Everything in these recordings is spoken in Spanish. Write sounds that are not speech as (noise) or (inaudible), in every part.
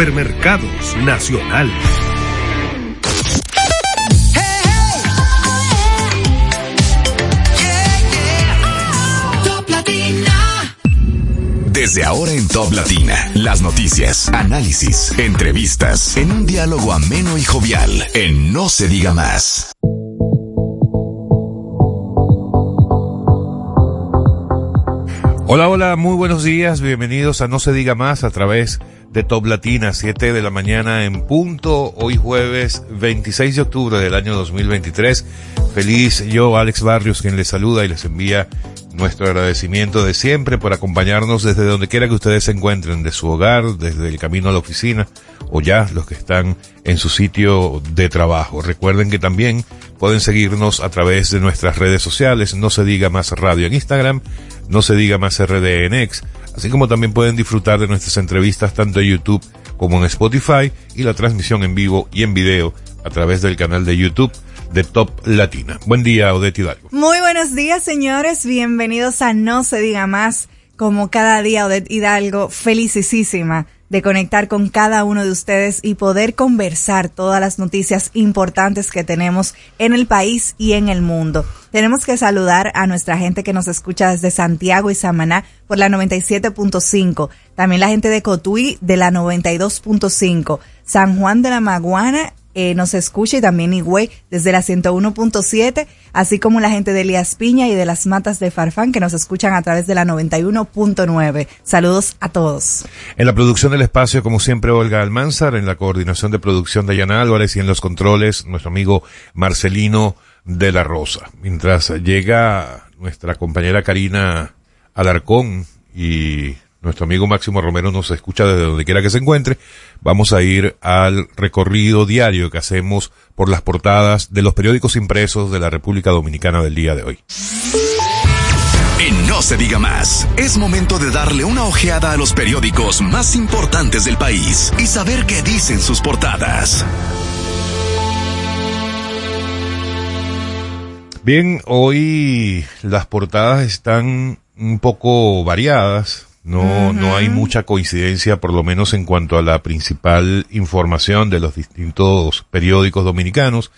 Supermercados Nacional. Desde ahora en Top Latina, las noticias, análisis, entrevistas, en un diálogo ameno y jovial, en No se diga más. Hola, hola, muy buenos días, bienvenidos a No se diga más a través de Top Latina, 7 de la mañana en punto, hoy jueves 26 de octubre del año 2023. Feliz yo, Alex Barrios, quien les saluda y les envía nuestro agradecimiento de siempre por acompañarnos desde donde quiera que ustedes se encuentren, de su hogar, desde el camino a la oficina o ya los que están en su sitio de trabajo. Recuerden que también pueden seguirnos a través de nuestras redes sociales, no se diga más radio en Instagram, no se diga más RDNX, así como también pueden disfrutar de nuestras entrevistas tanto en YouTube como en Spotify y la transmisión en vivo y en video a través del canal de YouTube de Top Latina. Buen día, Odette Hidalgo. Muy buenos días, señores. Bienvenidos a No se diga más. Como cada día, Odette Hidalgo, felicísima de conectar con cada uno de ustedes y poder conversar todas las noticias importantes que tenemos en el país y en el mundo. Tenemos que saludar a nuestra gente que nos escucha desde Santiago y Samaná por la 97.5, también la gente de Cotuí de la 92.5, San Juan de la Maguana eh, nos escucha y también Higüey desde la 101.7, así como la gente de Elías Piña y de las Matas de Farfán que nos escuchan a través de la 91.9. Saludos a todos. En la producción del espacio, como siempre, Olga Almanzar, en la coordinación de producción de Yana Álvarez y en los controles, nuestro amigo Marcelino de la Rosa. Mientras llega nuestra compañera Karina Alarcón y nuestro amigo Máximo Romero nos escucha desde donde quiera que se encuentre, vamos a ir al recorrido diario que hacemos por las portadas de los periódicos impresos de la República Dominicana del día de hoy. En No se diga más, es momento de darle una ojeada a los periódicos más importantes del país y saber qué dicen sus portadas. Bien, hoy las portadas están un poco variadas, no, no hay mucha coincidencia, por lo menos en cuanto a la principal información de los distintos periódicos dominicanos,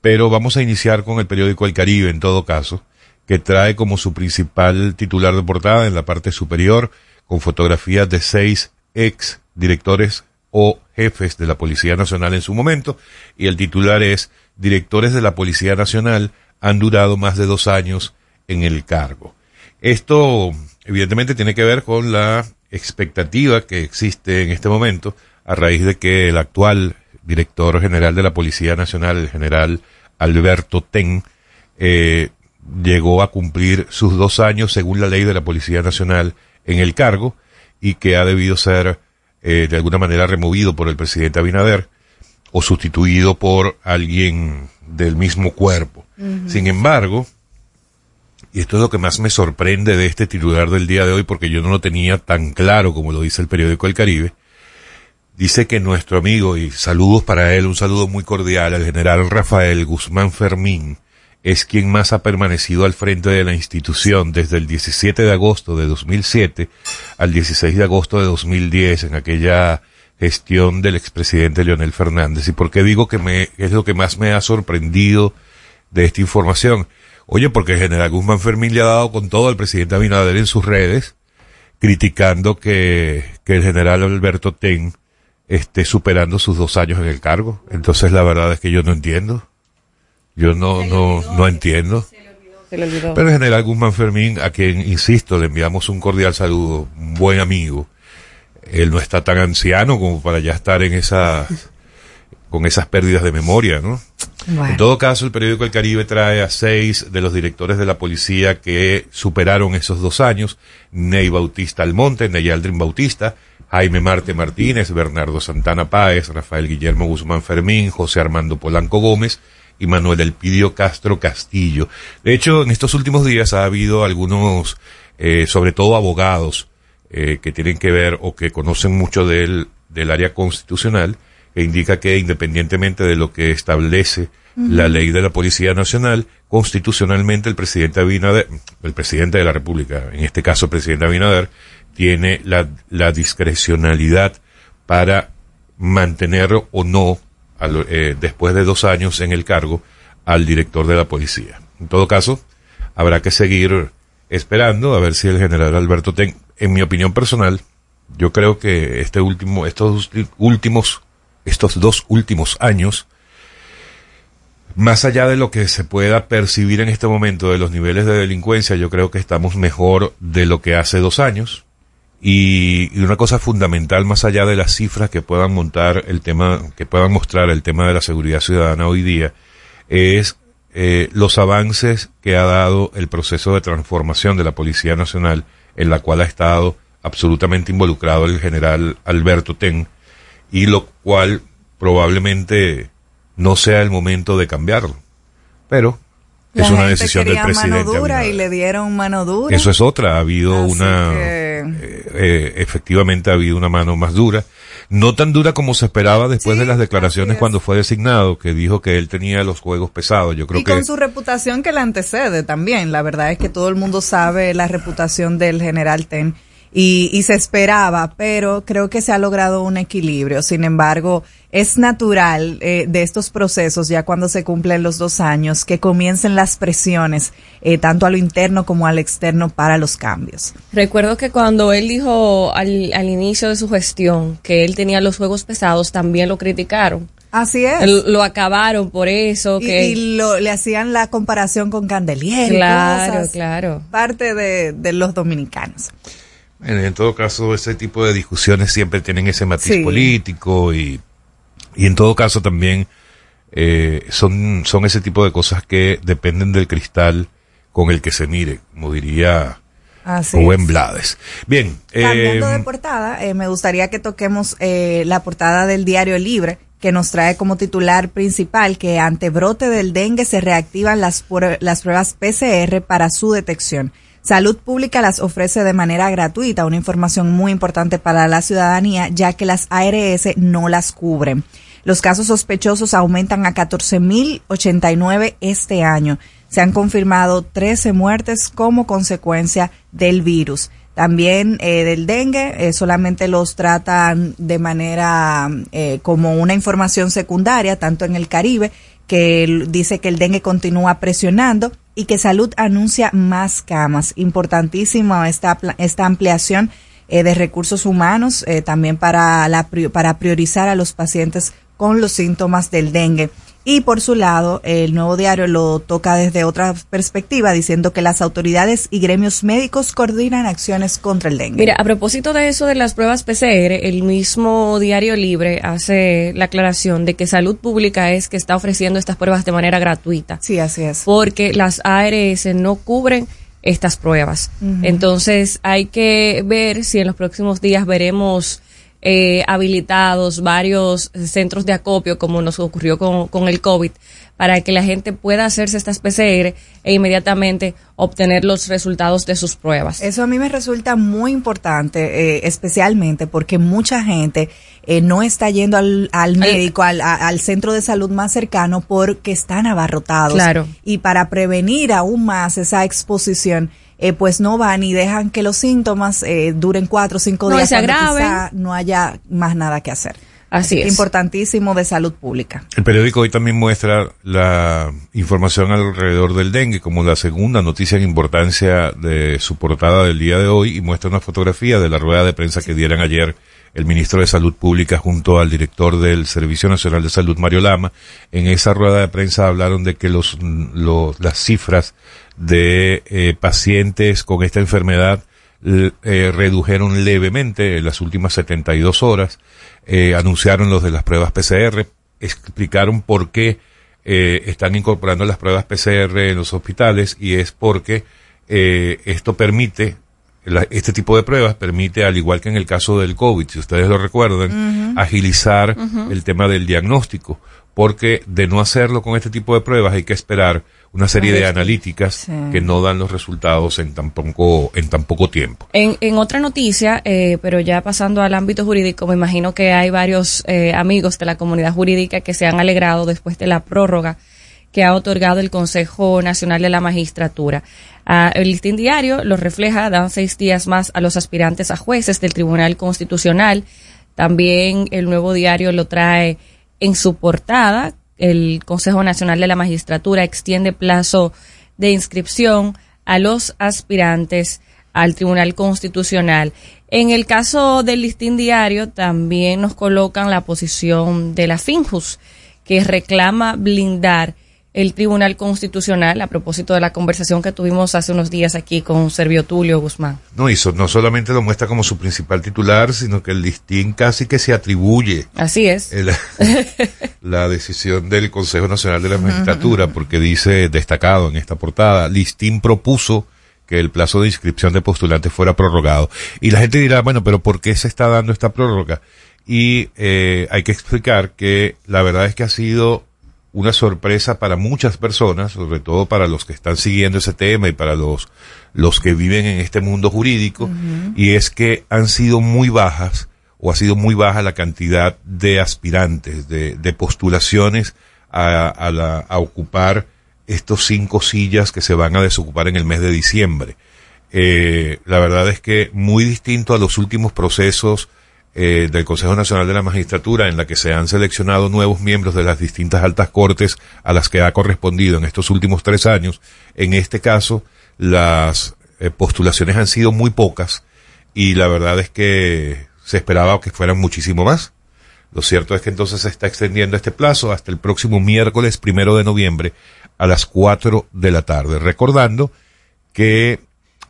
pero vamos a iniciar con el periódico El Caribe en todo caso, que trae como su principal titular de portada en la parte superior, con fotografías de seis ex directores o jefes de la Policía Nacional en su momento, y el titular es Directores de la Policía Nacional han durado más de dos años en el cargo. Esto evidentemente tiene que ver con la expectativa que existe en este momento a raíz de que el actual director general de la Policía Nacional, el general Alberto Ten, eh, llegó a cumplir sus dos años según la ley de la Policía Nacional en el cargo y que ha debido ser eh, de alguna manera removido por el presidente Abinader o sustituido por alguien del mismo cuerpo. Sin embargo, y esto es lo que más me sorprende de este titular del día de hoy, porque yo no lo tenía tan claro como lo dice el periódico El Caribe, dice que nuestro amigo, y saludos para él, un saludo muy cordial al general Rafael Guzmán Fermín, es quien más ha permanecido al frente de la institución desde el 17 de agosto de 2007 al 16 de agosto de 2010 en aquella gestión del expresidente Leonel Fernández. ¿Y por qué digo que me, es lo que más me ha sorprendido de esta información? Oye, porque el general Guzmán Fermín le ha dado con todo al presidente Abinader en sus redes, criticando que, que el general Alberto Ten esté superando sus dos años en el cargo. Entonces la verdad es que yo no entiendo. Yo no, no, no entiendo. Pero el general Guzmán Fermín, a quien, insisto, le enviamos un cordial saludo, un buen amigo. Él no está tan anciano como para ya estar en esas, con esas pérdidas de memoria, ¿no? En todo caso, el periódico El Caribe trae a seis de los directores de la policía que superaron esos dos años. Ney Bautista Almonte, Ney Aldrin Bautista, Jaime Marte Martínez, Bernardo Santana Páez, Rafael Guillermo Guzmán Fermín, José Armando Polanco Gómez y Manuel Elpidio Castro Castillo. De hecho, en estos últimos días ha habido algunos, eh, sobre todo abogados, eh, que tienen que ver o que conocen mucho del, del área constitucional, que indica que independientemente de lo que establece la ley de la Policía Nacional, constitucionalmente el presidente Abinader, el presidente de la República, en este caso el presidente Abinader, tiene la, la discrecionalidad para mantener o no, eh, después de dos años en el cargo, al director de la policía. En todo caso, habrá que seguir esperando a ver si el general Alberto Ten, en mi opinión personal, yo creo que este último, estos últimos, estos dos últimos años, más allá de lo que se pueda percibir en este momento de los niveles de delincuencia, yo creo que estamos mejor de lo que hace dos años. Y, una cosa fundamental, más allá de las cifras que puedan montar el tema, que puedan mostrar el tema de la seguridad ciudadana hoy día, es eh, los avances que ha dado el proceso de transformación de la Policía Nacional, en la cual ha estado absolutamente involucrado el general Alberto Ten, y lo cual probablemente no sea el momento de cambiarlo. Pero es una decisión del presidente. Mano dura y le dieron mano dura. Eso es otra. Ha habido una, eh, eh, efectivamente ha habido una mano más dura. No tan dura como se esperaba después de las declaraciones cuando fue designado, que dijo que él tenía los juegos pesados. Yo creo y que con su reputación que la antecede también. La verdad es que todo el mundo sabe la reputación del general Ten y, y se esperaba, pero creo que se ha logrado un equilibrio. Sin embargo, es natural eh, de estos procesos, ya cuando se cumplen los dos años, que comiencen las presiones, eh, tanto a lo interno como al externo, para los cambios. Recuerdo que cuando él dijo al, al inicio de su gestión que él tenía los juegos pesados, también lo criticaron. Así es. lo acabaron por eso. Que... Y, lo, le hacían la comparación con Candelier. Claro, claro. Parte de, de los dominicanos. En, todo caso, ese tipo de discusiones siempre tienen ese matiz político y, y en todo caso también eh, son, son ese tipo de cosas que dependen del cristal con el que se mire, como diría Rubén Blades. Bien. Cambiando de eh, portada, eh, me gustaría que toquemos eh, la portada del Diario Libre, que nos trae como titular principal que ante brote del dengue se reactivan las, las pruebas PCR para su detección. Salud Pública las ofrece de manera gratuita, una información muy importante para la ciudadanía, ya que las ARS no las cubren. Los casos sospechosos aumentan a 14.089 este año. Se han confirmado 13 muertes como consecuencia del virus. También eh, del dengue, eh, solamente los tratan de manera eh, como una información secundaria, tanto en el Caribe, que dice que el dengue continúa presionando y que Salud anuncia más camas. Importantísima esta, esta ampliación eh, de recursos humanos eh, también para, la, para priorizar a los pacientes con los síntomas del dengue. Y por su lado, el nuevo diario lo toca desde otra perspectiva, diciendo que las autoridades y gremios médicos coordinan acciones contra el dengue. Mira, a propósito de eso de las pruebas PCR, el mismo diario Libre hace la aclaración de que Salud Pública es que está ofreciendo estas pruebas de manera gratuita. Sí, así es. Porque las ARS no cubren estas pruebas. Entonces, hay que ver si en los próximos días veremos eh, habilitados varios centros de acopio, como nos ocurrió con, con el COVID, para que la gente pueda hacerse estas PCR e inmediatamente obtener los resultados de sus pruebas. Eso a mí me resulta muy importante, eh, especialmente porque mucha gente eh, no está yendo al, al médico, al, al, centro de salud más cercano porque están abarrotados. Claro. Y para prevenir aún más esa exposición, eh, pues no van y dejan que los síntomas eh, duren cuatro o cinco días se quizá no haya más nada que hacer. Así es. Importantísimo de salud pública. El periódico hoy también muestra la información alrededor del dengue como la segunda noticia en importancia de su portada del día de hoy y muestra una fotografía de la rueda de prensa que dieran ayer el ministro de Salud Pública junto al director del Servicio Nacional de Salud, Mario Lama. En esa rueda de prensa hablaron de que los, los las cifras de eh, pacientes con esta enfermedad eh, redujeron levemente en las últimas 72 horas. Eh, anunciaron los de las pruebas PCR, explicaron por qué eh, están incorporando las pruebas PCR en los hospitales y es porque esto permite este tipo de pruebas permite, al igual que en el caso del COVID, si ustedes lo recuerdan, agilizar el tema del diagnóstico, porque de no hacerlo con este tipo de pruebas hay que esperar una serie de analíticas que no dan los resultados en tan poco, en tan poco tiempo. En, en otra noticia, eh, pero ya pasando al ámbito jurídico, me imagino que hay varios eh, amigos de la comunidad jurídica que se han alegrado después de la prórroga que ha otorgado el Consejo Nacional de la Magistratura. Ah, el listín diario lo refleja, dan seis días más a los aspirantes a jueces del Tribunal Constitucional También el nuevo diario lo trae en su portada. El Consejo Nacional de la Magistratura extiende plazo de inscripción a los aspirantes al Tribunal Constitucional. En el caso del listín diario también nos colocan la posición de la FINJUS, que reclama blindar el Tribunal Constitucional a propósito de la conversación que tuvimos hace unos días aquí con Servio Tulio Guzmán. No, y no solamente lo muestra como su principal titular, sino que el listín casi que se atribuye. Así es. (laughs) la decisión del Consejo Nacional de la Magistratura, porque dice destacado en esta portada, listín propuso que el plazo de inscripción de postulantes fuera prorrogado. Y la gente dirá, bueno, pero ¿por qué se está dando esta prórroga? Y eh, hay que explicar que la verdad es que ha sido una sorpresa para muchas personas, sobre todo para los que están siguiendo ese tema y para los, los que viven en este mundo jurídico, y es que han sido muy bajas o ha sido muy baja la cantidad de aspirantes, de, de postulaciones a, a, la, a ocupar estos cinco sillas que se van a desocupar en el mes de diciembre. Eh, la verdad es que muy distinto a los últimos procesos eh, del Consejo Nacional de la Magistratura en la que se han seleccionado nuevos miembros de las distintas altas cortes a las que ha correspondido en estos últimos tres años. En este caso, las eh, postulaciones han sido muy pocas y la verdad es que se esperaba que fueran muchísimo más. Lo cierto es que entonces se está extendiendo este plazo hasta el próximo miércoles primero de noviembre a las cuatro de la tarde. Recordando que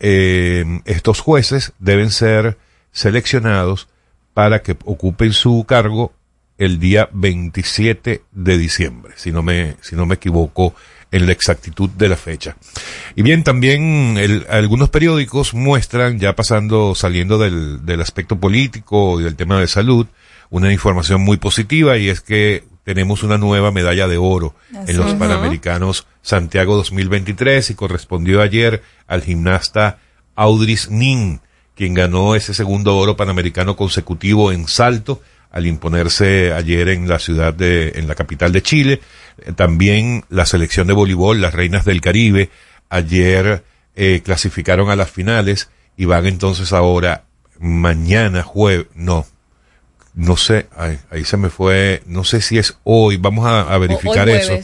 eh, estos jueces deben ser seleccionados para que ocupen su cargo el día 27 de diciembre, si no me, si no me equivoco en la exactitud de la fecha. Y bien, también algunos periódicos muestran, ya pasando, saliendo del, del aspecto político y del tema de salud, una información muy positiva y es que tenemos una nueva medalla de oro en los Panamericanos Santiago 2023 y correspondió ayer al gimnasta Audris Nin quien ganó ese segundo oro panamericano consecutivo en salto al imponerse ayer en la ciudad de, en la capital de Chile. También la selección de voleibol, las reinas del Caribe, ayer eh, clasificaron a las finales y van entonces ahora mañana jueves, no, no sé, ahí se me fue, no sé si es hoy, vamos a, verificar eso.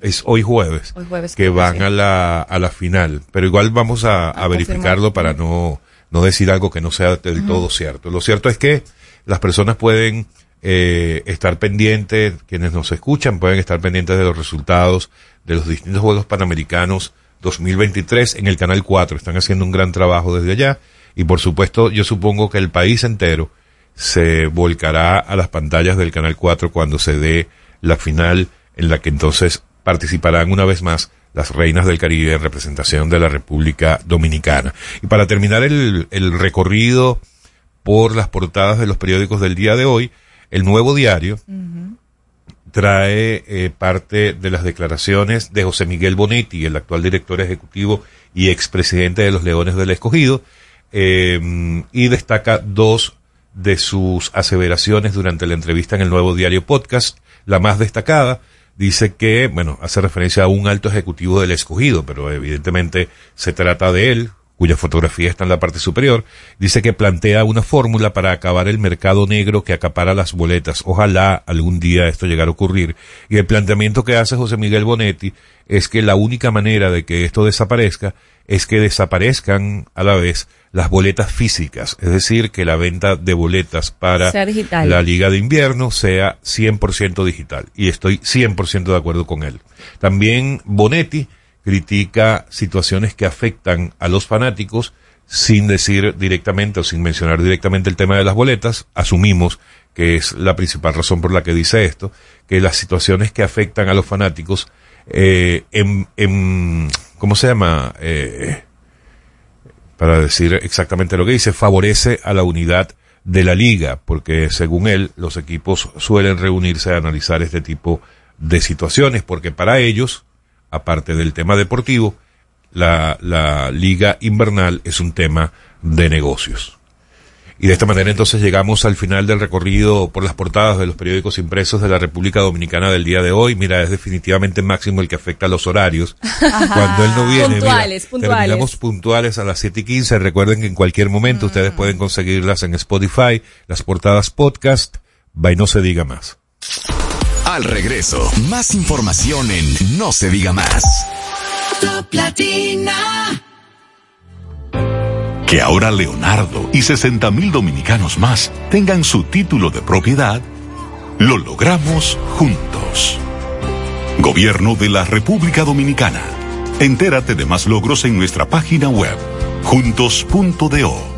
Es hoy jueves, que van a la, a la final, pero igual vamos a, a verificarlo para no, no decir algo que no sea del todo cierto. Lo cierto es que las personas pueden eh, estar pendientes, quienes nos escuchan pueden estar pendientes de los resultados de los distintos Juegos Panamericanos 2023 en el Canal 4. Están haciendo un gran trabajo desde allá y por supuesto yo supongo que el país entero se volcará a las pantallas del Canal 4 cuando se dé la final en la que entonces participarán una vez más las reinas del Caribe en representación de la República Dominicana. Y para terminar el, el recorrido por las portadas de los periódicos del día de hoy, el nuevo diario trae eh, parte de las declaraciones de José Miguel Bonetti, el actual director ejecutivo y expresidente de los Leones del Escogido, eh, y destaca dos de sus aseveraciones durante la entrevista en el nuevo diario podcast. La más destacada dice que, bueno, hace referencia a un alto ejecutivo del escogido, pero evidentemente se trata de él, cuya fotografía está en la parte superior, dice que plantea una fórmula para acabar el mercado negro que acapara las boletas. Ojalá algún día esto llegara a ocurrir. Y el planteamiento que hace José Miguel Bonetti es que la única manera de que esto desaparezca es que desaparezcan a la vez las boletas físicas, es decir, que la venta de boletas para la Liga de Invierno sea 100% digital. Y estoy 100% de acuerdo con él. También Bonetti critica situaciones que afectan a los fanáticos sin decir directamente o sin mencionar directamente el tema de las boletas. Asumimos que es la principal razón por la que dice esto, que las situaciones que afectan a los fanáticos eh, en, en, ¿cómo se llama? Eh, para decir exactamente lo que dice, favorece a la unidad de la liga, porque según él, los equipos suelen reunirse a analizar este tipo de situaciones, porque para ellos, aparte del tema deportivo, la, la liga invernal es un tema de negocios. Y de esta manera entonces llegamos al final del recorrido por las portadas de los periódicos impresos de la República Dominicana del día de hoy. Mira, es definitivamente máximo el que afecta a los horarios. Cuando él no viene, puntuales, mira, puntuales. terminamos puntuales a las 7 y 15. Recuerden que en cualquier momento ustedes pueden conseguirlas en Spotify, las portadas podcast, by no se diga más. Al regreso, más información en No se diga más. Top Latina. Que ahora Leonardo y 60 mil dominicanos más tengan su título de propiedad, lo logramos juntos. Gobierno de la República Dominicana. Entérate de más logros en nuestra página web, juntos.do.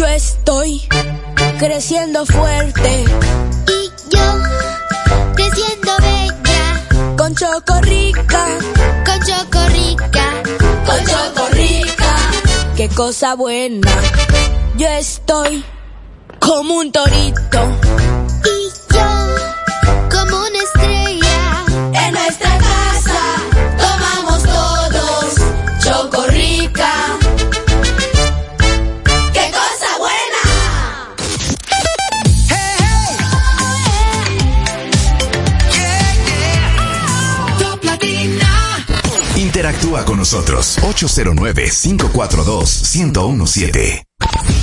Yo estoy creciendo fuerte. Y yo creciendo bella. Con Chocorrica. Con Chocorrica. Con Chocorrica. Qué cosa buena. Yo estoy como un torito. Interactúa con nosotros 809-542-1017.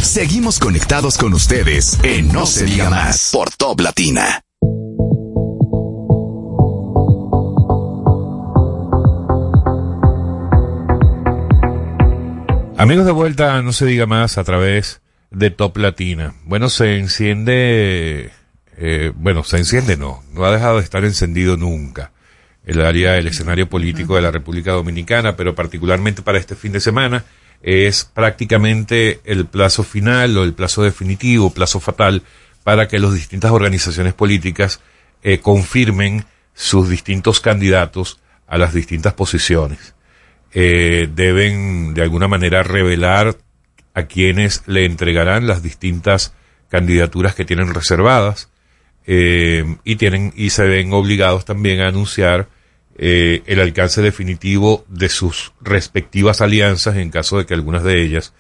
Seguimos conectados con ustedes en No se diga más por Top Latina. Amigos de vuelta, no se diga más a través de Top Latina. Bueno, se enciende, eh, bueno, se enciende no, no ha dejado de estar encendido nunca el área, el escenario político de la República Dominicana, pero particularmente para este fin de semana es prácticamente el plazo final o el plazo definitivo, plazo fatal para que las distintas organizaciones políticas eh, confirmen sus distintos candidatos a las distintas posiciones. Eh, deben de alguna manera revelar a quienes le entregarán las distintas candidaturas que tienen reservadas eh, y tienen y se ven obligados también a anunciar eh, el alcance definitivo de sus respectivas alianzas en caso de que algunas de ellas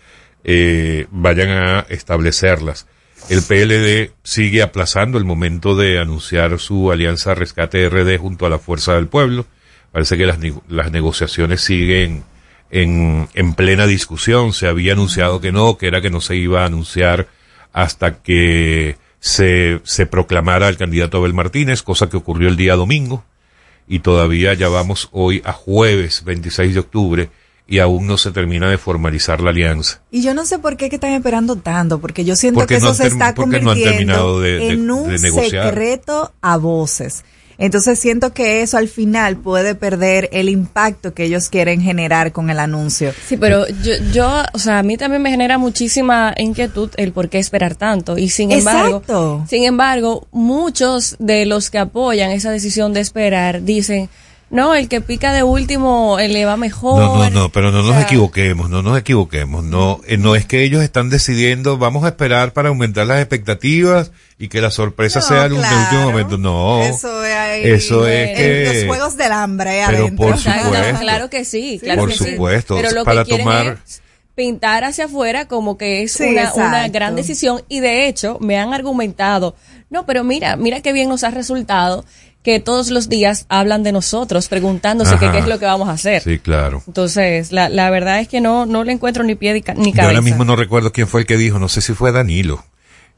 eh, vayan a establecerlas. El PLD sigue aplazando el momento de anunciar su alianza Rescate RD junto a la Fuerza del Pueblo. Parece que las, nego- las negociaciones siguen en, en plena discusión. Se había anunciado que no, que era que no se iba a anunciar hasta que se, se proclamara el candidato Abel Martínez, cosa que ocurrió el día domingo. Y todavía ya vamos hoy a jueves 26 de octubre y aún no se termina de formalizar la alianza. Y yo no sé por qué que están esperando tanto, porque yo siento Porque que no eso se está porque no han convirtiendo terminado de- de- en un de negociar. secreto a voces. Entonces siento que eso al final puede perder el impacto que ellos quieren generar con el anuncio. Sí, pero yo, yo, o sea, a mí también me genera muchísima inquietud el por qué esperar tanto. Y sin embargo, Exacto. sin embargo, muchos de los que apoyan esa decisión de esperar dicen, no, el que pica de último le va mejor. No, no, no, pero no O nos sea, equivoquemos, no nos equivoquemos. No, eh, no es que ellos están decidiendo, vamos a esperar para aumentar las expectativas y que la sorpresa No, sea en un claro. último momento. No, Eso es ahí, Eso es en que- los juegos del hambre Pero adentro. por Claro, supuesto. claro que sí, claro Por que sí. supuesto, Pero lo para que quieren tomar- es pintar hacia afuera como que es Sí, una, una gran decisión y de hecho me han argumentado, no, pero mira, mira qué bien nos ha resultado que todos los días hablan de nosotros, preguntándose que qué es lo que vamos a hacer. Sí, claro. Entonces, la, la verdad es que no, no le encuentro ni pie ni ca- ni Yo cabeza. ahora mismo no recuerdo quién fue el que dijo, no sé si fue Danilo,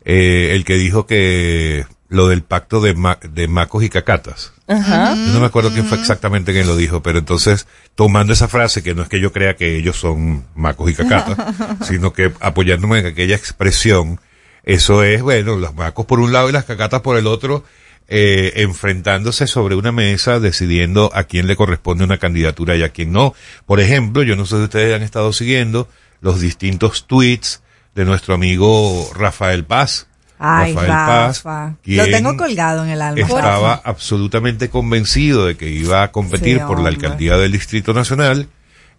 eh, el que dijo que lo del pacto de, ma- de macos y cacatas. Ajá. Yo no me acuerdo quién fue exactamente quien lo dijo, pero entonces, tomando esa frase, que no es que yo crea que ellos son macos y cacatas, (laughs) sino que apoyándome en aquella expresión, eso es, bueno, los macos por un lado y las cacatas por el otro, eh, enfrentándose sobre una mesa, decidiendo a quién le corresponde una candidatura y a quién no. Por ejemplo, yo no sé si ustedes han estado siguiendo los distintos tweets de nuestro amigo Rafael Paz. Ay, Rafael Rafa. Lo tengo colgado en el alma. estaba absolutamente convencido de que iba a competir Sí, por la alcaldía del Distrito Nacional.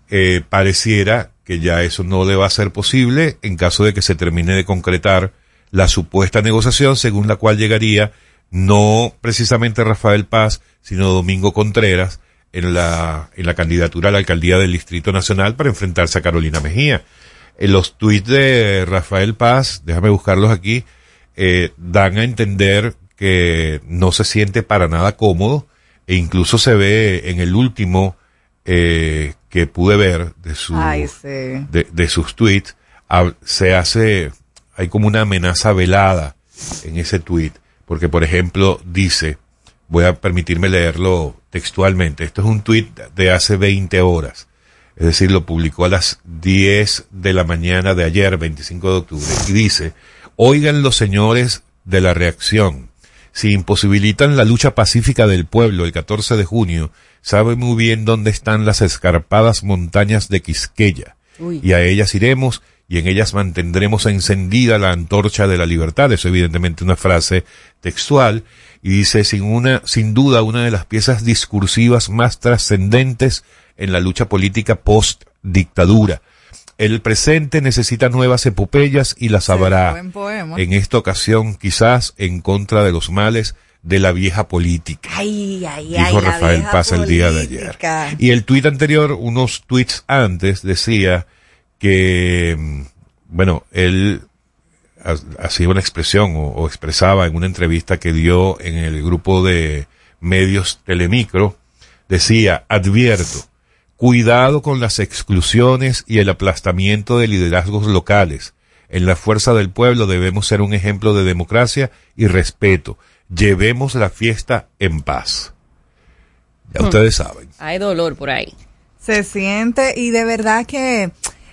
Eh, pareciera que ya eso no le va a ser posible en caso de que se termine de concretar la supuesta negociación según la cual llegaría no precisamente Rafael Paz, sino Domingo Contreras en la, en la candidatura a la alcaldía del Distrito Nacional para enfrentarse a Carolina Mejía. En los tuits de Rafael Paz, déjame buscarlos aquí, eh, dan a entender que no se siente para nada cómodo e incluso se ve en el último eh, que pude ver de su Ay, sí. de, de sus tweets se hace hay como una amenaza velada en ese tweet porque por ejemplo dice voy a permitirme leerlo textualmente esto es un tweet de hace 20 horas es decir, lo publicó a las 10 de la mañana de ayer, 25 de octubre, y dice, oigan los señores de la reacción, si imposibilitan la lucha pacífica del pueblo el 14 de junio, saben muy bien dónde están las escarpadas montañas de Quisqueya, Uy. y a ellas iremos y en ellas mantendremos encendida la antorcha de la libertad. Eso evidentemente una frase textual y dice sin una, sin duda una de las piezas discursivas más trascendentes en la lucha política post dictadura. El presente necesita nuevas epopeyas y las habrá. buen poema. En esta ocasión quizás en contra de los males de la vieja política Ay, ay, ay. dijo Rafael Paz el día de ayer. Y el tuit anterior, unos tweets antes, decía que, mm, bueno, él ha- hacía una expresión o, o expresaba en una entrevista que dio en el grupo de medios Telemicro, decía, advierto, cuidado con las exclusiones y el aplastamiento de liderazgos locales. En la fuerza del pueblo debemos ser un ejemplo de democracia y respeto. Llevemos la fiesta en paz. Ya Hmm. ustedes saben. Hay dolor por ahí. Se siente y de verdad que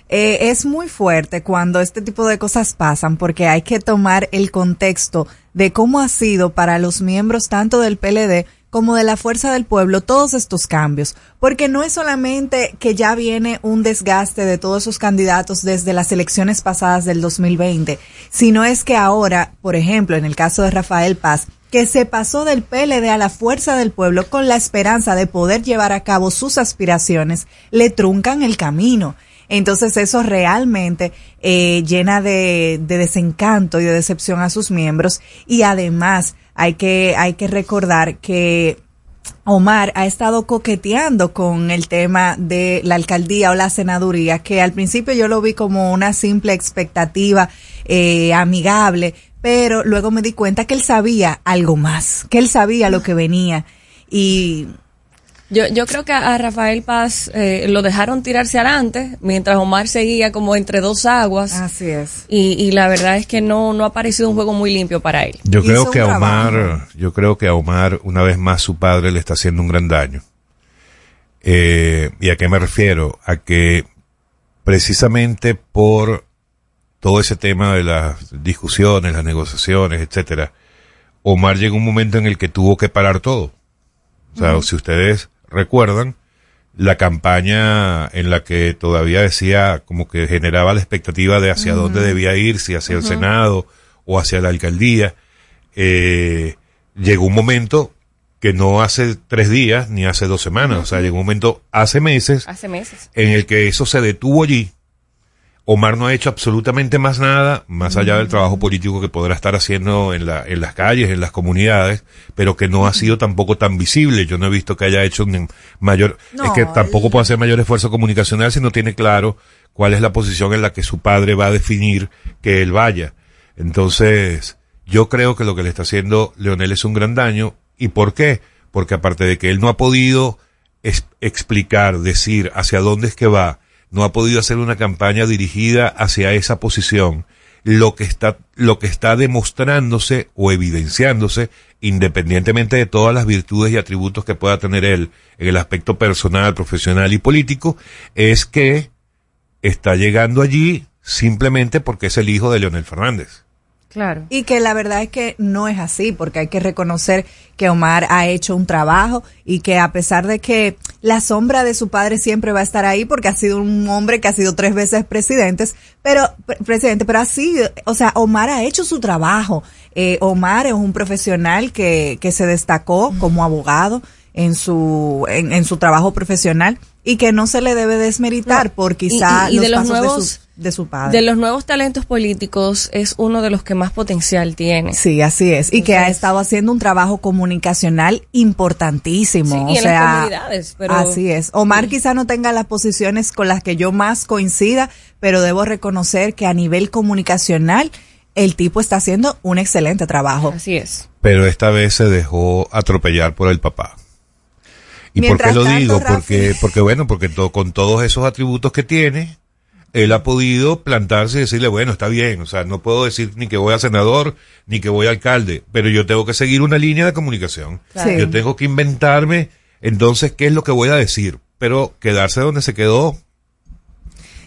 eh, es muy fuerte cuando este tipo de cosas pasan porque hay que tomar el contexto de cómo ha sido para los miembros tanto del PLD como de la Fuerza del Pueblo todos estos cambios, porque no es solamente que ya viene un desgaste de todos esos candidatos desde las elecciones pasadas del 2020, sino es que ahora, por ejemplo, en el caso de Rafael Paz, que se pasó del PLD a la Fuerza del Pueblo con la esperanza de poder llevar a cabo sus aspiraciones, le truncan el camino. Entonces eso realmente eh, llena de, de desencanto y de decepción a sus miembros. Y además hay que, hay que recordar que Omar ha estado coqueteando con el tema de la alcaldía o la senaduría, que al principio yo lo vi como una simple expectativa eh, amigable, pero luego me di cuenta que él sabía algo más, que él sabía lo que venía. Y Yo, yo creo que a Rafael Paz eh, lo dejaron tirarse adelante mientras Omar seguía como entre dos aguas. así es. Y, y la verdad es que no, no ha parecido un juego muy limpio para él. Yo creo que a Omar, trabajo. yo creo que a Omar, una vez más, su padre le está haciendo un gran daño. Eh, ¿Y a qué me refiero? A que precisamente por todo ese tema de las discusiones, las negociaciones, etcétera, Omar llegó un momento en el que tuvo que parar todo. O sea, si ustedes recuerdan, la campaña en la que todavía decía como que generaba la expectativa de hacia dónde debía ir, si hacia el Senado o hacia la alcaldía, eh, llegó un momento que no hace tres días ni hace dos semanas, o sea, llegó un momento hace meses Hace meses. en el que eso se detuvo allí. Omar no ha hecho absolutamente más nada, más allá del trabajo político que podrá estar haciendo en, la, en las calles, en las comunidades, pero que no ha sido tampoco tan visible. Yo no he visto que haya hecho un mayor, No, es que tampoco puede hacer mayor esfuerzo comunicacional si no tiene claro cuál es la posición en la que su padre va a definir que él vaya. Entonces, yo creo que lo que le está haciendo Leonel es un gran daño. ¿Y por qué? porque aparte de que él no ha podido es- explicar, decir hacia dónde es que va, no ha podido hacer una campaña dirigida hacia esa posición, lo que está, lo que está demostrándose o evidenciándose, independientemente de todas las virtudes y atributos que pueda tener él en el aspecto personal, profesional y político, es que está llegando allí simplemente porque es el hijo de Leonel Fernández. Claro. Y que la verdad es que no es así, porque hay que reconocer que Omar ha hecho un trabajo y que a pesar de que la sombra de su padre siempre va a estar ahí, porque ha sido un hombre que ha sido tres veces presidente, pero, pre- presidente, pero así, o sea, Omar ha hecho su trabajo. Eh, Omar es un profesional que, que se destacó como abogado en su, en su trabajo profesional y que no se le debe desmeritar No, por quizá y- y de los los pasos nuevos- de su, de su padre. De los nuevos talentos políticos es uno de los que más potencial tiene. Sí, así es. Y que ha estado haciendo un trabajo comunicacional importantísimo. Sí, o en las sea, comunidades, pero- así es. Omar quizá no tenga las posiciones con las que yo más coincida, pero debo reconocer que a nivel comunicacional el tipo está haciendo un excelente trabajo. Así es. Pero esta vez se dejó atropellar por el papá. ¿Y Mientras por qué lo tanto, digo? Porque, porque bueno, porque to- con todos esos atributos que tiene, él ha podido plantarse y decirle, bueno, está bien, o sea, no puedo decir ni que voy a senador, ni que voy a alcalde, pero yo tengo que seguir una línea de comunicación. Claro. Sí. Yo tengo que inventarme, entonces, qué es lo que voy a decir. Pero quedarse donde se quedó,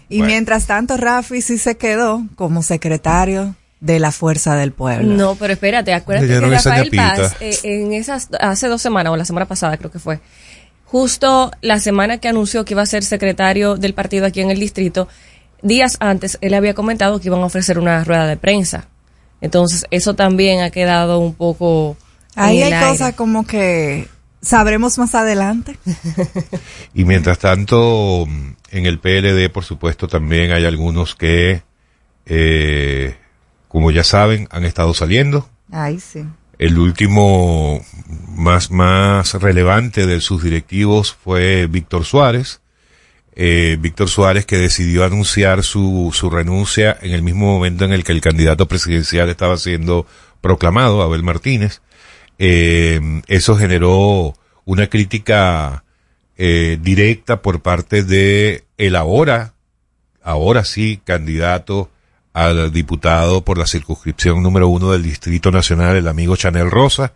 Y Bueno. mientras tanto, Rafi sí se quedó como secretario de la Fuerza del Pueblo. No, pero espérate, acuérdate que Rafael. Paz, eh, en esas, hace dos semanas, o la semana pasada creo que fue, justo la semana que anunció que iba a ser secretario del partido aquí en el distrito, días antes él había comentado que iban a ofrecer una rueda de prensa. Entonces, eso también ha quedado un poco... en Ahí el hay cosas como que sabremos más adelante. (laughs) Y mientras tanto, en el PLD, por supuesto, también hay algunos que, eh, como ya saben, han estado saliendo. Ahí sí. El último más, más relevante de sus directivos fue Víctor Suárez. Eh, Víctor Suárez que decidió anunciar su, su renuncia en el mismo momento en el que el candidato presidencial estaba siendo proclamado, Abel Martínez. Eh, eso generó una crítica eh, directa por parte de el ahora, ahora sí, candidato al diputado por la circunscripción número uno del Distrito Nacional, el amigo Chanel Rosa,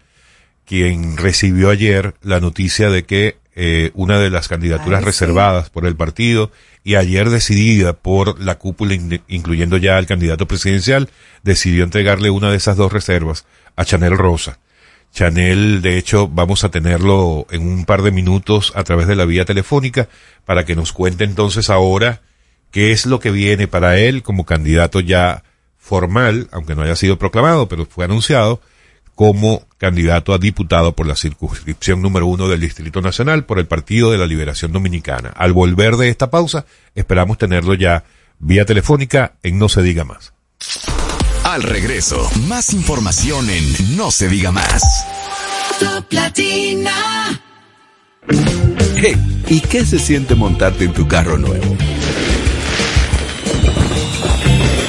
quien recibió ayer la noticia de que eh, una de las candidaturas Ay, sí. reservadas por el partido y ayer decidida por la cúpula, in- incluyendo ya al candidato presidencial, decidió entregarle una de esas dos reservas a Chanel Rosa. Chanel, de hecho, vamos a tenerlo en un par de minutos a través de la vía telefónica para que nos cuente entonces ahora qué es lo que viene para él como candidato ya formal, aunque no haya sido proclamado, pero fue anunciado como candidato a diputado por la circunscripción número uno del Distrito Nacional por el Partido de la Liberación Dominicana. Al volver de esta pausa, esperamos tenerlo ya vía telefónica en No se diga más. Al regreso, más información en No se diga más. Top Latina. Hey, ¿y qué se siente montarte en tu carro nuevo?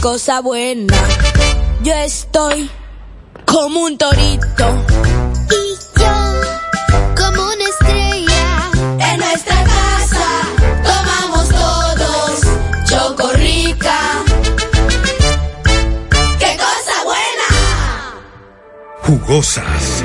cosa buena. Yo estoy como un torito Y yo, como una estrella, en nuestra casa. Tomamos todos Chocorrica. ¡Qué cosa buena! Jugosas,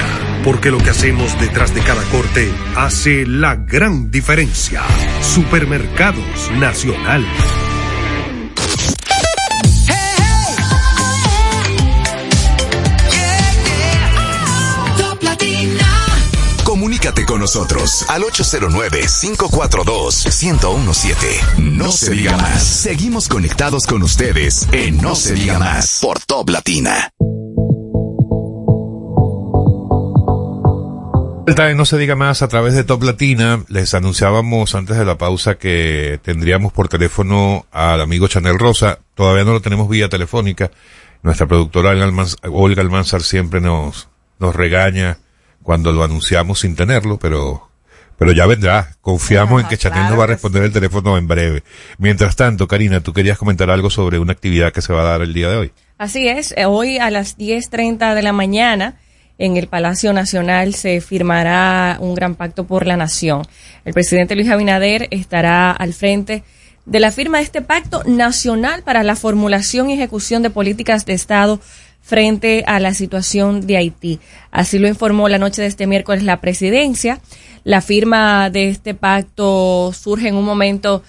Porque lo que hacemos detrás de cada corte hace la gran diferencia. Supermercados Nacional. Comunícate con nosotros al 809-542-1017. No se diga más. Seguimos conectados con ustedes en No se diga más por Top Latina. Vuelta No se diga más a través de Top Latina. Les anunciábamos antes de la pausa que tendríamos por teléfono al amigo Chanel Rosa. Todavía no lo tenemos vía telefónica. Nuestra productora Olga Almanzar, siempre nos, nos regaña cuando lo anunciamos sin tenerlo, pero, pero ya vendrá. Confiamos en que Chanel nos va a responder el teléfono en breve. Mientras tanto, Karina, tú querías comentar algo sobre una actividad que se va a dar el día de hoy. Así es, eh, hoy a las 10.30 de la mañana en el Palacio Nacional se firmará un gran pacto por la nación. El presidente Luis Abinader estará al frente de la firma de este pacto nacional para la formulación y ejecución de políticas de Estado frente a la situación de Haití. Así lo informó la noche de este miércoles la presidencia. La firma de este pacto surge en un momento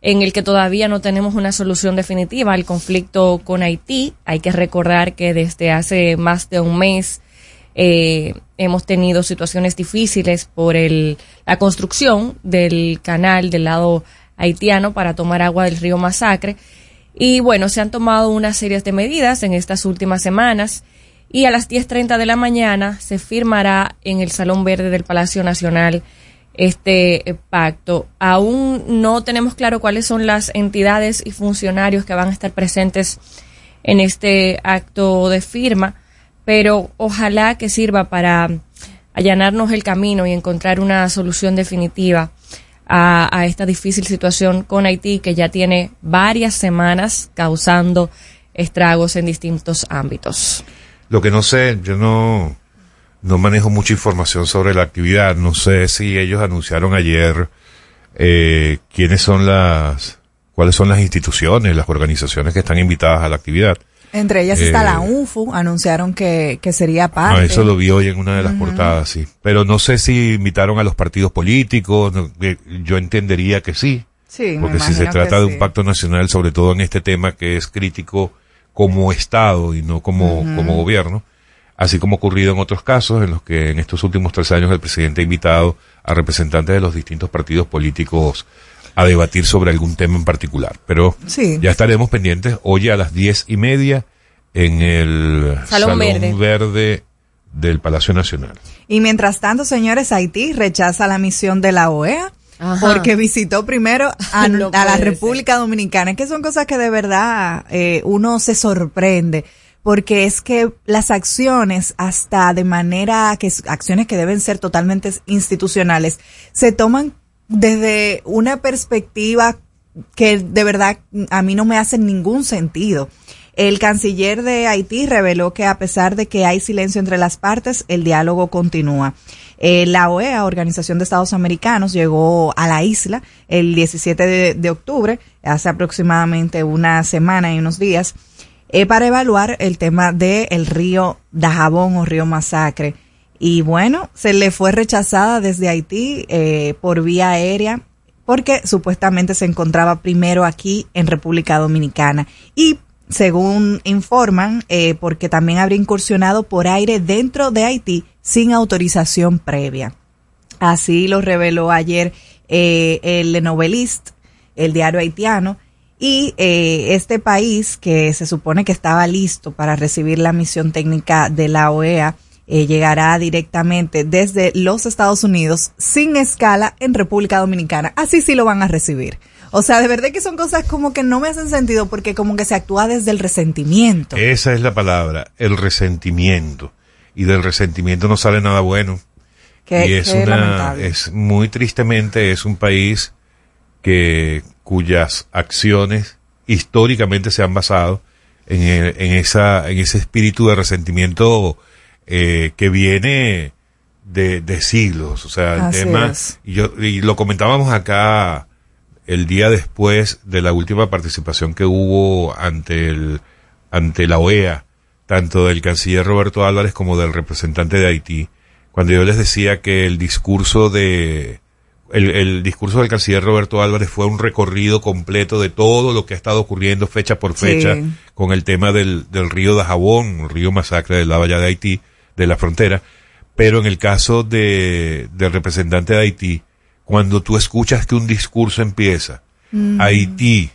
en el que todavía no tenemos una solución definitiva al conflicto con Haití. Hay que recordar que desde hace más de un mes eh, hemos tenido situaciones difíciles por el, la construcción del canal del lado haitiano para tomar agua del río Masacre. Y bueno, se han tomado una serie de medidas en estas últimas semanas y a las 10.30 de la mañana se firmará en el Salón Verde del Palacio Nacional este eh, pacto. Aún no tenemos claro cuáles son las entidades y funcionarios que van a estar presentes en este acto de firma, pero ojalá que sirva para allanarnos el camino y encontrar una solución definitiva a, esta difícil situación con Haití que ya tiene varias semanas causando estragos en distintos ámbitos. Lo que no sé, yo no, no manejo mucha información sobre la actividad. No sé si ellos anunciaron ayer eh, quiénes son las, cuáles son las instituciones, las organizaciones que están invitadas a la actividad. Entre ellas Eh, está la UNFU, anunciaron que, que sería parte. Ah, eso lo vi hoy en una de las portadas, sí. Pero no sé si invitaron a los partidos políticos. no, eh, yo entendería que sí. Sí, Porque si se trata de sí. un pacto nacional, sobre todo en este tema que es crítico como Estado y no como, como gobierno, así como ha ocurrido en otros casos en los que en estos últimos tres años el presidente ha invitado a representantes de los distintos partidos políticos a debatir sobre algún tema en particular. Pero Sí. ya estaremos pendientes hoy a las diez y media en el Salón Verde. Verde del Palacio Nacional. Y mientras tanto, señores, Haití rechaza la misión de la OEA Ajá. porque visitó primero a, (laughs) No a la República Dominicana, que son cosas que de verdad eh, uno se sorprende. Porque es que las acciones, hasta de manera que es- acciones que deben ser totalmente institucionales, se toman desde una perspectiva que de verdad a mí no me hace ningún sentido. El canciller de Haití reveló que a pesar de que hay silencio entre las partes, el diálogo continúa. Eh, la OEA, Organización de Estados Americanos, llegó a la isla el 17 de, de octubre, hace aproximadamente una semana y unos días, eh, para evaluar el tema del río Dajabón o río Masacre. Y bueno, se le fue rechazada desde Haití eh, por vía aérea porque supuestamente se encontraba primero aquí en República Dominicana. Y según informan, eh, porque también habría incursionado por aire dentro de Haití sin autorización previa. Así lo reveló ayer eh, el Novelist, el diario haitiano, y eh, este país que se supone que estaba listo para recibir la misión técnica de la OEA, eh, llegará directamente desde los Estados Unidos sin escala en República Dominicana. Así sí lo van a recibir. O sea, de verdad que son cosas como que no me hacen sentido porque como que se actúa desde el resentimiento. Esa es la palabra, el resentimiento. y del resentimiento no sale nada bueno. Qué- y es qué una, lamentable. es muy tristemente, es un país que, cuyas acciones históricamente se han basado en, el- en esa, en ese espíritu de resentimiento eh, que viene de, de siglos. O sea, el tema, y, yo, y lo comentábamos acá el día después de la última participación que hubo ante el, ante la OEA, tanto del canciller Roberto Álvarez como del representante de Haití, cuando yo les decía que el discurso de, el, el discurso del canciller Roberto Álvarez fue un recorrido completo de todo lo que ha estado ocurriendo fecha por Sí. fecha con el tema del, del río de Jabón, el río masacre de la Bahía de Haití, de la frontera. Pero en el caso de, del representante de Haití, cuando tú escuchas que un discurso empieza, Mm. Haití,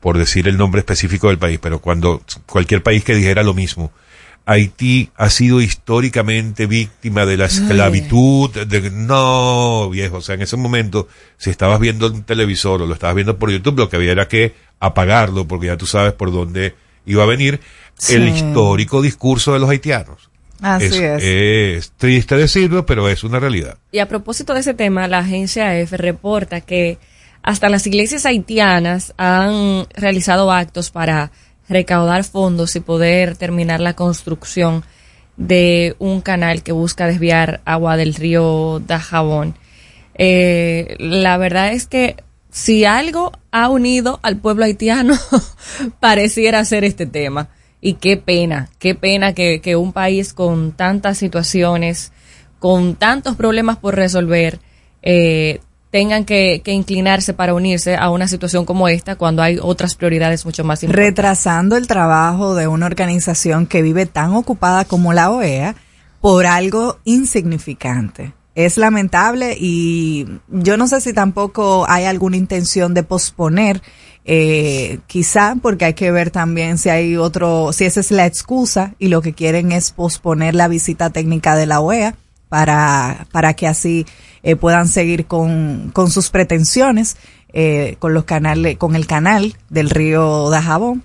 por decir el nombre específico del país, pero cuando cualquier país que dijera lo mismo, Haití ha sido históricamente víctima de la esclavitud, de, no, viejo, o sea, en ese momento, si estabas viendo un televisor o lo estabas viendo por YouTube, lo que había era que apagarlo, porque ya tú sabes por dónde iba a venir el histórico discurso de los haitianos. Así es. es triste decirlo, pero es una realidad. Y a propósito de ese tema, la agencia EFE reporta que hasta las iglesias haitianas han realizado actos para recaudar fondos y poder terminar la construcción de un canal que busca desviar agua del río Dajabón. Eh, la verdad es que si algo ha unido al pueblo haitiano, (laughs) pareciera ser este tema. Y qué pena, qué pena que, un país con tantas situaciones, con tantos problemas por resolver, eh, tengan que, que inclinarse para unirse a una situación como esta cuando hay otras prioridades mucho más importantes. retrasando el trabajo de una organización que vive tan ocupada como la OEA por algo insignificante. Es lamentable y yo no sé si tampoco hay alguna intención de posponer, eh, quizá porque hay que ver también si hay otro, si esa es la excusa y lo que quieren es posponer la visita técnica de la OEA para, para que así eh, puedan seguir con, con sus pretensiones eh, con los canales, con el canal del río Dajabón.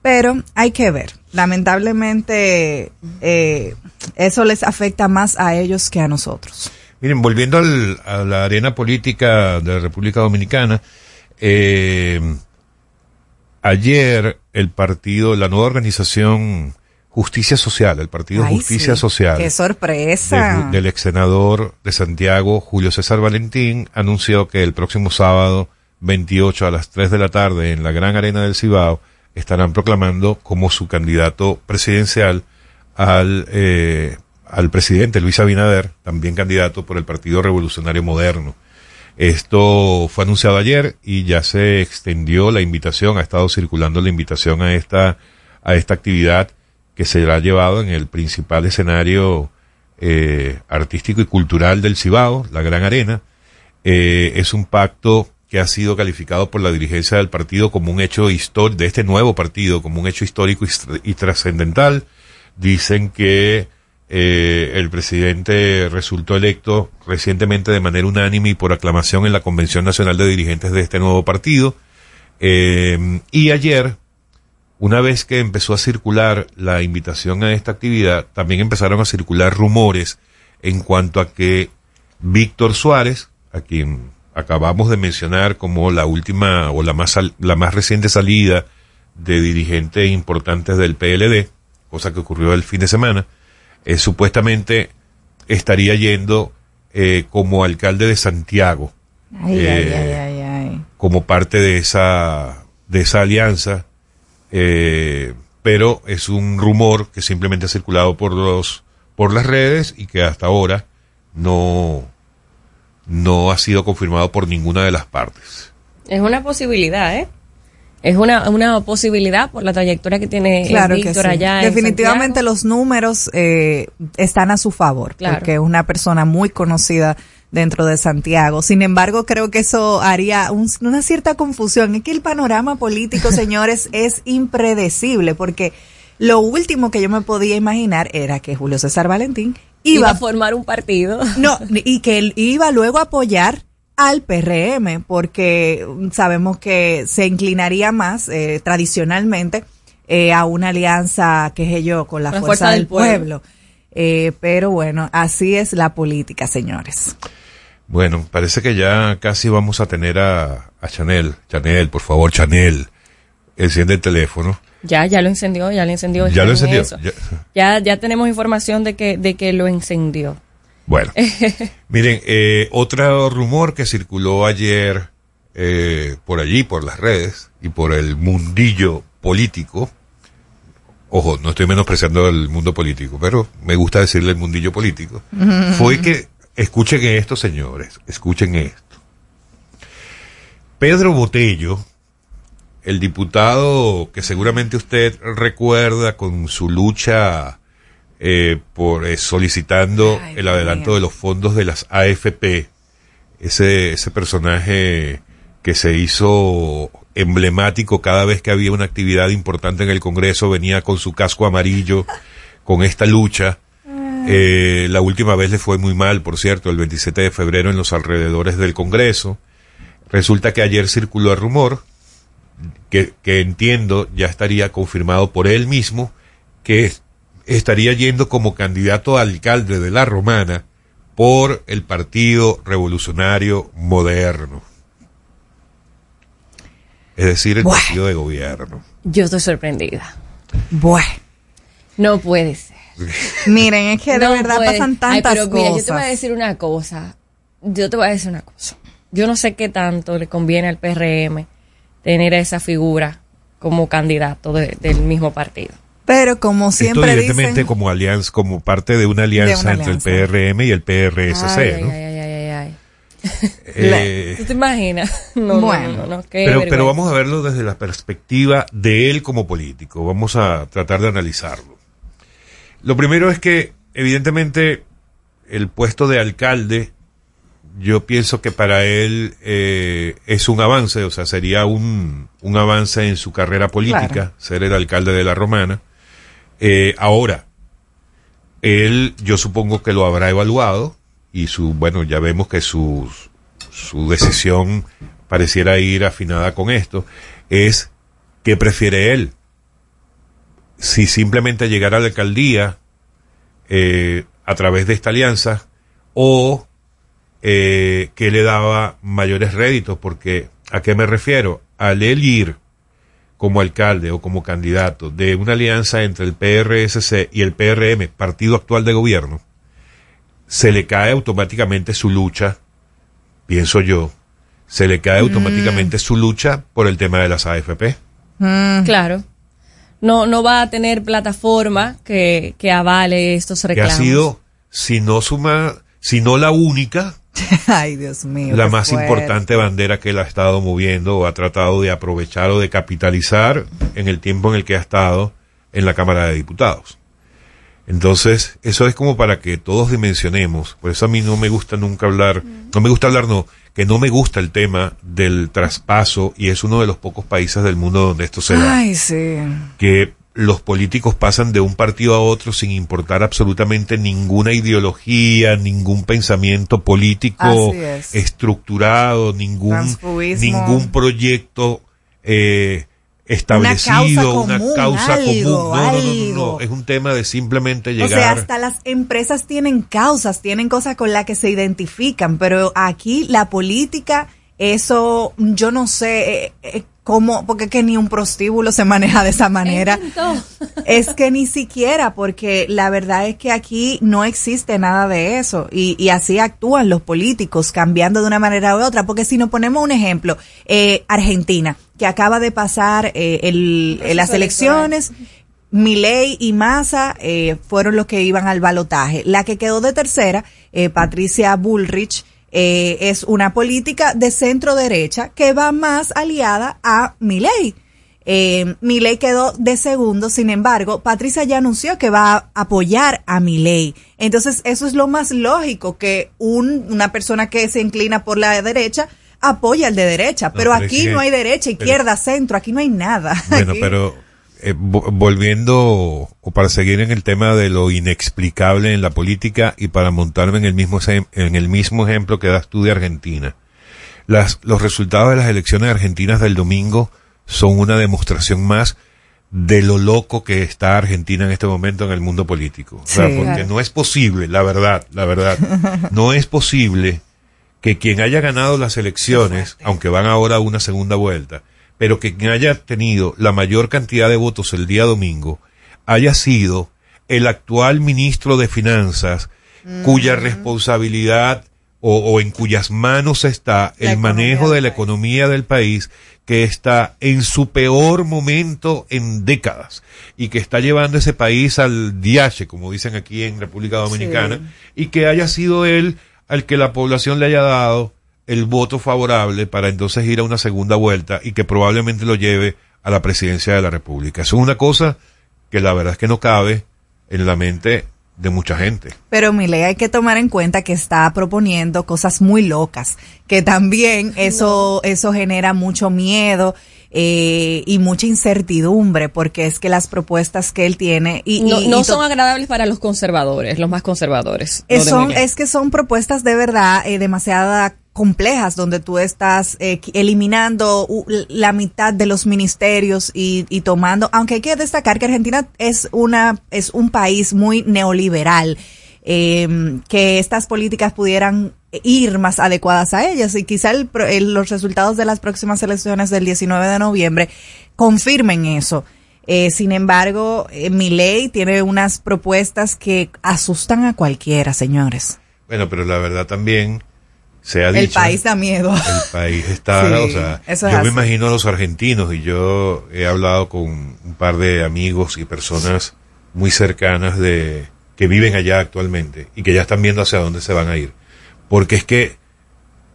Pero hay que ver. Lamentablemente, eh, eso les afecta más a ellos que a nosotros. Miren, volviendo al- a la arena política de la República Dominicana, eh, ayer el partido, la nueva organización Justicia Social, el partido Ay, Justicia sí. Social, ¡Qué sorpresa! de- del ex senador de Santiago, Julio César Valentín, anunció que el próximo sábado 28 a las 3 de la tarde en la Gran Arena del Cibao estarán proclamando como su candidato presidencial al, eh, al presidente Luis Abinader, también candidato por el Partido Revolucionario Moderno. Esto fue anunciado ayer y ya se extendió la invitación, ha estado circulando la invitación a esta, a esta actividad que será llevado en el principal escenario eh, artístico y cultural del Cibao, la Gran Arena. Eh, es un pacto que ha sido calificado por la dirigencia del partido como un hecho histórico, de este nuevo partido, como un hecho histórico y, y trascendental. Dicen que eh, el presidente resultó electo recientemente de manera unánime y por aclamación en la Convención Nacional de Dirigentes de este nuevo partido. Eh, y ayer, una vez que empezó a circular la invitación a esta actividad, también empezaron a circular rumores en cuanto a que Víctor Suárez, a quien acabamos de mencionar como la última o la más, la más reciente salida de dirigentes importantes del PLD, cosa que ocurrió el fin de semana, eh, supuestamente estaría yendo eh, como alcalde de Santiago Ay, Eh, ay, ay, ay, ay. como parte de esa de esa alianza eh, pero es un rumor que simplemente ha circulado por los por las redes y que hasta ahora no no ha sido confirmado por ninguna de las partes Es una posibilidad, ¿eh? Es una, una posibilidad por la trayectoria que tiene Claro que Víctor sí. allá. en Definitivamente los números eh, están a su favor, Claro. porque es una persona muy conocida dentro de Santiago. Sin embargo, creo que eso haría un- una cierta confusión. Es que el panorama político, (laughs) señores, es impredecible, porque lo último que yo me podía imaginar era que Julio César Valentín Iba iba a formar un partido. no, (laughs) y que él iba luego a apoyar al PRM, porque sabemos que se inclinaría más eh, tradicionalmente eh, a una alianza, qué sé yo, con la, La fuerza, del pueblo. Eh, pero bueno, así es la política, señores. Bueno, parece que ya casi vamos a tener a, a Chanel. Chanel, por favor, Chanel. Enciende el teléfono. Ya, ya lo encendió, ya lo encendió. Ya lo encendió. Ya- Ya, ya tenemos información de que, de que lo encendió. Bueno, (laughs) miren, eh, otro rumor que circuló ayer eh, por allí, por las redes y por el mundillo político. Ojo, no estoy menospreciando el mundo político, pero me gusta decirle el mundillo político. Fue que, escuchen esto, señores, escuchen esto. Pedro Botello, el diputado que seguramente usted recuerda con su lucha eh, por eh, solicitando Ay, el adelanto de los fondos de las AFP, ese, ese personaje que se hizo emblemático cada vez que había una actividad importante en el Congreso, venía con su casco amarillo, con esta lucha. Eh, la última vez le fue muy mal, por cierto, el 27 de febrero en los alrededores del Congreso. Resulta que ayer circuló el rumor, que, que entiendo ya estaría confirmado por él mismo, que estaría yendo como candidato a alcalde de la Romana por el Partido Revolucionario Moderno. Es decir, el partido de gobierno. Yo estoy sorprendida. Bueno, No puede ser. (laughs) miren, es que de No verdad puede. pasan Ay, tantas pero mira, cosas. yo te voy a decir una cosa. Yo te voy a decir una cosa. Yo no sé qué tanto le conviene al PRM tener a esa figura como candidato de- del mismo partido. Pero como Esto siempre evidentemente dicen, como alianza, como parte de una alianza una entre alianza. el PRM y el PRSC, ay, ¿no? ay, ay, ay, ay, ay. Eh, ¿Tú te imaginas? (laughs) No, Bueno. no, no, pero, pero vamos a verlo desde la perspectiva de él como político. Vamos a tratar de analizarlo. Lo primero es que, evidentemente, el puesto de alcalde, yo pienso que para él eh, es un avance, o sea, sería un, un avance en su carrera política, Claro. ser el alcalde de la Romana. Eh, ahora, él, yo supongo que lo habrá evaluado y su, bueno, ya vemos que su, su decisión pareciera ir afinada con esto, es que prefiere él. Si simplemente llegar a la alcaldía eh, a través de esta alianza o eh, que le daba mayores réditos, porque ¿a qué me refiero? Al él ir como alcalde o como candidato de una alianza entre el PRSC y el PRM, partido actual de gobierno, se le cae automáticamente su lucha, pienso yo, se le cae automáticamente su lucha por el tema de las AFP. mm, Claro. No, no va a tener plataforma que, que avale estos que ha reclamos. sido, si no suma, si no la única, (laughs) ay Dios mío. la más fuerte. importante bandera que él ha estado moviendo o ha tratado de aprovechar o de capitalizar en el tiempo en el que ha estado en la Cámara de Diputados. Entonces, eso es como para que todos dimensionemos. Por eso a mí no me gusta nunca hablar, no me gusta hablar, no, que no me gusta el tema del traspaso y es uno de los pocos países del mundo donde esto se da Ay, sí. que los políticos pasan de un partido a otro sin importar absolutamente ninguna ideología, ningún pensamiento político es. estructurado, ningún, ningún proyecto eh, establecido, Una una causa causa común, No, no, no, no, es un tema de simplemente llegar. O sea, hasta las empresas tienen causas, tienen cosas con las que se identifican, pero aquí la política, eso yo no sé eh, eh, cómo, porque es que ni un prostíbulo se maneja de esa manera. (laughs) Es que ni siquiera, porque la verdad es que aquí no existe nada de eso y, y así actúan los políticos, cambiando de una manera u otra. Porque si nos ponemos un ejemplo, eh, Argentina, que acaba de pasar eh, el, las elecciones, Milei y Massa eh, fueron los que iban al balotaje. La que quedó de tercera, eh, Patricia Bullrich, eh, es una política de centro derecha que va más aliada a Milei. Eh, Milei quedó de segundo, sin embargo, Patricia ya anunció que va a apoyar a Milei. Entonces, eso es lo más lógico, que un, una persona que se inclina por la derecha apoya al de derecha. pero pero es aquí que- no hay derecha, pero- izquierda, centro, aquí no hay nada. Bueno, (laughs) Aquí- pero eh, vo- volviendo, o para seguir en el tema de lo inexplicable en la política y para montarme en el mismo, en el mismo ejemplo que das tú de Argentina. Las, los resultados de las elecciones argentinas del domingo son una demostración más de lo loco que está Argentina en este momento en el mundo político. O sea, Sí. porque Claro. no es posible, la verdad, la verdad, (laughs) no es posible que quien haya ganado las elecciones, aunque van ahora a una segunda vuelta, pero que quien haya tenido la mayor cantidad de votos el día domingo haya sido el actual ministro de Finanzas, cuya responsabilidad o, o en cuyas manos está La el manejo de la economía del país, que está en su peor momento en décadas y que está llevando ese país al diache, como dicen aquí en República Dominicana, y que haya sido él al que la población le haya dado el voto favorable para entonces ir a una segunda vuelta y que probablemente lo lleve a la presidencia de la República. Eso es una cosa que la verdad es que no cabe en la mente de mucha gente. Pero Milei hay que tomar en cuenta que está proponiendo cosas muy locas, que también eso, eso genera mucho miedo eh, y mucha incertidumbre, porque es que las propuestas que él tiene y, no, y- no y son agradables para los conservadores, los más conservadores. Eh, son, es que son propuestas de verdad eh, demasiado complejas donde tú estás eh, eliminando la mitad de los ministerios y, y tomando, aunque hay que destacar que Argentina es una es un país muy neoliberal, eh, que estas políticas pudieran ir más adecuadas a ellas y quizá el el- los resultados de las próximas elecciones del 19 de noviembre confirmen eso. Eh, sin embargo, eh, Milei tiene unas propuestas que asustan a cualquiera, señores. Bueno, pero la verdad también se ha El dicho. país da miedo. El país está, (laughs) Sí, o sea, es yo me imagino a los argentinos y yo he hablado con un par de amigos y personas muy cercanas de que viven allá actualmente y que ya están viendo hacia dónde se van a ir. Porque es que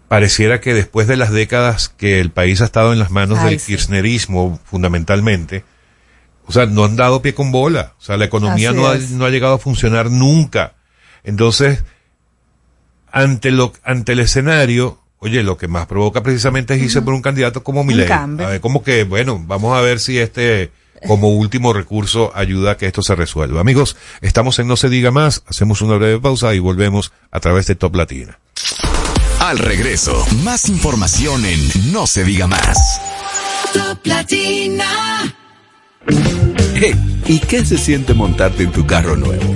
pareciera que después de las décadas que el país ha estado en las manos Ay, del sí. kirchnerismo fundamentalmente, o sea, no han dado pie con bola. O sea, la economía no ha, no ha llegado a funcionar nunca. Entonces, ante lo, ante el escenario, oye, lo que más provoca precisamente es irse por un candidato como Milei. cambio. A ver, como que, bueno, vamos a ver si este, como último recurso, ayuda a que esto se resuelva. Amigos, estamos en No se diga más, hacemos una breve pausa y volvemos a través de Top Latina. Al regreso, más información en No se diga más. Top Latina. Hey, ¿y qué se siente montarte en tu carro nuevo?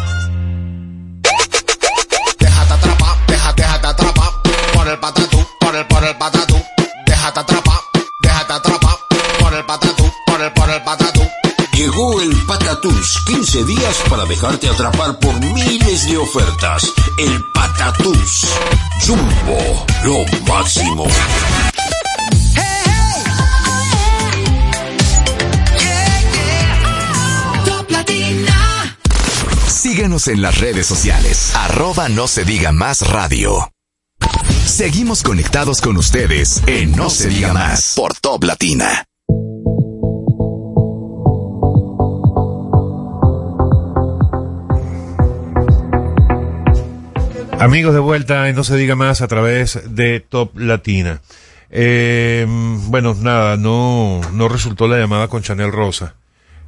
Patatús, 15 días para dejarte atrapar por miles de ofertas. El Patatús. Jumbo, lo máximo. Síguenos en las redes sociales. Arroba no se diga más radio. Seguimos conectados con ustedes en No se diga más por Top Latina. Amigos de vuelta en No se diga más a través de Top Latina. Eh, bueno, nada, no, no resultó la llamada con Chanel Rosa.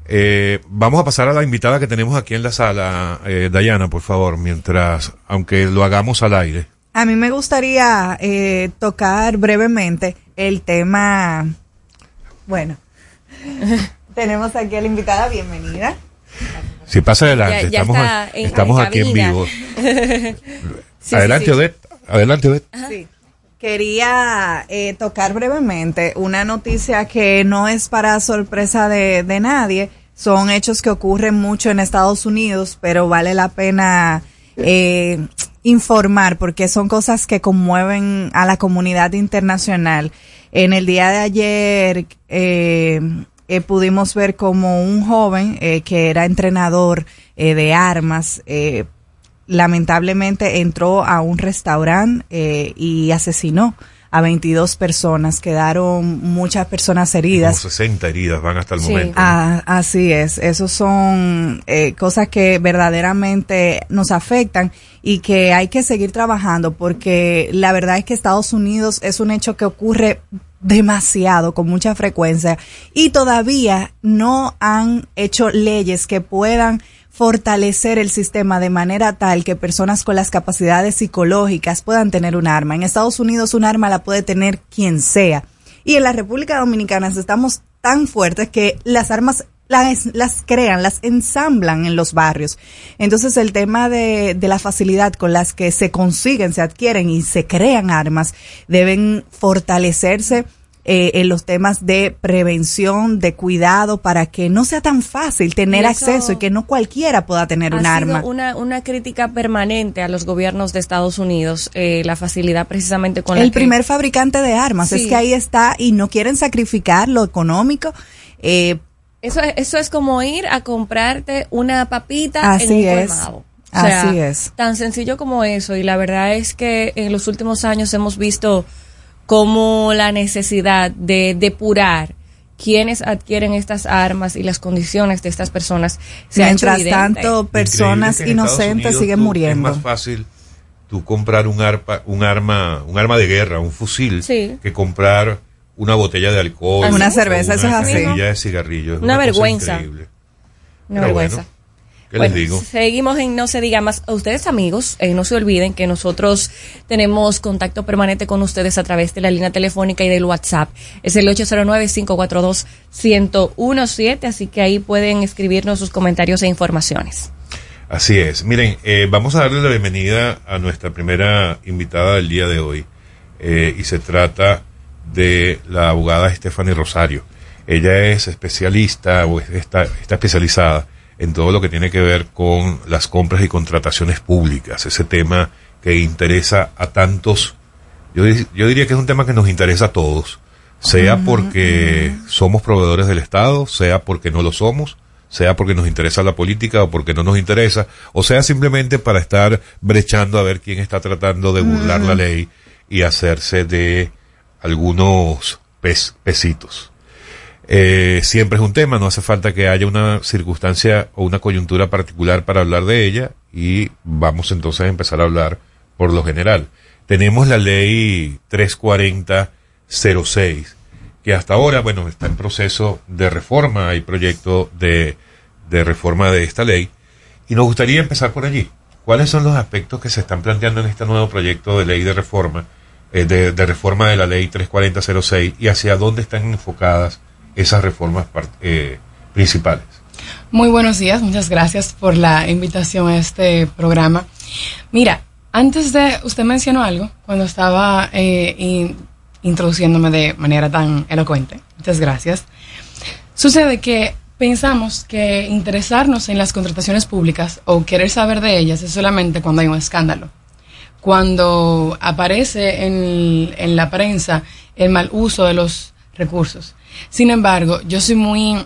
Eh, vamos a pasar a la invitada que tenemos aquí en la sala, eh, Dayana, por favor, mientras, aunque lo hagamos al aire. A mí me gustaría eh, tocar brevemente el tema. Bueno, (laughs) tenemos aquí a la invitada, bienvenida. Si pasa adelante, Ya- ya estamos, está a- en- estamos en aquí en vivo. (laughs) Sí, adelante, sí, sí. Odette. Adelante, Odette. Sí. Quería eh, tocar brevemente una noticia que no es para sorpresa de, de nadie. Son hechos que ocurren mucho en Estados Unidos, pero vale la pena eh, informar porque son cosas que conmueven a la comunidad internacional. En el día de ayer eh, eh, pudimos ver como un joven eh, que era entrenador eh, de armas eh, lamentablemente entró a un restaurante eh, y asesinó a 22 personas. Quedaron muchas personas Como heridas. 60 heridas van hasta el momento. Ah, así es, esos son eh, cosas que verdaderamente nos afectan y que hay que seguir trabajando porque la verdad es que Estados Unidos es un hecho que ocurre demasiado, con mucha frecuencia y todavía no han hecho leyes que puedan fortalecer el sistema de manera tal que personas con las capacidades psicológicas puedan tener un arma. En Estados Unidos un arma la puede tener quien sea. Y en la República Dominicana estamos tan fuertes que las armas las, las crean, las ensamblan en los barrios. Entonces el tema de, de la facilidad con las que se consiguen, se adquieren y se crean armas deben fortalecerse eh, en los temas de prevención, de cuidado, para que no sea tan fácil tener Y acceso y que no cualquiera pueda tener ha un sido arma. Una, una crítica permanente a los gobiernos de Estados Unidos, eh, la facilidad precisamente con la el que- primer fabricante de armas. Sí. Es que ahí está y no quieren sacrificar lo económico. Eh, Eso, es- eso es como ir a comprarte una papita en un es. colmado. O sea, Así es. Tan sencillo como eso. Y la verdad es que en los últimos años hemos visto como la necesidad de depurar quienes adquieren estas armas y las condiciones de estas personas se Mientras ha hecho tanto, personas inocentes Unidos siguen tú- muriendo. Es más fácil tú comprar un arpa, un arma, un arma de guerra, un fusil, Sí. que comprar una botella de alcohol, Una cerveza, eso es una así. cajetilla de cigarrillos. Es Una vergüenza. increíble. Una Pero vergüenza. bueno, ¿Qué Bueno, les digo? Seguimos en No se diga más. A ustedes amigos, eh, no se olviden que nosotros tenemos contacto permanente con ustedes a través de la línea telefónica y del WhatsApp. Es el 809-542-1017, así que ahí pueden escribirnos sus comentarios e informaciones. Así es. Miren, eh, vamos a darle la bienvenida a nuestra primera invitada del día de hoy. Eh, y se trata de la abogada Stephanie Rosario. Ella es especialista o es- está, está especializada en todo lo que tiene que ver con las compras y contrataciones públicas. Ese tema que interesa a tantos. Yo, yo diría que es un tema que nos interesa a todos. Sea porque somos proveedores del Estado, sea porque no lo somos, sea porque nos interesa la política o porque no nos interesa, o sea simplemente para estar brechando a ver quién está tratando de burlar la ley y hacerse de algunos pes- pesitos. Eh, siempre es un tema, no hace falta que haya una circunstancia o una coyuntura particular para hablar de ella y vamos entonces a empezar a hablar por lo general. Tenemos la ley 340-06, que hasta ahora, bueno, está en proceso de reforma, hay proyecto de, de reforma de esta ley y nos gustaría empezar por allí. ¿Cuáles son los aspectos que se están planteando en este nuevo proyecto de ley de reforma, eh, de, reforma de la ley 340-06 y hacia dónde están enfocadas esas reformas eh, principales? Muy buenos días, muchas gracias por la invitación a este programa. Mira, antes de, usted mencionó algo cuando estaba eh, in- introduciéndome de manera tan elocuente. Muchas gracias. Sucede que pensamos que interesarnos en las contrataciones públicas o querer saber de ellas es solamente cuando hay un escándalo. Cuando aparece en, en la prensa el mal uso de los recursos. Sin embargo, yo soy muy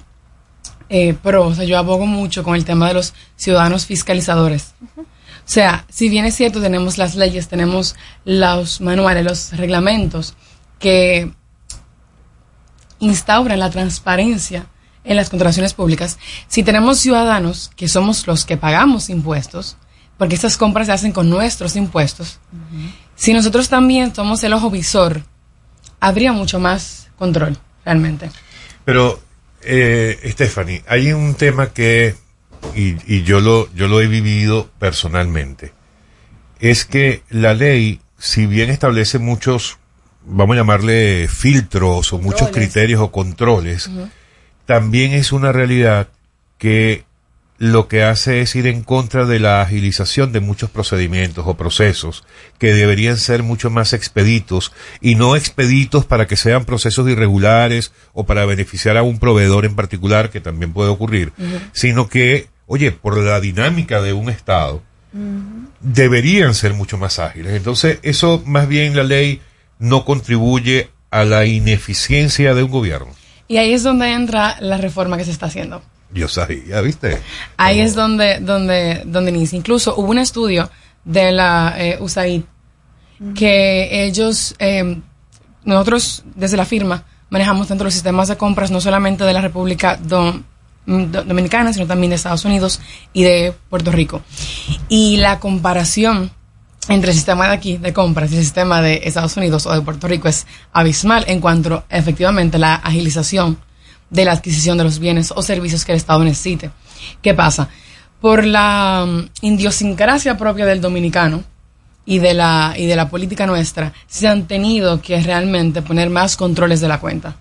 eh, pro, o sea, yo abogo mucho con el tema de los ciudadanos fiscalizadores. O sea, si bien es cierto, tenemos las leyes, tenemos los manuales, los reglamentos que instauran la transparencia en las contrataciones públicas, si tenemos ciudadanos que somos los que pagamos impuestos, porque estas compras se hacen con nuestros impuestos, si nosotros también somos el ojo visor, habría mucho más control, realmente. Pero, eh, Stephanie, hay un tema que, y, y yo, lo, yo lo he vivido personalmente, es que la ley si bien establece muchos, vamos a llamarle filtros o muchos criterios o controles, también es una realidad que lo que hace es ir en contra de la agilización de muchos procedimientos o procesos que deberían ser mucho más expeditos y no expeditos para que sean procesos irregulares o para beneficiar a un proveedor en particular que también puede ocurrir, sino que, oye, por la dinámica de un Estado, deberían ser mucho más ágiles. Entonces, eso más bien la ley no contribuye a la ineficiencia de un gobierno. Y ahí es donde entra la reforma que se está haciendo. Yo sabía, ¿viste? Ahí es donde, donde, donde inicia. Incluso hubo un estudio de la eh, USAID que ellos, eh, nosotros desde la firma manejamos dentro de los sistemas de compras no solamente de la República Dom- Do- Dominicana, sino también de Estados Unidos y de Puerto Rico. Y la comparación entre el sistema de aquí de compras y el sistema de Estados Unidos o de Puerto Rico es abismal en cuanto efectivamente a la agilización de la adquisición de los bienes o servicios que el Estado necesite. ¿Qué pasa? Por la mm, idiosincrasia propia del dominicano y de la y de la política nuestra, se han tenido que realmente poner más controles de la cuenta,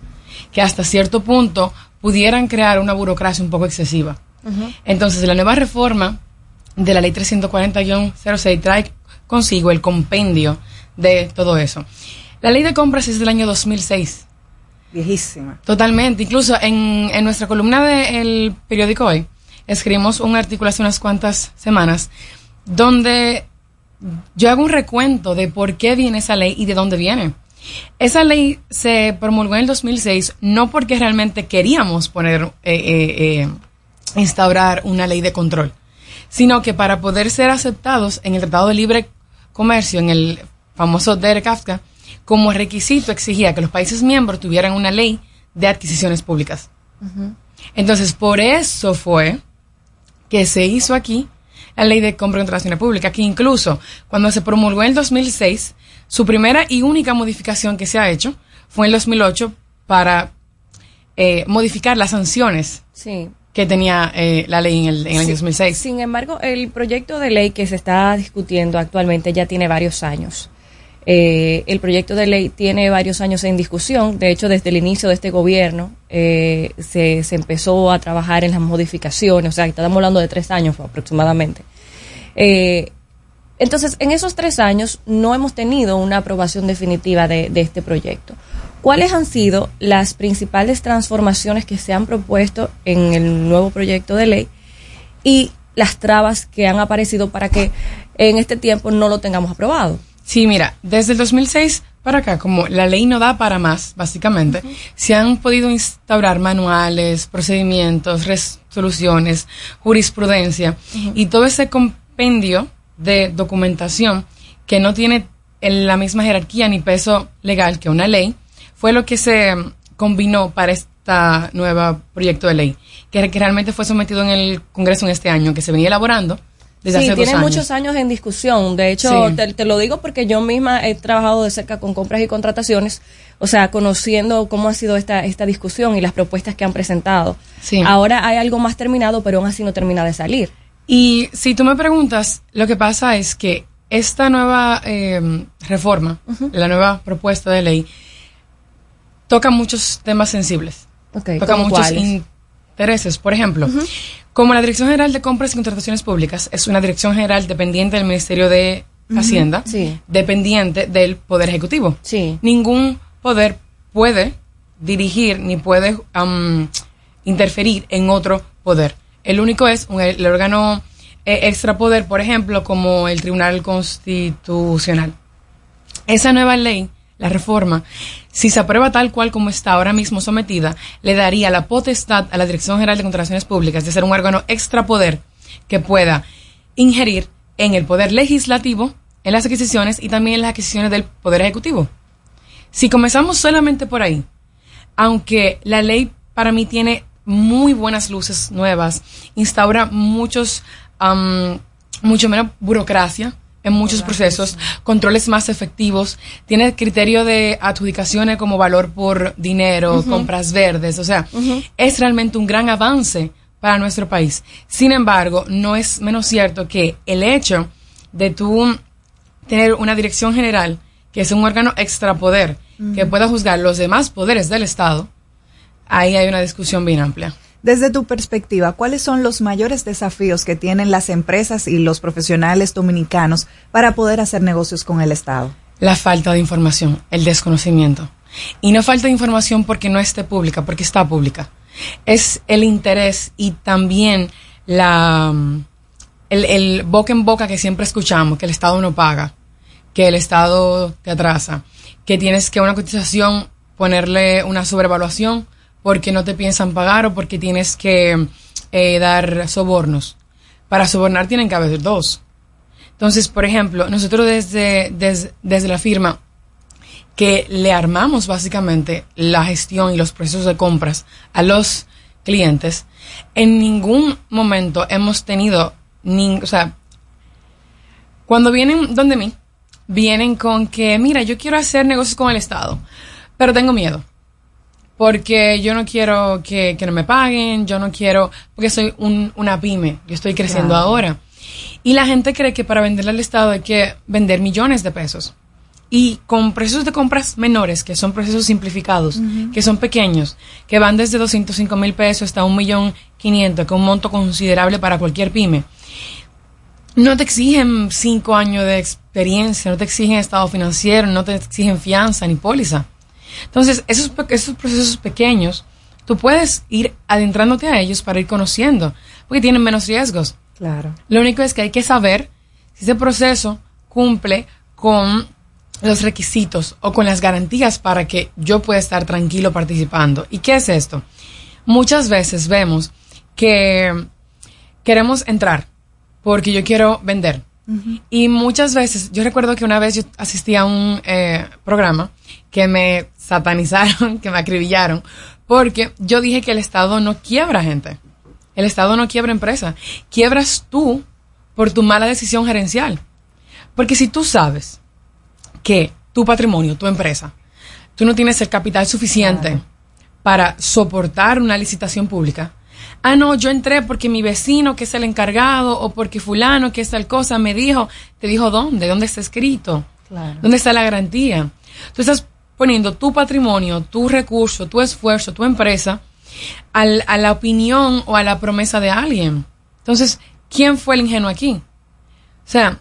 que hasta cierto punto pudieran crear una burocracia un poco excesiva. Entonces, la nueva reforma de la ley 340-06 trae consigo el compendio de todo eso. La ley de compras es del año 2006. Viejísima. Totalmente. Incluso en, en nuestra columna del periódico Hoy, escribimos un artículo hace unas cuantas semanas donde yo hago un recuento de por qué viene esa ley y de dónde viene. Esa ley se promulgó en el 2006 no porque realmente queríamos poner, eh, eh, eh, instaurar una ley de control, sino que para poder ser aceptados en el Tratado de Libre Comercio, en el famoso DERE-CAFTA, como requisito exigía que los países miembros tuvieran una ley de adquisiciones públicas. Entonces, por eso fue que se hizo aquí la ley de compra y contratación pública, que incluso cuando se promulgó en el 2006, su primera y única modificación que se ha hecho fue en el 2008 para eh, modificar las sanciones Sí. que tenía eh, la ley en el, en el año Sí. 2006. Sin embargo, el proyecto de ley que se está discutiendo actualmente ya tiene varios años. Eh, el proyecto de ley tiene varios años en discusión. De hecho, desde el inicio de este gobierno eh, se, empezó a trabajar en las modificaciones. O sea, estamos hablando de tres años aproximadamente. Eh, entonces, en esos tres años no hemos tenido una aprobación definitiva de, de este proyecto. ¿Cuáles han sido las principales transformaciones que se han propuesto en el nuevo proyecto de ley y las trabas que han aparecido para que en este tiempo no lo tengamos aprobado? Sí, mira, desde el 2006 para acá, como la ley no da para más, básicamente, se han podido instaurar manuales, procedimientos, resoluciones, jurisprudencia y todo ese compendio de documentación que no tiene en la misma jerarquía ni peso legal que una ley, fue lo que se combinó para esta nueva proyecto de ley, que, que realmente fue sometido en el Congreso en este año, que se venía elaborando desde sí, hace tiene años. muchos años en discusión. De hecho, Sí. te, te lo digo porque yo misma he trabajado de cerca con compras y contrataciones, o sea, conociendo cómo ha sido esta, esta discusión y las propuestas que han presentado. Sí. Ahora hay algo más terminado, pero aún así no termina de salir. Y si tú me preguntas, lo que pasa es que esta nueva eh, reforma, la nueva propuesta de ley, toca muchos temas sensibles. Ok, toca ¿cómo muchos? Intereses. Por ejemplo, como la Dirección General de Compras y Contrataciones Públicas es una dirección general dependiente del Ministerio de Hacienda, sí. dependiente del Poder Ejecutivo. Sí. Ningún poder puede dirigir ni puede am, interferir en otro poder. El único es un- el órgano eh, extrapoder, por ejemplo, como el Tribunal Constitucional. Esa nueva ley, la reforma, si se aprueba tal cual como está ahora mismo sometida, le daría la potestad a la Dirección General de Contrataciones Públicas de ser un órgano extrapoder que pueda ingerir en el poder legislativo, en las adquisiciones y también en las adquisiciones del poder ejecutivo. Si comenzamos solamente por ahí, aunque la ley para mí tiene muy buenas luces nuevas, instaura muchos, mucho menos burocracia en muchos procesos, controles más efectivos, tiene criterio de adjudicaciones como valor por dinero, compras verdes, o sea, es realmente un gran avance para nuestro país. Sin embargo, no es menos cierto que el hecho de tú tener una dirección general, que es un órgano extrapoder, que Ujú. pueda juzgar los demás poderes del Estado, ahí hay una discusión bien amplia. Desde tu perspectiva, ¿cuáles son los mayores desafíos que tienen las empresas y los profesionales dominicanos para poder hacer negocios con el Estado? La falta de información, el desconocimiento. Y no falta de información porque no esté pública, porque está pública. Es el interés y también la, el, el boca en boca que siempre escuchamos, que el Estado no paga, que el Estado te atrasa, que tienes que una cotización ponerle una sobrevaluación porque no te piensan pagar o porque tienes que eh, dar sobornos. Para sobornar tienen que haber dos. Entonces, por ejemplo, nosotros desde, des- desde la firma que le armamos básicamente la gestión y los procesos de compras a los clientes, en ningún momento hemos tenido, nin- o sea, cuando vienen donde mí, vienen con que, mira, yo quiero hacer negocios con el Estado, pero tengo miedo. Porque yo no quiero que, que no me paguen, yo no quiero, porque soy un- una pyme, yo estoy creciendo Claro. ahora. Y la gente cree que para venderle al Estado hay que vender millones de pesos. Y con precios de compras menores, que son procesos simplificados, que son pequeños, que van desde 205 mil pesos hasta un millón quinientos, que es un monto considerable para cualquier pyme. No te exigen cinco años de experiencia, no te exigen estado financiero, no te exigen fianza ni póliza. Entonces, esos, esos procesos pequeños, tú puedes ir adentrándote a ellos para ir conociendo, porque tienen menos riesgos. Claro. Lo único es que hay que saber si ese proceso cumple con los requisitos o con las garantías para que yo pueda estar tranquilo participando. ¿Y qué es esto? Muchas veces vemos que queremos entrar porque yo quiero vender. Y muchas veces, yo recuerdo que una vez yo asistí a un eh, programa que me satanizaron, (laughs) que me acribillaron, porque yo dije que el Estado no quiebra gente. El Estado no quiebra empresa. Quiebras tú por tu mala decisión gerencial. Porque si tú sabes que tu patrimonio, tu empresa, tú no tienes el capital suficiente para soportar una licitación pública. Ah, no, yo entré porque mi vecino, que es el encargado, o porque fulano, que es tal cosa, me dijo, te dijo dónde, dónde está escrito, Claro. dónde está la garantía. Tú estás poniendo tu patrimonio, tu recurso, tu esfuerzo, tu empresa al- a la opinión o a la promesa de alguien. Entonces, ¿quién fue el ingenuo aquí? O sea,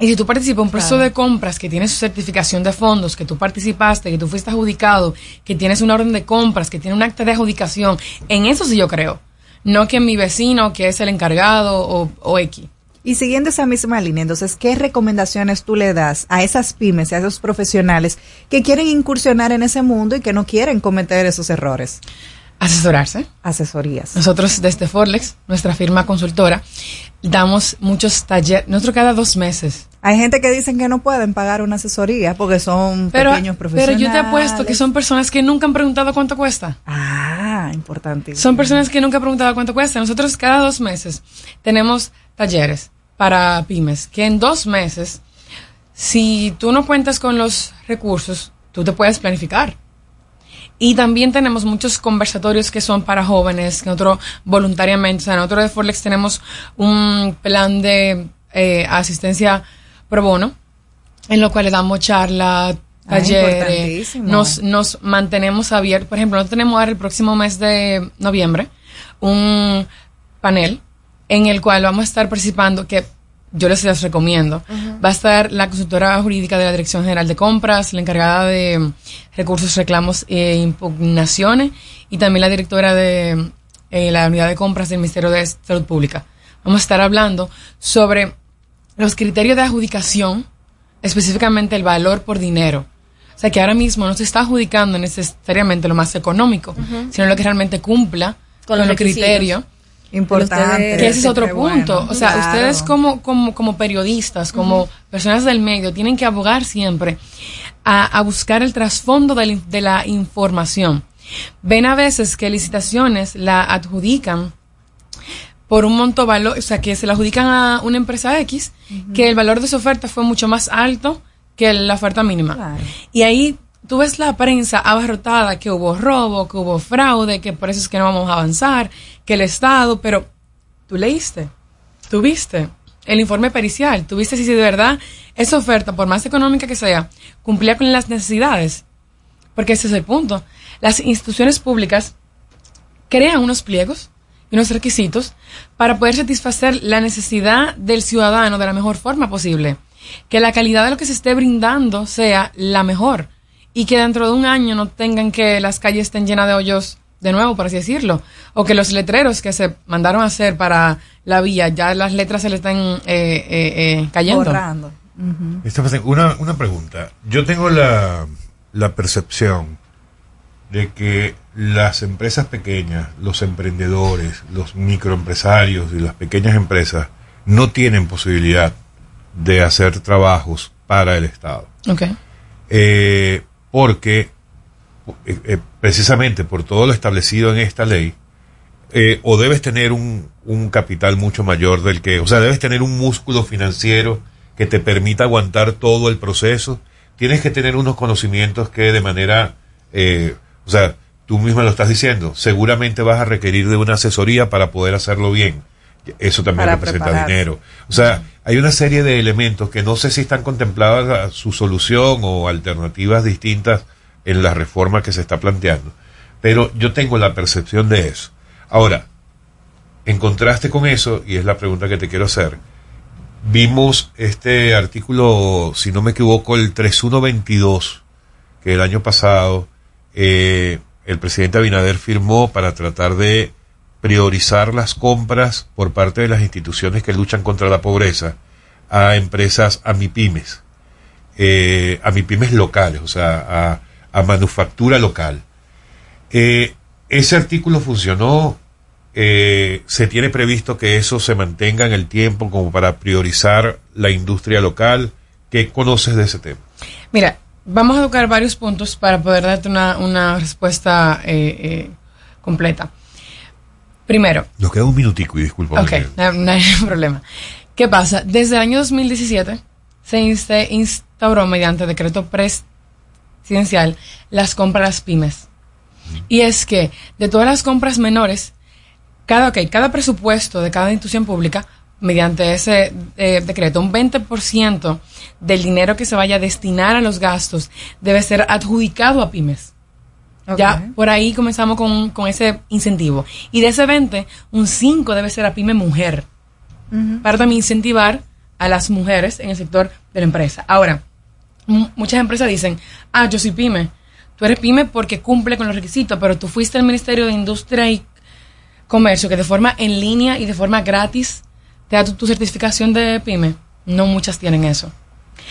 y si tú participas en un proceso Claro. de compras que tiene su certificación de fondos, que tú participaste, que tú fuiste adjudicado, que tienes una orden de compras, que tiene un acta de adjudicación, en eso sí yo creo. No que mi vecino, que es el encargado o, o X. Y siguiendo esa misma línea, entonces, ¿qué recomendaciones tú le das a esas pymes, a esos profesionales que quieren incursionar en ese mundo y que no quieren cometer esos errores? Asesorarse. Asesorías. Nosotros desde Forlex, nuestra firma consultora, damos muchos talleres, nosotros cada dos meses. Hay gente que dicen que no pueden pagar una asesoría porque son Pero, pequeños pero profesionales. yo te apuesto que son personas que nunca han preguntado cuánto cuesta. Ah, importante. Son personas que nunca han preguntado cuánto cuesta. Nosotros cada dos meses tenemos talleres para pymes, que en dos meses, si tú no cuentas con los recursos, tú te puedes planificar. Y también tenemos muchos conversatorios que son para jóvenes, que nosotros voluntariamente, o sea, nosotros de Forlex tenemos un plan de eh, asistencia pro bono, en lo cual le damos charla, Ah, talleres, nos, nos mantenemos abiertos. Por ejemplo, nosotros tenemos ahora el próximo mes de noviembre un panel en el cual vamos a estar participando, que yo les, les recomiendo. Va a estar la consultora jurídica de la Dirección General de Compras, la encargada de recursos, reclamos e impugnaciones y también la directora de eh, la unidad de compras del Ministerio de Salud Pública. Vamos a estar hablando sobre los criterios de adjudicación, específicamente el valor por dinero. O sea, que ahora mismo no se está adjudicando necesariamente lo más económico, sino lo que realmente cumpla con, los criterios. Importante. Que ese es otro punto. bueno. O sea, Claro. ustedes como, como, como periodistas, como personas del medio, tienen que abogar siempre a, a buscar el trasfondo de la, de la información. Ven a veces que licitaciones la adjudican por un monto valor, o sea, que se la adjudican a una empresa X, que el valor de su oferta fue mucho más alto que la oferta mínima. Y ahí tú ves la prensa abarrotada que hubo robo, que hubo fraude, que por eso es que no vamos a avanzar, que el Estado, pero tú leíste, tú viste el informe pericial. Tuviste si de verdad esa oferta, por más económica que sea, cumplía con las necesidades. Porque ese es el punto. Las instituciones públicas crean unos pliegos y unos requisitos para poder satisfacer la necesidad del ciudadano de la mejor forma posible. Que la calidad de lo que se esté brindando sea la mejor y que dentro de un año no tengan que las calles estén llenas de hoyos de nuevo, por así decirlo, o que los letreros que se mandaron a hacer para la vía, ya las letras se le están eh, eh, eh, cayendo. Borrando. Una, una pregunta. Yo tengo la, la percepción de que las empresas pequeñas, los emprendedores, los microempresarios y las pequeñas empresas no tienen posibilidad de hacer trabajos para el Estado. Ok. Eh, porque eh, eh, precisamente por todo lo establecido en esta ley, eh, o debes tener un, un capital mucho mayor del que, o sea, debes tener un músculo financiero que te permita aguantar todo el proceso, tienes que tener unos conocimientos que de manera, eh, o sea, tú misma lo estás diciendo, seguramente vas a requerir de una asesoría para poder hacerlo bien. Eso también Para representa prepararse. dinero. O sea, hay una serie de elementos que no sé si están contempladas a su solución o alternativas distintas en la reforma que se está planteando. Pero yo tengo la percepción de eso. Ahora, en contraste con eso, y es la pregunta que te quiero hacer, vimos este artículo, si no me equivoco, el 3122, que el año pasado eh, el presidente Abinader firmó para tratar de priorizar las compras por parte de las instituciones que luchan contra la pobreza a empresas, a MIPIMES, eh, a MIPIMES locales, o sea, a, a manufactura local. Eh, ese artículo funcionó, eh, se tiene previsto que eso se mantenga en el tiempo como para priorizar la industria local. ¿Qué conoces de ese tema? Mira, vamos a tocar varios puntos para poder darte una, una respuesta eh, completa. Primero, Nos queda un minutico y disculpa. Ok, no, no hay (laughs) problema. ¿Qué pasa? Desde el año 2017 se instauró mediante decreto presidencial las compras pymes. Y es que de todas las compras menores, cada, ok, cada presupuesto de cada institución pública, mediante ese eh, decreto, un 20% del dinero que se vaya a destinar a los gastos debe ser adjudicado a pymes. Ya por ahí comenzamos con, con ese incentivo. Y de ese 20, un 5 debe ser a pyme mujer. Para también incentivar a las mujeres en el sector de la empresa. Ahora, muchas empresas dicen, ah, yo soy pyme. Tú eres pyme porque cumple con los requisitos, pero tú fuiste al Ministerio de Industria y Comercio que de forma en línea y de forma gratis te da tu, tu certificación de pyme. No muchas tienen eso.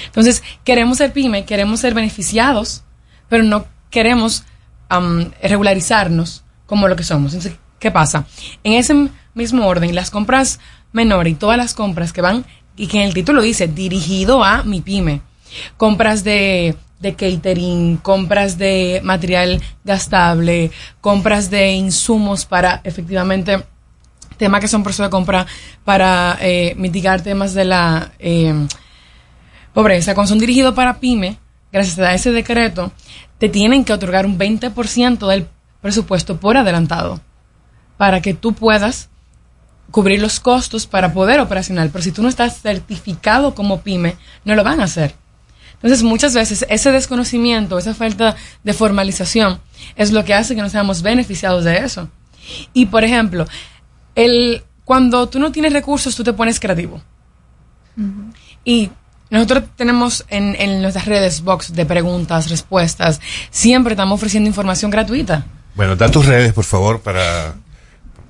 Entonces, queremos ser pyme, queremos ser beneficiados, pero no queremos am, regularizarnos como lo que somos. Entonces, ¿qué pasa? En ese mismo orden, las compras menores y todas las compras que van, y que en el título dice, dirigido a mi pyme, compras de, catering, compras de material gastable, compras de insumos para efectivamente temas que son procesos de compra para eh, mitigar temas de la eh, pobreza, cuando son dirigidos para pyme, gracias a ese decreto, te tienen que otorgar un 20% del presupuesto por adelantado para que tú puedas cubrir los costos para poder operacional. Pero si tú no estás certificado como pyme, no lo van a hacer. Entonces, muchas veces ese desconocimiento, esa falta de formalización es lo que hace que no seamos beneficiados de eso. Y, por ejemplo, el, cuando tú no tienes recursos, tú te pones creativo. Y nosotros tenemos en, en nuestras redes box de preguntas, respuestas, siempre estamos ofreciendo información gratuita. Bueno, da tus redes, por favor, para,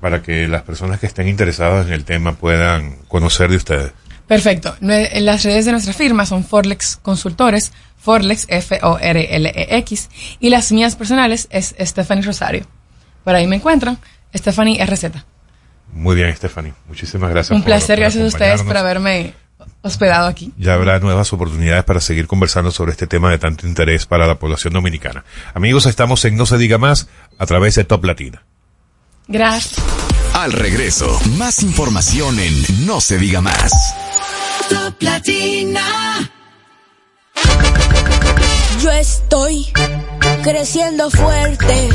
para que las personas que estén interesadas en el tema puedan conocer de ustedes. Perfecto. En Las redes de nuestra firma son Forlex Consultores, Forlex, F-O-R-L-E-X, y las mías personales es Stephanie Rosario. Por ahí me encuentran, Stephanie RZ. Muy bien, Stephanie. Muchísimas gracias. Un por- placer, por gracias a ustedes por haberme hospedado aquí. Ya habrá nuevas oportunidades para seguir conversando sobre este tema de tanto interés para la población dominicana. Amigos, estamos en No se diga más a través de Top Latina. Gracias. Al regreso, más información en No se diga más. Top Latina. Yo estoy creciendo fuerte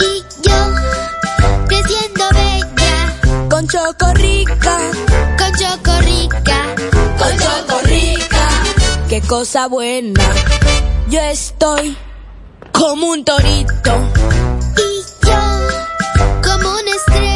Y yo, creciendo bella, con Choco Rica. con Choco Rica. cosa buena. Yo estoy como un torito. Y yo, como una estrella.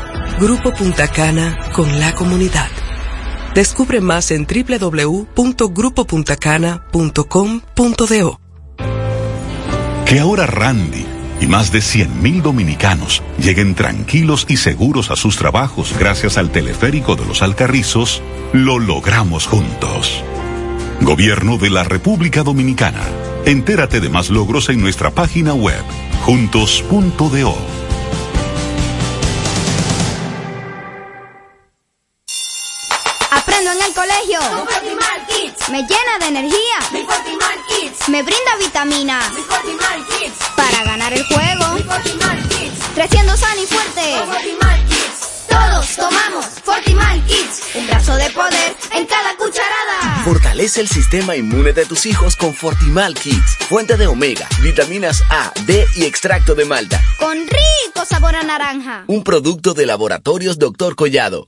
Grupo Punta Cana con la comunidad. Descubre más en www.grupopuntacana.com.do. Que ahora Randy y más de 100.000 dominicanos lleguen tranquilos y seguros a sus trabajos gracias al teleférico de los Alcarrizos, lo logramos juntos. Gobierno de la República Dominicana. Entérate de más logros en nuestra página web, juntos.do. En el colegio. Me llena de energía. Me brinda vitaminas. Para ganar el juego. Creciendo sano y fuerte. Todos tomamos Fortimal Kids. Un brazo de poder en cada cucharada. Fortalece el sistema inmune de tus hijos con Fortimal Kids. Fuente de omega, vitaminas A, D y extracto de malta. Con rico sabor a naranja. Un producto de laboratorios Dr. Collado.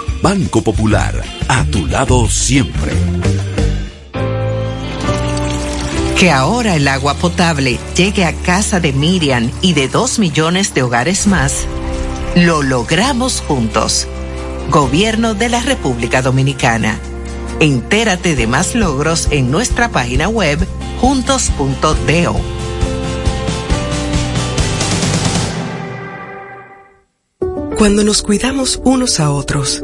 Banco Popular, a tu lado siempre. Que ahora el agua potable llegue a casa de Miriam y de dos millones de hogares más, lo logramos juntos. Gobierno de la República Dominicana. Entérate de más logros en nuestra página web juntos.do. Cuando nos cuidamos unos a otros,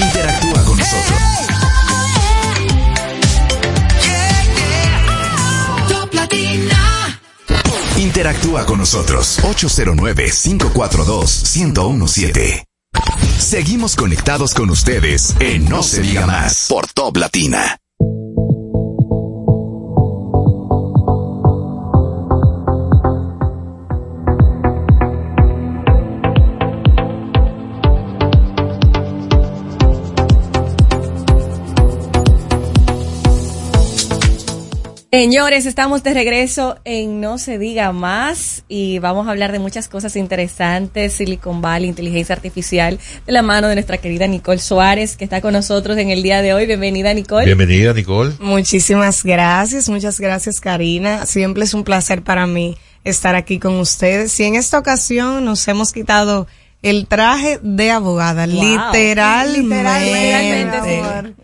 Interactúa con nosotros. Interactúa con nosotros. 809-542-1017. Seguimos conectados con ustedes en No Se Diga Más por Top Latina. Señores, estamos de regreso en No se diga más y vamos a hablar de muchas cosas interesantes, Silicon Valley, inteligencia artificial, de la mano de nuestra querida Nicole Suárez, que está con nosotros en el día de hoy. Bienvenida, Nicole. Bienvenida, Nicole. Muchísimas gracias, muchas gracias Karina. Siempre es un placer para mí estar aquí con ustedes. Y en esta ocasión nos hemos quitado el traje de abogada, Wow. literalmente. Literalmente,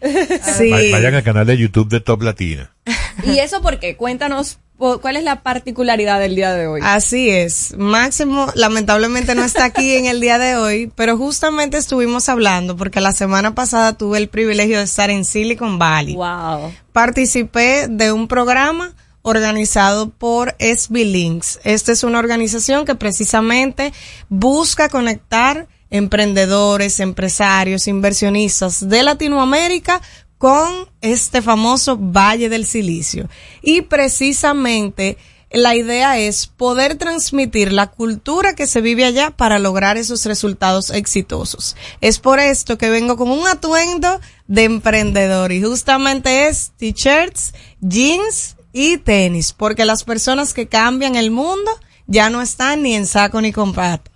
Sí. Va- Vayan al canal de YouTube de Top Latina. (laughs) ¿Y eso por qué? Cuéntanos ¿cuál es la particularidad del día de hoy? Así es. Máximo, lamentablemente no está aquí en el día de hoy, pero justamente estuvimos hablando porque la semana pasada tuve el privilegio de estar en Silicon Valley. Wow. Participé de un programa organizado por SB Links. Esta es una organización que precisamente busca conectar emprendedores, empresarios, inversionistas de Latinoamérica con este famoso Valle del Silicio. Y precisamente la idea es poder transmitir la cultura que se vive allá para lograr esos resultados exitosos. Es por esto que vengo con un atuendo de emprendedor y justamente es t-shirts, jeans y tenis, porque las personas que cambian el mundo ya no están ni en saco ni con pata.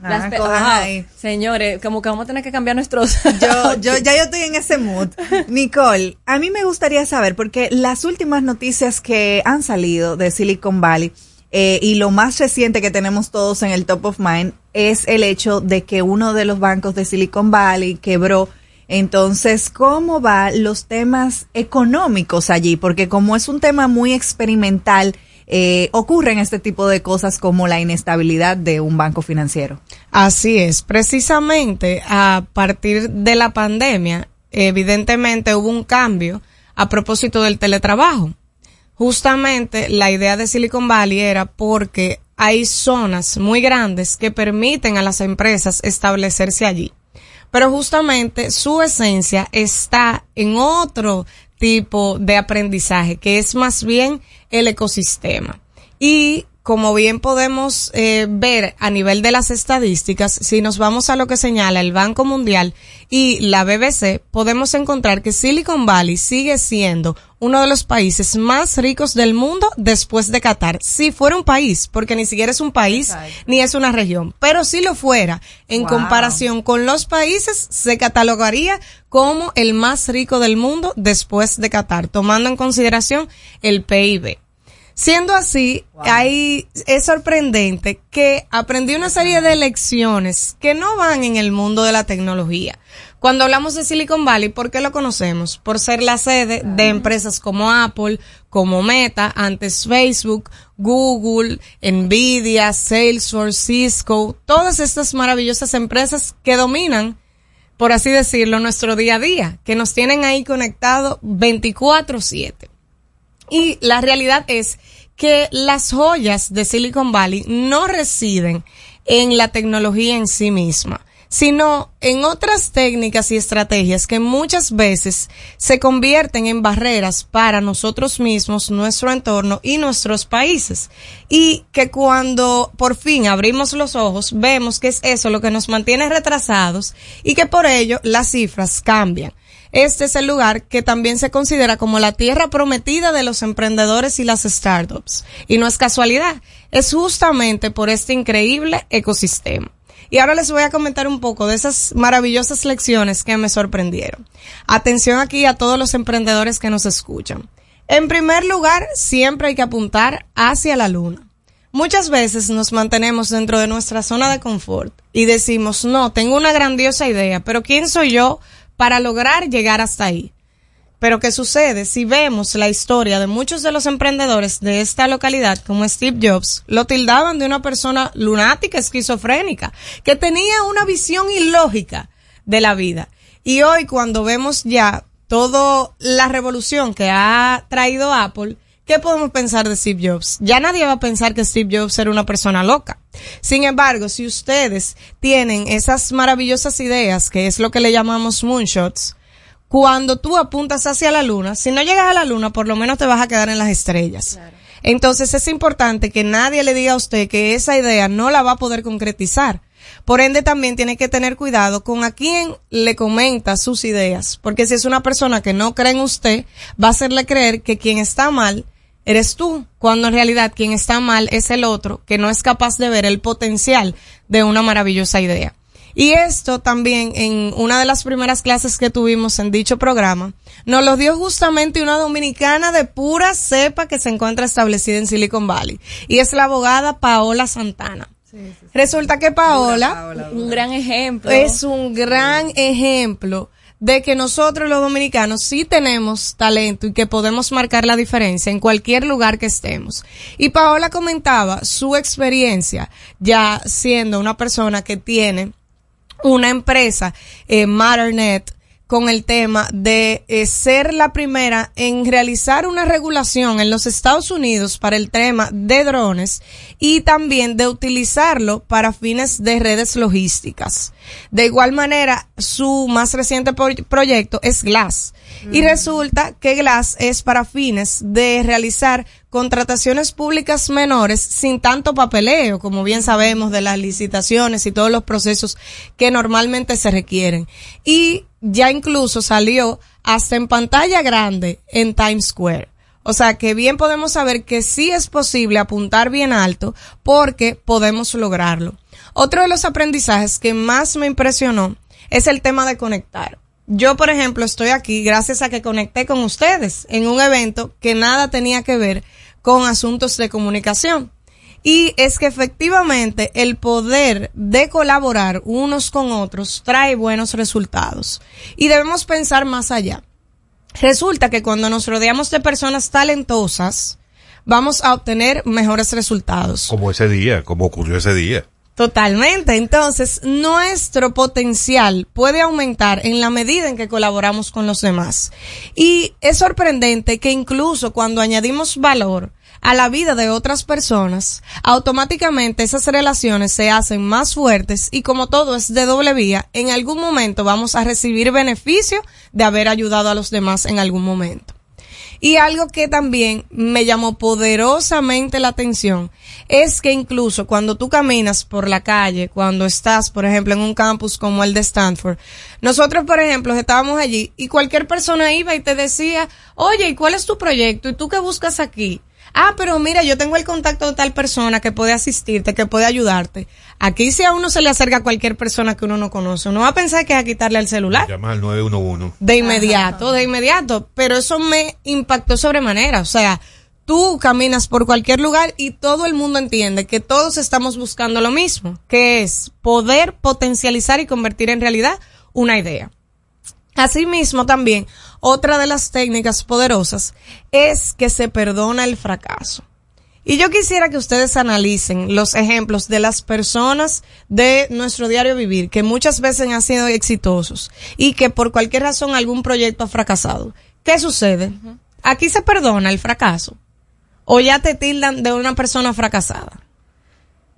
Las Ah, Ajá. ahí. Señores, como que vamos a tener que cambiar nuestros. (laughs) Yo, yo, (laughs) ya yo estoy en ese mood. Nicole, a mí me gustaría saber, porque las últimas noticias que han salido de Silicon Valley eh, y lo más reciente que tenemos todos en el top of mind es el hecho de que uno de los bancos de Silicon Valley quebró. Entonces, ¿cómo van los temas económicos allí? Porque como es un tema muy experimental, eh, ocurren este tipo de cosas como la inestabilidad de un banco financiero. Así es, precisamente a partir de la pandemia, evidentemente hubo un cambio a propósito del teletrabajo. Justamente la idea de Silicon Valley era porque hay zonas muy grandes que permiten a las empresas establecerse allí. Pero justamente su esencia está en otro tipo de aprendizaje, que es más bien el ecosistema. Y como bien podemos eh, ver a nivel de las estadísticas, si nos vamos a lo que señala el Banco Mundial y la BBC, podemos encontrar que Silicon Valley sigue siendo uno de los países más ricos del mundo después de Qatar. Si fuera un país, porque ni siquiera es un país ni es una región, pero si lo fuera, en Wow. comparación con los países, se catalogaría como el más rico del mundo después de Qatar, tomando en consideración el PIB. Siendo así, ahí es sorprendente que aprendí una serie de lecciones que no van en el mundo de la tecnología. Cuando hablamos de Silicon Valley, ¿por qué lo conocemos? Por ser la sede de empresas como Apple, como Meta, antes Facebook, Google, Nvidia, Salesforce, Cisco, todas estas maravillosas empresas que dominan por así decirlo, nuestro día a día, que nos tienen ahí conectados 24/7. Y la realidad es que las joyas de Silicon Valley no residen en la tecnología en sí misma, sino en otras técnicas y estrategias que muchas veces se convierten en barreras para nosotros mismos, nuestro entorno y nuestros países. Y que cuando por fin abrimos los ojos, vemos que es eso lo que nos mantiene retrasados y que por ello las cifras cambian. Este es el lugar que también se considera como la tierra prometida de los emprendedores y las startups. Y no es casualidad, es justamente por este increíble ecosistema. Y ahora les voy a comentar un poco de esas maravillosas lecciones que me sorprendieron. Atención aquí a todos los emprendedores que nos escuchan. En primer lugar, siempre hay que apuntar hacia la luna. Muchas veces nos mantenemos dentro de nuestra zona de confort y decimos, no, tengo una grandiosa idea, pero ¿quién soy yo para lograr llegar hasta ahí? Pero ¿qué sucede? Si vemos la historia de muchos de los emprendedores de esta localidad, como Steve Jobs, lo tildaban de una persona lunática, esquizofrénica, que tenía una visión ilógica de la vida. Y hoy cuando vemos ya toda la revolución que ha traído Apple, ¿qué podemos pensar de Steve Jobs? Ya nadie va a pensar que Steve Jobs era una persona loca. Sin embargo, si ustedes tienen esas maravillosas ideas, que es lo que le llamamos moonshots, cuando tú apuntas hacia la luna, si no llegas a la luna, por lo menos te vas a quedar en las estrellas. Entonces es importante que nadie le diga a usted que esa idea no la va a poder concretizar. Por ende, también tiene que tener cuidado con a quién le comenta sus ideas, porque si es una persona que no cree en usted, va a hacerle creer que quien está mal eres tú, cuando en realidad quien está mal es el otro, que no es capaz de ver el potencial de una maravillosa idea. Y esto también en una de las primeras clases que tuvimos en dicho programa, nos lo dio justamente una dominicana de pura cepa que se encuentra establecida en Silicon Valley. Y es la abogada Paola Santana. Resulta que Paola, un gran ejemplo. es un gran ejemplo de que nosotros los dominicanos sí tenemos talento y que podemos marcar la diferencia en cualquier lugar que estemos. Y Paola comentaba su experiencia ya siendo una persona que tiene una empresa, eh, Matternet, con el tema de eh, ser la primera en realizar una regulación en los Estados Unidos para el tema de drones y también de utilizarlo para fines de redes logísticas. De igual manera, su más reciente pro- proyecto es Glass. Y resulta que Glass es para fines de realizar contrataciones públicas menores sin tanto papeleo, como bien sabemos de las licitaciones y todos los procesos que normalmente se requieren. Y ya incluso salió hasta en pantalla grande en Times Square. O sea que bien podemos saber que sí es posible apuntar bien alto porque podemos lograrlo. Otro de los aprendizajes que más me impresionó es el tema de conectar. Yo, por ejemplo, estoy aquí gracias a que conecté con ustedes en un evento que nada tenía que ver con asuntos de comunicación. Y es que efectivamente el poder de colaborar unos con otros trae buenos resultados. Y debemos pensar más allá. Resulta que cuando nos rodeamos de personas talentosas, vamos a obtener mejores resultados. Como ese día, como ocurrió ese día. Totalmente. Entonces, nuestro potencial puede aumentar en la medida en que colaboramos con los demás. Y es sorprendente que incluso cuando añadimos valor a la vida de otras personas, automáticamente esas relaciones se hacen más fuertes y como todo es de doble vía, en algún momento vamos a recibir beneficio de haber ayudado a los demás en algún momento. Y algo que también me llamó poderosamente la atención es que incluso cuando tú caminas por la calle, cuando estás, por ejemplo, en un campus como el de Stanford, nosotros, por ejemplo, estábamos allí y cualquier persona iba y te decía, oye, ¿y cuál es tu proyecto? ¿Y tú qué buscas aquí? Ah, pero mira, yo tengo el contacto de tal persona que puede asistirte, que puede ayudarte. Aquí si a uno se le acerca a cualquier persona que uno no conoce, uno va a pensar que es a quitarle el celular. Llama al 911. De inmediato, de inmediato. Pero eso me impactó sobremanera. O sea, tú caminas por cualquier lugar y todo el mundo entiende que todos estamos buscando lo mismo, que es poder potencializar y convertir en realidad una idea. Asimismo, también, otra de las técnicas poderosas es que se perdona el fracaso. Y yo quisiera que ustedes analicen los ejemplos de las personas de nuestro diario vivir que muchas veces han sido exitosos y que por cualquier razón algún proyecto ha fracasado. ¿Qué sucede? Aquí se perdona el fracaso. O ya te tildan de una persona fracasada.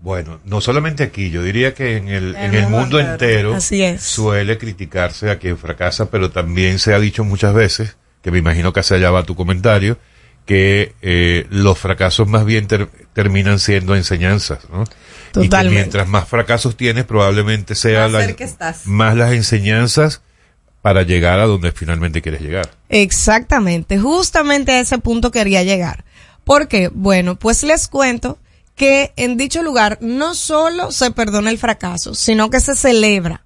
Bueno, no solamente aquí, yo diría que en el, en el mundo entero Así es. suele criticarse a quien fracasa, pero también se ha dicho muchas veces, que me imagino que hacia allá va tu comentario, que eh, los fracasos más bien ter- terminan siendo enseñanzas, ¿no? Y que Totalmente. mientras más fracasos tienes, probablemente sea Más la- más las enseñanzas para llegar a donde finalmente quieres llegar. Exactamente, justamente a ese punto quería llegar. ¿Por qué? Bueno, pues les cuento que en dicho lugar no solo se perdona el fracaso, sino que se celebra.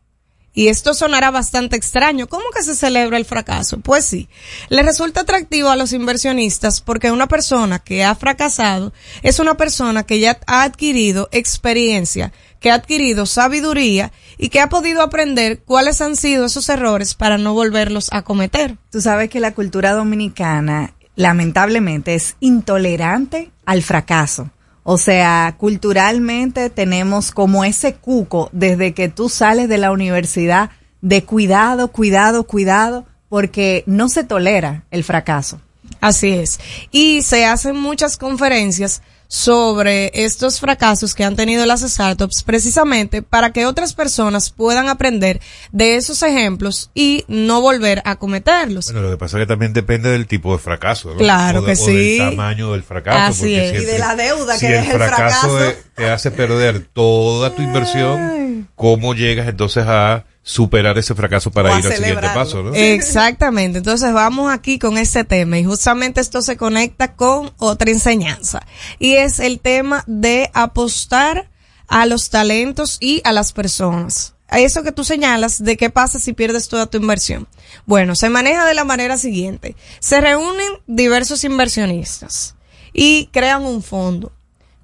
Y esto sonará bastante extraño. ¿Cómo que se celebra el fracaso? Pues sí, le resulta atractivo a los inversionistas porque una persona que ha fracasado es una persona que ya ha adquirido experiencia, que ha adquirido sabiduría y que ha podido aprender cuáles han sido esos errores para no volverlos a cometer. Tú sabes que la cultura dominicana, lamentablemente, es intolerante al fracaso. O sea, culturalmente tenemos como ese cuco desde que tú sales de la universidad de cuidado, cuidado, cuidado, porque no se tolera el fracaso. Así es. Y se hacen muchas conferencias sobre estos fracasos que han tenido las startups precisamente para que otras personas puedan aprender de esos ejemplos y no volver a cometerlos. Bueno, lo que pasa es que también depende del tipo de fracaso, ¿no? Claro O de- que o sí. del tamaño del fracaso. Así porque es. si Y de la deuda si que deja el fracaso. es- te hace perder toda tu inversión, ¿cómo llegas entonces a superar ese fracaso para O ir al siguiente paso, no? (laughs) Exactamente. Entonces vamos aquí con este tema y justamente esto se conecta con otra enseñanza y es el tema de apostar a los talentos y a las personas. A eso que tú señalas de qué pasa si pierdes toda tu inversión. Bueno, se maneja de la manera siguiente. Se reúnen diversos inversionistas y crean un fondo.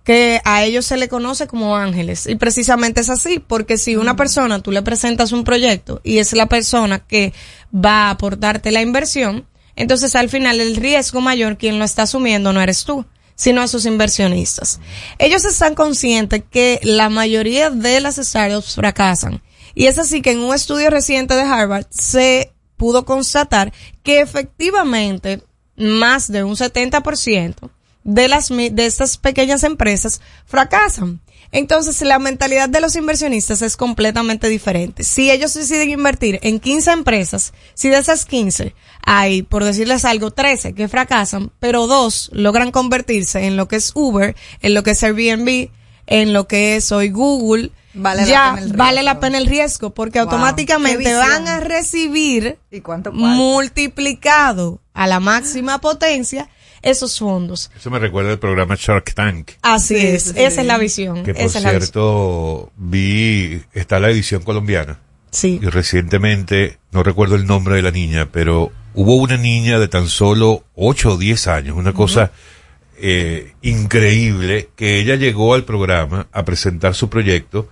Que a ellos se le conoce como ángeles. Y precisamente es así, porque si una persona tú le presentas un proyecto y es la persona que va a aportarte la inversión, entonces al final el riesgo mayor quien lo está asumiendo no eres tú, sino a sus inversionistas. Ellos están conscientes que la mayoría de las startups fracasan. Y es así que en un estudio reciente de Harvard se pudo constatar que efectivamente más de un 70% de las de estas pequeñas empresas fracasan. Entonces, la mentalidad de los inversionistas es completamente diferente. Si ellos deciden invertir en 15 empresas, si de esas 15 hay, por decirles algo, 13 que fracasan, pero dos logran convertirse en lo que es Uber, en lo que es Airbnb, en lo que es hoy Google, Vale la ya pena el vale la pena el riesgo porque Wow, automáticamente van a recibir ¿Y cuánto multiplicado a la máxima potencia esos fondos. Eso me recuerda el programa Shark Tank. Así Sí, es, sí, esa es la visión. Que por cierto, vi, está la edición colombiana. Sí. Y recientemente, no recuerdo el nombre de la niña, pero hubo una niña de tan solo 8 o 10 años, una cosa eh, increíble, que ella llegó al programa a presentar su proyecto,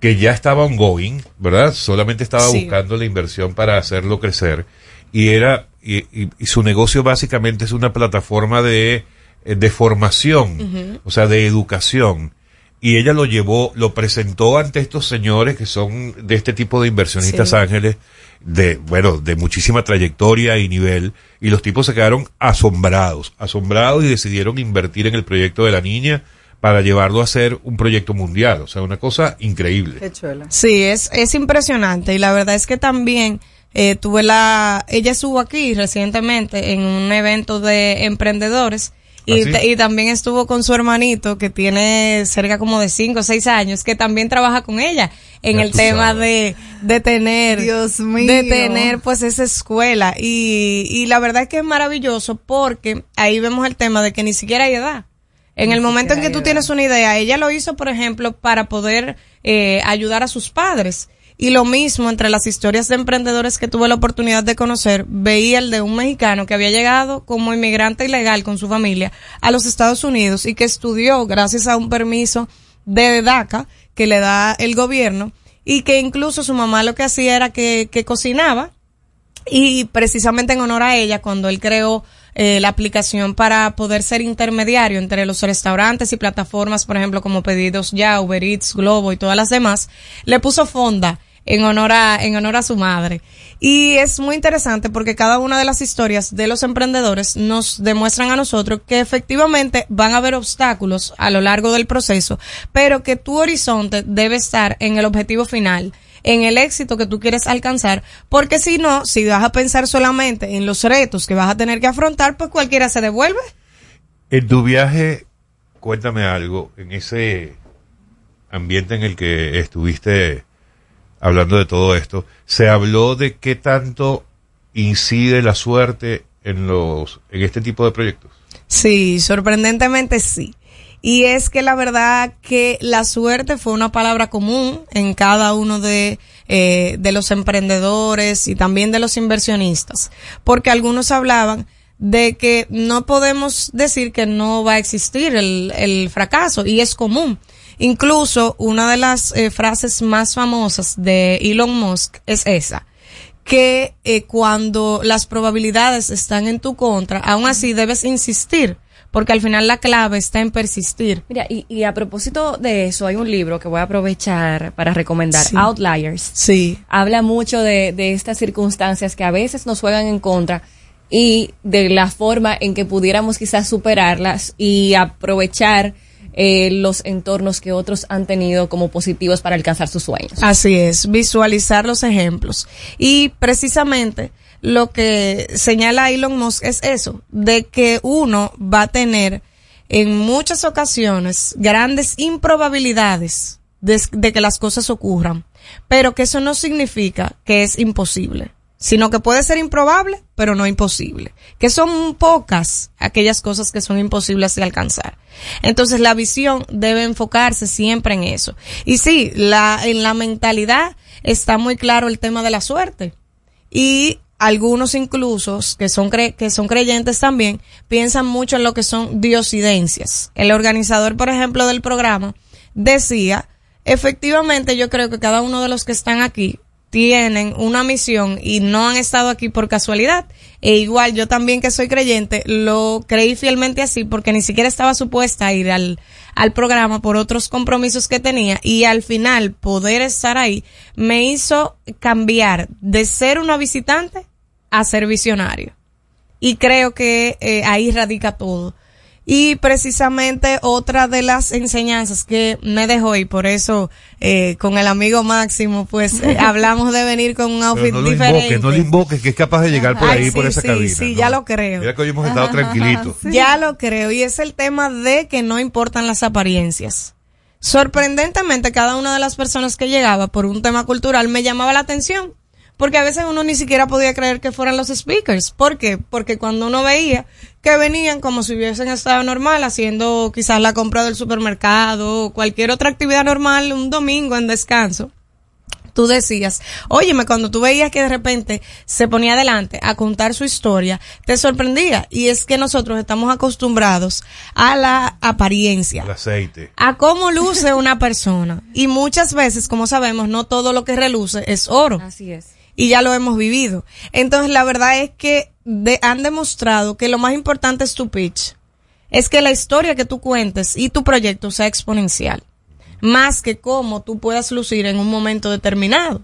que ya estaba ongoing, ¿verdad? Solamente estaba Sí. buscando la inversión para hacerlo crecer. Y era, y, y- y su negocio básicamente es una plataforma de, eh, de formación, o sea, de educación. Y ella lo llevó, lo presentó ante estos señores que son de este tipo de inversionistas Sí. ángeles, de, bueno, de muchísima trayectoria y nivel, y los tipos se quedaron asombrados, asombrados y decidieron invertir en el proyecto de la niña para llevarlo a ser un proyecto mundial, o sea, una cosa increíble. Sí, es, es impresionante y la verdad es que también eh, tuve la, ella estuvo aquí recientemente en un evento de emprendedores y, ¿Ah, sí? y también estuvo con su hermanito que tiene cerca como de 5 o 6 años que también trabaja con ella en Ya el tema sabes. de, de tener, Dios mío. de tener pues esa escuela y, y la verdad es que es maravilloso porque ahí vemos el tema de que ni siquiera hay edad. En Ni el momento en que tú tienes una idea, ella lo hizo, por ejemplo, para poder eh, ayudar a sus padres. Y lo mismo entre las historias de emprendedores que tuve la oportunidad de conocer, veía el de un mexicano que había llegado como inmigrante ilegal con su familia a los Estados Unidos y que estudió gracias a un permiso de DACA que le da el gobierno y que incluso su mamá lo que hacía era que, que cocinaba y precisamente en honor a ella, cuando él creó eh, la aplicación para poder ser intermediario entre los restaurantes y plataformas, por ejemplo, como Pedidos Ya, Uber Eats, Globo y todas las demás, le puso fonda en honor a, en honor a su madre. Y es muy interesante porque cada una de las historias de los emprendedores nos demuestran a nosotros que efectivamente van a haber obstáculos a lo largo del proceso, pero que tu horizonte debe estar en el objetivo final en el éxito que tú quieres alcanzar, porque si no, si vas a pensar solamente en los retos que vas a tener que afrontar, pues cualquiera se devuelve. En tu viaje, cuéntame algo, en ese ambiente en el que estuviste hablando de todo esto, se habló de qué tanto incide la suerte en los en este tipo de proyectos. Sí, sorprendentemente sí. Y es que la verdad que la suerte fue una palabra común en cada uno de, eh, de los emprendedores y también de los inversionistas, porque algunos hablaban de que no podemos decir que no va a existir el, el fracaso y es común. Incluso una de las eh, frases más famosas de Elon Musk es esa que eh, cuando las probabilidades están en tu contra, aún así debes insistir, porque al final la clave está en persistir. Mira, y, y a propósito de eso, hay un libro que voy a aprovechar para recomendar, Sí. Outliers. Sí. Habla mucho de, de estas circunstancias que a veces nos juegan en contra y de la forma en que pudiéramos quizás superarlas y aprovechar eh, los entornos que otros han tenido como positivos para alcanzar sus sueños. Así es, visualizar los ejemplos. Y precisamente lo que señala Elon Musk es eso, de que uno va a tener en muchas ocasiones grandes improbabilidades de, de que las cosas ocurran, pero que eso no significa que es imposible, sino que puede ser improbable, pero no imposible, que son pocas aquellas cosas que son imposibles de alcanzar. Entonces la visión debe enfocarse siempre en eso. Y sí, la, en la mentalidad está muy claro el tema de la suerte. Y algunos incluso que son cre- que son creyentes también piensan mucho en lo que son diosidencias. El organizador, por ejemplo, del programa decía, efectivamente yo creo que cada uno de los que están aquí tienen una misión y no han estado aquí por casualidad. E igual yo también que soy creyente lo creí fielmente así porque ni siquiera estaba supuesta a ir al, al programa por otros compromisos que tenía y al final poder estar ahí me hizo cambiar de ser una visitante a ser visionario. Y creo que eh, ahí radica todo. Y precisamente otra de las enseñanzas que me dejó y por eso eh, con el amigo Máximo pues eh, (laughs) hablamos de venir con un outfit Pero no lo diferente. invoques, no lo invoques, que es capaz de llegar por Ay, ahí, por esa sí, cabina. Sí, ¿no? ya lo creo. Mira que hoy hemos estado (laughs) tranquilitos. Ya lo creo. Y es el tema de que no importan las apariencias. Sorprendentemente, cada una de las personas que llegaba por un tema cultural me llamaba la atención. Porque a veces uno ni siquiera podía creer que fueran los speakers. ¿Por qué? Porque cuando uno veía que venían como si hubiesen estado normal, haciendo quizás la compra del supermercado o cualquier otra actividad normal un domingo en descanso, tú decías, óyeme, cuando tú veías que de repente se ponía adelante a contar su historia, te sorprendía. Y es que nosotros estamos acostumbrados a la apariencia, El aceite. a cómo luce una persona. Y muchas veces, como sabemos, no todo lo que reluce es oro. Así es. Y ya lo hemos vivido. Entonces, la verdad es que han demostrado que lo más importante es tu pitch. Es que la historia que tú cuentes y tu proyecto sea exponencial. Más que cómo tú puedas lucir en un momento determinado.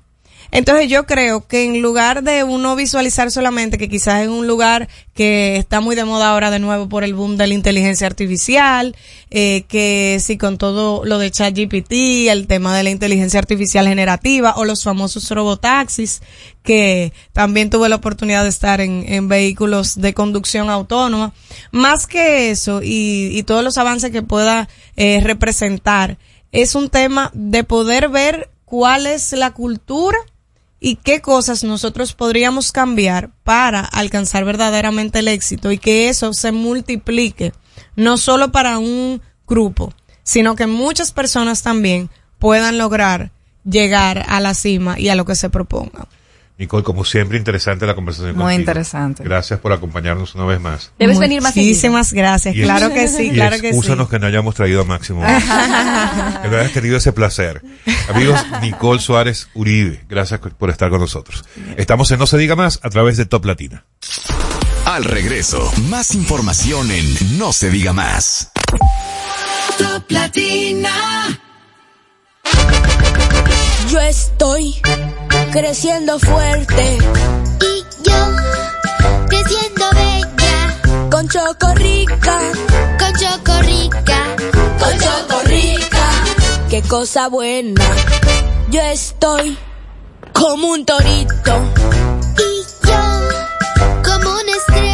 Entonces yo creo que en lugar de uno visualizar solamente que quizás en un lugar que está muy de moda ahora de nuevo por el boom de la inteligencia artificial, eh, que si con todo lo de ChatGPT, el tema de la inteligencia artificial generativa o los famosos robotaxis, que también tuve la oportunidad de estar en, en vehículos de conducción autónoma, más que eso y, y todos los avances que pueda eh, representar, es un tema de poder ver cuál es la cultura y qué cosas nosotros podríamos cambiar para alcanzar verdaderamente el éxito y que eso se multiplique no solo para un grupo, sino que muchas personas también puedan lograr llegar a la cima y a lo que se proponga. Nicole, como siempre, interesante la conversación Muy contigo. interesante. Gracias por acompañarnos una vez más. Debes venir más seguido. Muchísimas gracias, Y claro que sí, y claro que sí. que no hayamos traído a Máximo. (laughs) que no hayas tenido ese placer. Amigos, Nicole Suárez Uribe, gracias por estar con nosotros. Estamos en No Se Diga Más a través de Top Latina. Al regreso, más información en No se diga más. Top Latina. Yo estoy creciendo fuerte Y yo, creciendo bella, con chocorrica, con chocorrica. con chocorrica. Qué cosa buena. Yo estoy como un torito Y yo, como una estrella,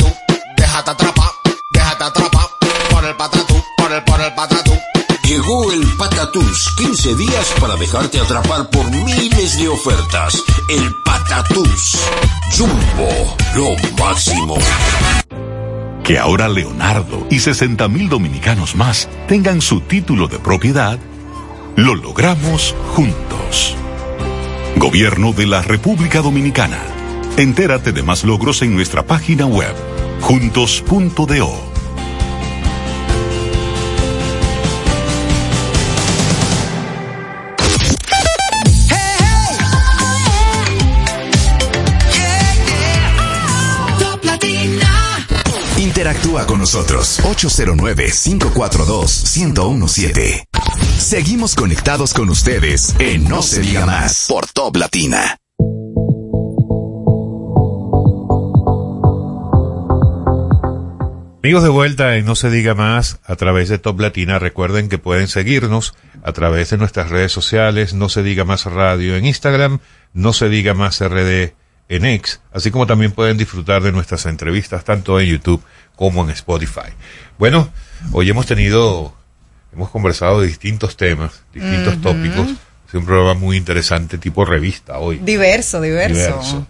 Llegó el Patatús, 15 días para dejarte atrapar por miles de ofertas. El Patatús. Jumbo, lo máximo. Que ahora Leonardo y 60 mil dominicanos más tengan su título de propiedad, lo logramos juntos. Gobierno de la República Dominicana. Entérate de más logros en nuestra página web, juntos.do. Interactúa con nosotros 809-542-1017. Seguimos conectados con ustedes en No se diga más por Top Latina. Amigos de vuelta en No se diga más a través de Top Latina, recuerden que pueden seguirnos a través de nuestras redes sociales, No se diga más radio en Instagram, No se diga más RD en X, así como también pueden disfrutar de nuestras entrevistas tanto en YouTube como en Spotify. Bueno, hoy hemos tenido, hemos conversado de distintos temas, distintos tópicos. Es un programa muy interesante, tipo revista hoy. Diverso, diverso. Diverso.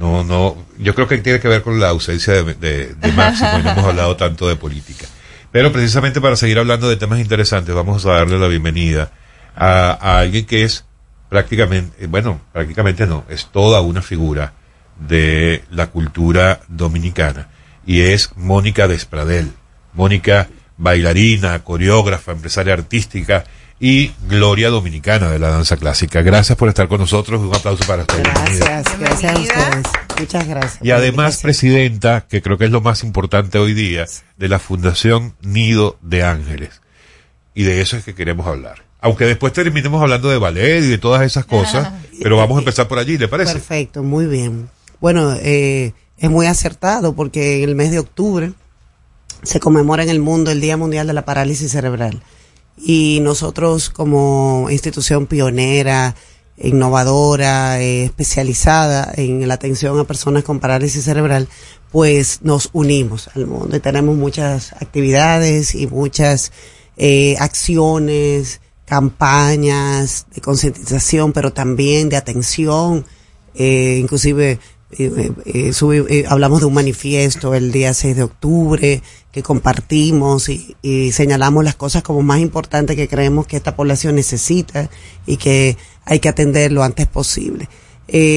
No, no, yo creo que tiene que ver con la ausencia de, de, de Máximo y no hemos hablado (laughs) tanto de política. Pero precisamente para seguir hablando de temas interesantes, vamos a darle la bienvenida a, a alguien que es prácticamente, eh, bueno, prácticamente no, es toda una figura de la cultura dominicana y es Mónica Despradel. Mónica, bailarina, coreógrafa, empresaria artística y gloria dominicana de la danza clásica. Gracias por estar con nosotros. Un aplauso para usted. Bienvenida. Gracias, gracias a ustedes. Muchas gracias. Y además presidenta, que creo que es lo más importante hoy día, de la Fundación Nido de Ángeles. Y de eso es que queremos hablar. Aunque después terminemos hablando de ballet y de todas esas cosas, pero vamos a empezar por allí, ¿le parece? Perfecto, muy bien. Bueno, eh, es muy acertado porque en el mes de octubre se conmemora en el mundo el Día Mundial de la Parálisis Cerebral. Y nosotros como institución pionera, innovadora, eh, especializada en la atención a personas con parálisis cerebral, pues nos unimos al mundo y tenemos muchas actividades y muchas eh, acciones, campañas de concientización, pero también de atención, eh, inclusive eh, eh, eh, hablamos de un manifiesto el día 6 de octubre que compartimos y, señalamos las cosas como más importantes que creemos que esta población necesita y que hay que atender lo antes posible.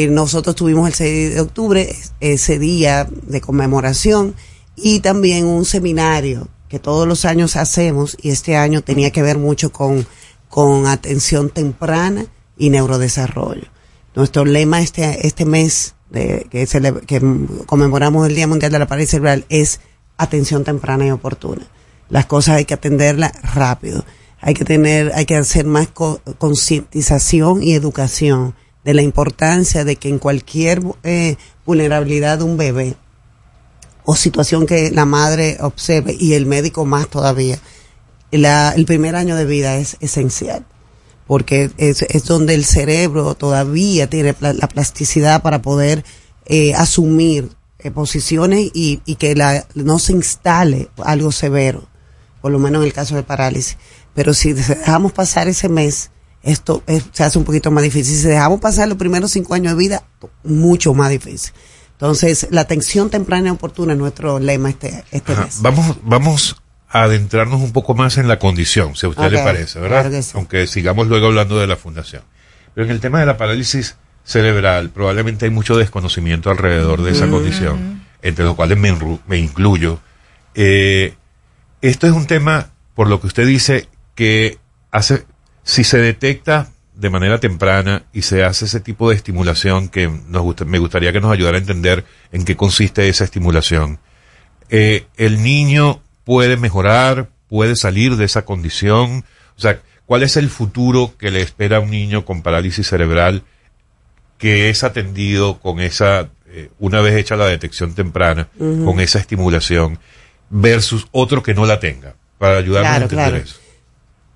Nosotros tuvimos el 6 de octubre ese día de conmemoración y también un seminario que todos los años hacemos y este año tenía que ver mucho con, con atención temprana y neurodesarrollo. Nuestro lema este, este mes de, que, cele- que conmemoramos el Día Mundial de la Parálisis Cerebral es atención temprana y oportuna. Las cosas hay que atenderlas rápido. Hay que tener, hay que hacer más co- concientización y educación de la importancia de que en cualquier eh, vulnerabilidad de un bebé o situación que la madre observe y el médico más todavía, la- el primer año de vida es esencial porque es, es donde el cerebro todavía tiene la plasticidad para poder eh, asumir eh, posiciones y, y que la, no se instale algo severo, por lo menos en el caso de parálisis. Pero si dejamos pasar ese mes, esto es- se hace un poquito más difícil. Si dejamos pasar los primeros cinco años de vida, mucho más difícil. Entonces, la atención temprana y oportuna es nuestro lema este, este Ajá. mes. Vamos, vamos adentrarnos un poco más en la condición, si a usted le parece, ¿verdad? claro que sí. Aunque sigamos luego hablando de la fundación. Pero en el tema de la parálisis cerebral, probablemente hay mucho desconocimiento alrededor de esa Ujú. condición, entre los cuales me incluyo. Eh, esto es un tema, por lo que usted dice, que hace, si se detecta de manera temprana y se hace ese tipo de estimulación que nos gusta- me gustaría que nos ayudara a entender en qué consiste esa estimulación. Eh, el niño puede mejorar, puede salir de esa condición. O sea, ¿cuál es el futuro que le espera a un niño con parálisis cerebral que es atendido con esa, eh, una vez hecha la detección temprana, con esa estimulación, versus otro que no la tenga? Para ayudarnos a entender claro. eso.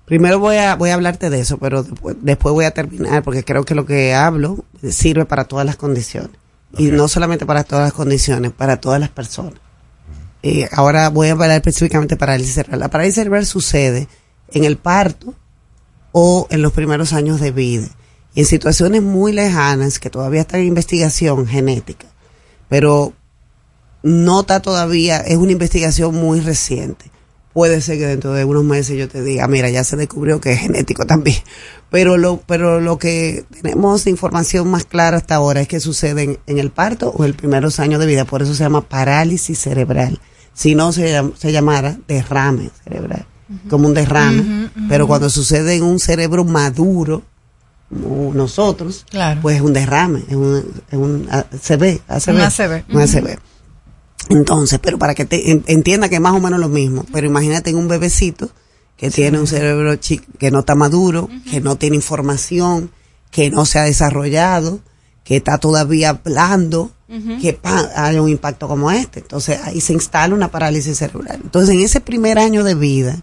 Primero voy a, voy a hablarte de eso, pero después, después voy a terminar porque creo que lo que hablo sirve para todas las condiciones. Y no solamente para todas las condiciones, para todas las personas. Y ahora voy a hablar específicamente parálisis cerebral. La parálisis cerebral sucede en el parto o en los primeros años de vida. Y en situaciones muy lejanas que todavía están en investigación genética. Pero no está todavía, es una investigación muy reciente. Puede ser que dentro de unos meses yo te diga, mira, ya se descubrió que es genético también. Pero lo, pero lo que tenemos información más clara hasta ahora es que sucede en el parto o en los primeros años de vida. Por eso se llama parálisis cerebral. Si no, se, se llamara derrame cerebral. Como un derrame. Pero cuando sucede en un cerebro maduro, como nosotros, pues es un derrame, es un, es un ACV, ACV, Un ACV. un ACV. Entonces, pero para que te en- entienda que es más o menos lo mismo, pero imagínate en un bebecito que tiene un cerebro que no está maduro, que no tiene información, que no se ha desarrollado, que está todavía blando, Que pa, haya un impacto como este. Entonces ahí se instala una parálisis cerebral. Entonces en ese primer año de vida,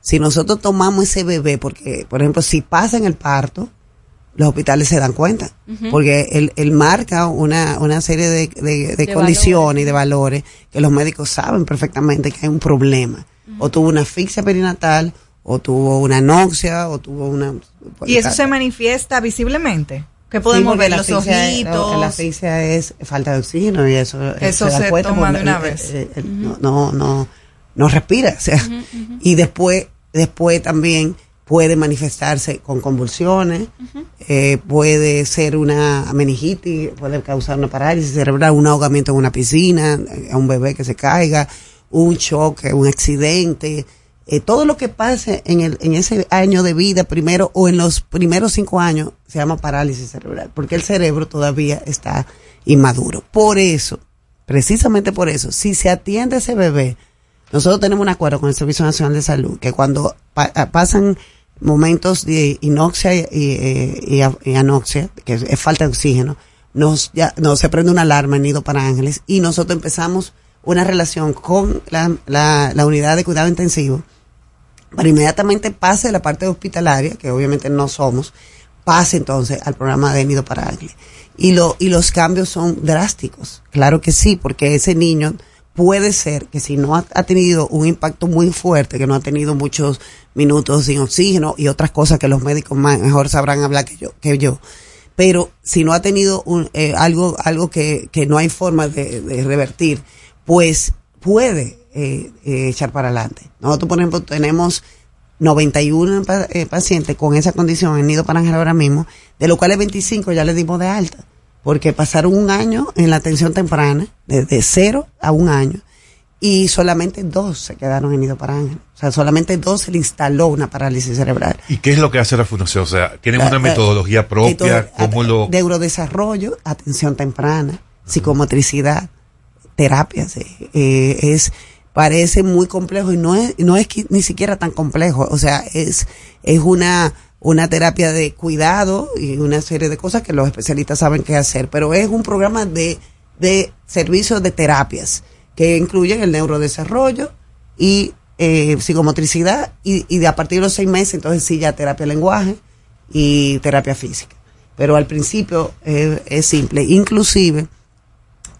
si nosotros tomamos ese bebé, porque por ejemplo si pasa en el parto, los hospitales se dan cuenta, porque él, él marca una, una serie de, de- de De condiciones y de valores que los médicos saben perfectamente que hay un problema. O tuvo una asfixia perinatal, o tuvo una anoxia, o tuvo una... Y eso se manifiesta visiblemente. Que podemos Sí, ver los ojitos. La asfixia es falta de oxígeno y eso, eh, Eso se toma de una vez. el- el- no, no, no, no respira. O sea, y después, después también puede manifestarse con convulsiones, eh, puede ser una meningitis, puede causar una parálisis cerebral, un ahogamiento en una piscina, eh, a un bebé que se caiga, un choque, un accidente, eh, todo lo que pase en, el, en ese año de vida primero o en los primeros cinco años se llama parálisis cerebral, porque el cerebro todavía está inmaduro. Por eso, precisamente por eso, si se atiende a ese bebé, nosotros tenemos un acuerdo con el Servicio Nacional de Salud que cuando ah, pasan momentos de inoxia y, y- y- y anoxia, que es, falta de oxígeno, nos, ya, nos se prende una alarma en Nido para Ángeles y nosotros empezamos una relación con la, la unidad de cuidado intensivo para inmediatamente pase la parte hospitalaria, que obviamente no somos, pase entonces al programa de Nido para Ángeles. Y, lo, y los cambios son drásticos, claro que sí, porque ese niño puede ser que si no ha, ha tenido un impacto muy fuerte, que no ha tenido muchos minutos sin oxígeno y otras cosas que los médicos más- mejor sabrán hablar que yo, que yo. Pero si no ha tenido un, eh, algo, algo que, que no hay forma de, de revertir, pues puede eh, eh, echar para adelante. Nosotros, por ejemplo, tenemos 91 pa- eh, pacientes con esa condición en Nido para Ángel ahora mismo, de los cuales 25 ya les dimos de alta, porque pasaron un año en la atención temprana, desde cero a un año, y solamente dos se quedaron en Nido para Ángel. O sea, solamente dos se le instaló una parálisis cerebral. ¿Y qué es lo que hace la fundación? O sea, ¿tienen una metodología propia? ¿Cómo lo...? Neurodesarrollo, atención temprana, psicomotricidad, terapias. eh, eh, es parece muy complejo y no es no es ni siquiera tan complejo, o sea, es es una una terapia de cuidado y una serie de cosas que los especialistas saben qué hacer, pero es un programa de de servicios de terapias que incluyen el neurodesarrollo y eh, psicomotricidad y, y de a partir de los seis meses entonces sí ya terapia de lenguaje y terapia física. Pero al principio eh, es simple. Inclusive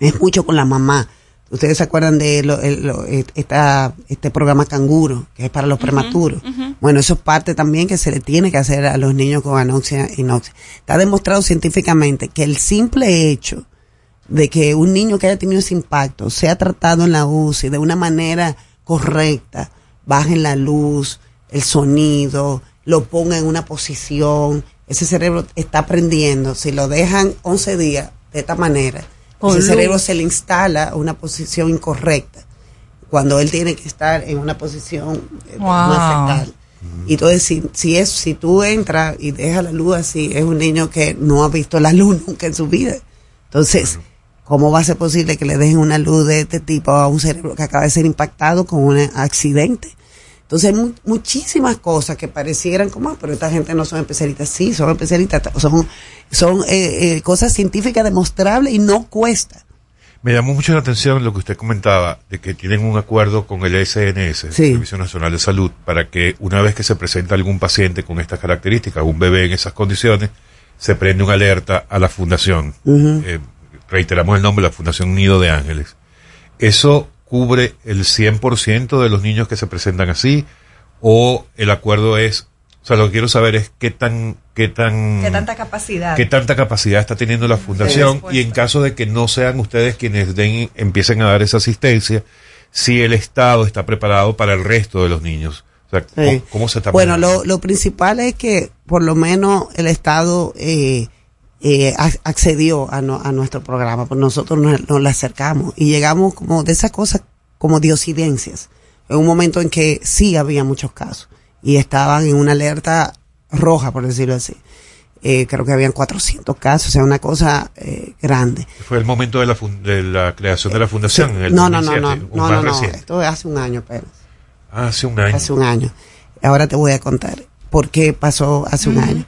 es mucho con la mamá. Ustedes se acuerdan de lo- el- lo- eh, esta, este programa Canguro, que es para los prematuros. Bueno, eso es parte también que se le tiene que hacer a los niños con anoxia y noxia. Está demostrado científicamente que el simple hecho de que un niño que haya tenido ese impacto sea tratado en la UCI de una manera correcta, bajen la luz, el sonido, lo ponga en una posición, ese cerebro está aprendiendo. Si lo dejan 11 días de esta manera, Con ese luz. cerebro se le instala una posición incorrecta cuando él tiene que estar en una posición eh, más Wow. fetal. Y entonces, si, si, es, si tú entras y dejas la luz así, es un niño que no ha visto la luz (laughs) nunca en su vida. Entonces, ¿cómo va a ser posible que le dejen una luz de este tipo a un cerebro que acaba de ser impactado con un accidente? Entonces, hay mu- muchísimas cosas que parecieran como, "Ah, pero esta gente no son especialistas. Sí, son especialistas, son, son eh, eh, cosas científicas demostrables y no cuesta. Me llamó mucho la atención lo que usted comentaba, de que tienen un acuerdo con el SNS, Servicio Nacional de Salud, para que una vez que se presenta algún paciente con estas características, un bebé en esas condiciones, se prende una alerta a la fundación. Eh, reiteramos el nombre, la Fundación Nido de Ángeles. ¿Eso cubre el 100% de los niños que se presentan así? ¿O el acuerdo es, o sea, lo que quiero saber es qué tan, qué tan, ¿Qué tanta capacidad? qué tanta capacidad está teniendo la fundación y en caso de que no sean ustedes quienes den, empiecen a dar esa asistencia, si el Estado está preparado para el resto de los niños. O sea, ¿cómo, Sí. cómo se está Bueno, lo, lo principal es que por lo menos el Estado eh, eh, ac- accedió a, no- a nuestro programa, pues nosotros nos, nos le acercamos y llegamos como de esas cosas como diosidencias, en un momento en que sí había muchos casos y estaban en una alerta roja, por decirlo así. Eh, creo que habían 400 casos, o sea, una cosa eh, grande. Fue el momento de la, fun- de la creación de la fundación en el No, no, no, 2007, no, no, no, no, esto es hace un año apenas. Ah, hace un año. Hace un año. Ahora te voy a contar por qué pasó hace un año.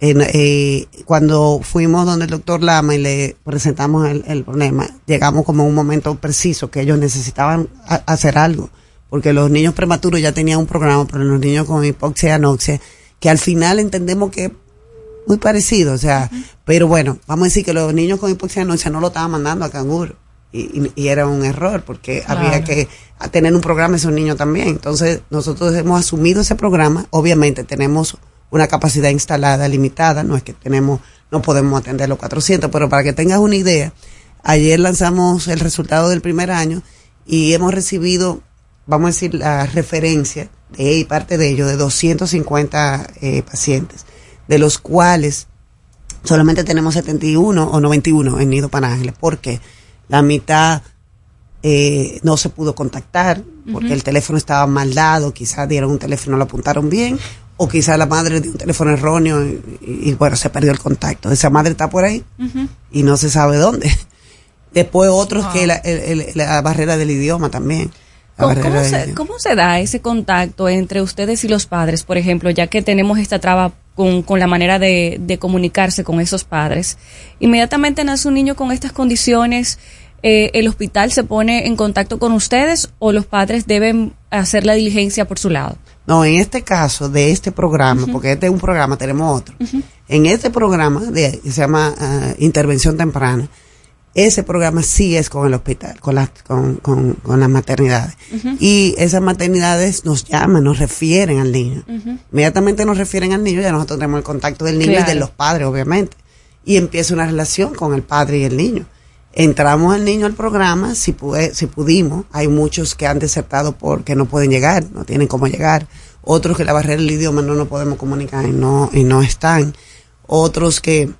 Eh, cuando fuimos donde el doctor Lama y le presentamos el, el problema, llegamos como a un momento preciso que ellos necesitaban a- hacer algo, porque los niños prematuros ya tenían un programa, pero los niños con hipoxia y anoxia, que al final entendemos que es muy parecido, o sea, pero bueno, vamos a decir que los niños con hipoxia y anoxia no lo estaban mandando a canguro. Y, y- era un error porque había que tener un programa esos niños también. Entonces, nosotros hemos asumido ese programa. Obviamente, tenemos una capacidad instalada limitada, no es que tenemos, no podemos atender los 400, pero para que tengas una idea, ayer lanzamos el resultado del primer año y hemos recibido, vamos a decir, la referencia de y parte de ellos, de 250 eh, pacientes, de los cuales solamente tenemos 71 o 91 en Nido Pan Ángeles. ¿Por qué? La mitad eh, no se pudo contactar porque el teléfono estaba mal dado, quizás dieron un teléfono, lo apuntaron bien, o quizás la madre dio un teléfono erróneo y, y, y, bueno, se perdió el contacto. Esa madre está por ahí y no se sabe dónde. (laughs) Después otros que la, el- el- la barrera del idioma también. ¿Cómo, barrera cómo del se, idioma. cómo se da ese contacto entre ustedes y los padres, por ejemplo, ya que tenemos esta traba con, con la manera de, de comunicarse con esos padres? Inmediatamente nace un niño con estas condiciones, eh, ¿el hospital se pone en contacto con ustedes o los padres deben hacer la diligencia por su lado? No, en este caso de este programa, porque este es un programa, tenemos otro. En este programa de, que se llama ah, Intervención Temprana, ese programa sí es con el hospital, con las, con, con, con las maternidades. Y esas maternidades nos llaman, nos refieren al niño. Inmediatamente nos refieren al niño, ya nosotros tenemos el contacto del niño y de los padres, obviamente. Y empieza una relación con el padre y el niño. Entramos al niño al programa, si, pude- si pudimos. Hay muchos que han desertado porque no pueden llegar, no tienen cómo llegar. Otros que la barrera del idioma no nos podemos comunicar y no, y no están. Otros que,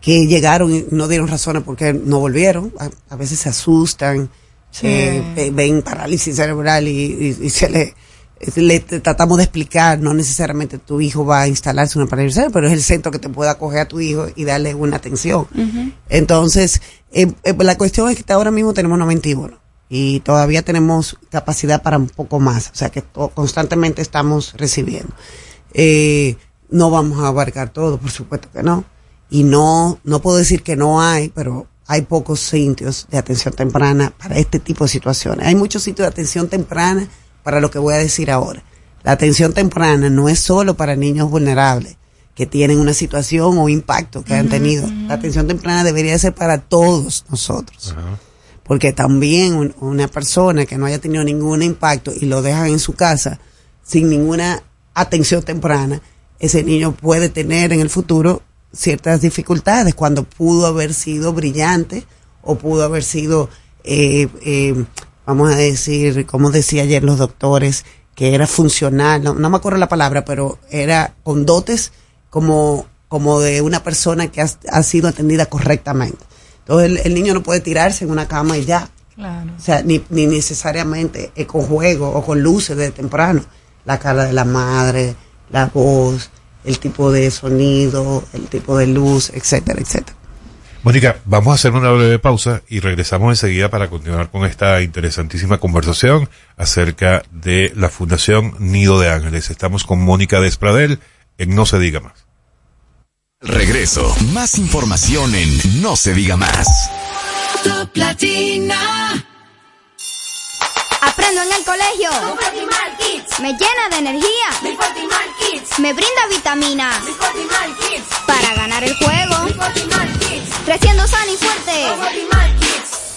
que llegaron y no dieron razones porque no volvieron. A, a veces se asustan, Sí. eh, ve- ven parálisis cerebral y, y- y se le, le tratamos de explicar, no necesariamente tu hijo va a instalarse una cerebral, pero es el centro que te pueda acoger a tu hijo y darle una atención. Entonces, eh, eh, la cuestión es que ahora mismo tenemos 91 y todavía tenemos capacidad para un poco más, o sea que constantemente estamos recibiendo. Eh, no vamos a abarcar todo, por supuesto que no. Y no, no puedo decir que no hay, pero hay pocos sitios de atención temprana para este tipo de situaciones. Hay muchos sitios de atención temprana para lo que voy a decir ahora. La atención temprana no es solo para niños vulnerables que tienen una situación o impacto que han tenido. La atención temprana debería ser para todos nosotros. Porque también un- una persona que no haya tenido ningún impacto y lo dejan en su casa sin ninguna atención temprana, ese niño puede tener en el futuro ciertas dificultades cuando pudo haber sido brillante o pudo haber sido, eh, eh, vamos a decir, como decía ayer los doctores, que era funcional, no, no me acuerdo la palabra, pero era con dotes como, como de una persona que ha, ha sido atendida correctamente. Entonces el, el niño no puede tirarse en una cama y ya. Claro. O sea, ni, ni necesariamente con juego o con luces de temprano. La cara de la madre, la voz, el tipo de sonido, el tipo de luz, etcétera, etcétera. Mónica, vamos a hacer una breve pausa y regresamos enseguida para continuar con esta interesantísima conversación acerca de la Fundación Nido de Ángeles. Estamos con Mónica Despradel en No se diga más. Regreso. Más información en No se diga más. Top Latina. Aprendo en el colegio. Me llena de energía. Me brinda vitaminas. Para ganar el juego. Creciendo sano y fuerte.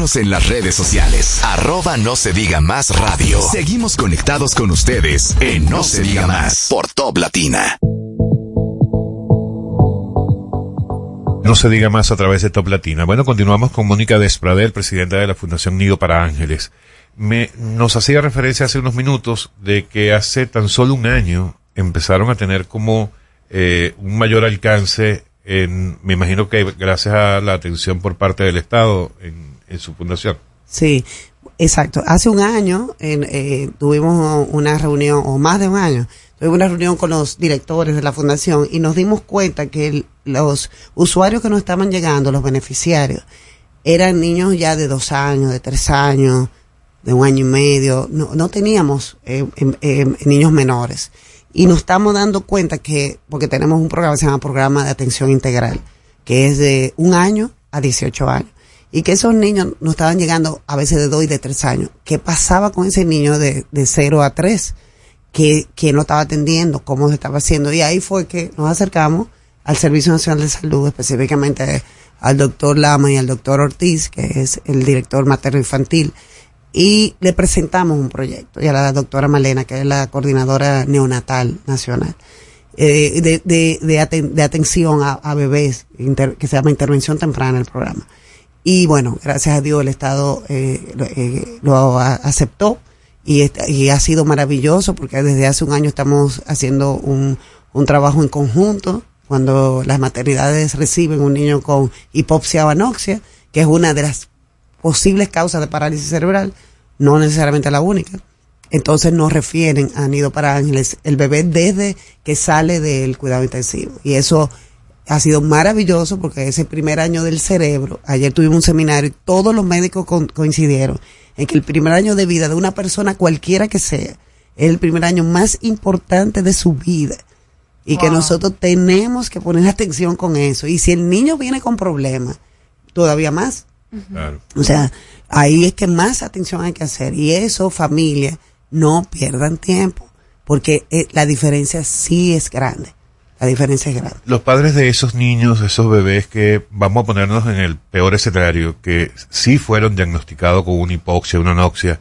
En las redes sociales. Arroba no se diga más radio. Seguimos conectados con ustedes en No se diga más por Top Latina. No se diga más a través de Top Latina. Bueno, continuamos con Mónica Despradel, presidenta de la Fundación Nido para Ángeles. Me, nos hacía referencia hace unos minutos de que hace tan solo un año empezaron a tener como eh, un mayor alcance en, me imagino que gracias a la atención por parte del Estado en, en su fundación. Sí, exacto. Hace un año en, eh, tuvimos una reunión, o más de un año, tuvimos una reunión con los directores de la fundación y nos dimos cuenta que los usuarios que nos estaban llegando, los beneficiarios, eran niños ya de dos años, de tres años, de un año y medio. No, no teníamos eh, em- em, niños menores. Y nos estamos dando cuenta que, porque tenemos un programa que se llama Programa de Atención Integral, que es de un año a 18 años. Y que esos niños nos estaban llegando a veces de dos y de tres años. ¿Qué pasaba con ese niño de, de 0 a 3? que, que no estaba atendiendo, cómo se estaba haciendo. Y ahí fue que nos acercamos al Servicio Nacional de Salud, específicamente al doctor Lama y al doctor Ortiz, que es el director materno infantil, y le presentamos un proyecto, y a la doctora Malena, que es la coordinadora neonatal nacional, eh, de, de, de, aten- de atención a, bebés, que se llama intervención temprana el programa. Y bueno, gracias a Dios el Estado eh, lo, eh, lo aceptó y, y ha sido maravilloso porque desde hace un año estamos haciendo un, un trabajo en conjunto cuando las maternidades reciben un niño con hipopsia o anoxia, que es una de las posibles causas de parálisis cerebral, no necesariamente la única. Entonces nos refieren a Nido para Ángeles el bebé desde que sale del cuidado intensivo. Y eso ha sido maravilloso porque ese primer año del cerebro, ayer tuvimos un seminario y todos los médicos con- coincidieron en que el primer año de vida de una persona cualquiera que sea es el primer año más importante de su vida y que nosotros tenemos que poner atención con eso. Y si el niño viene con problemas, todavía más. O sea, ahí es que más atención hay que hacer. Y eso, familia, no pierdan tiempo, porque eh, la diferencia sí es grande. Grande. Los padres de esos niños, esos bebés que vamos a ponernos en el peor escenario, que sí fueron diagnosticados con una hipoxia, una anoxia,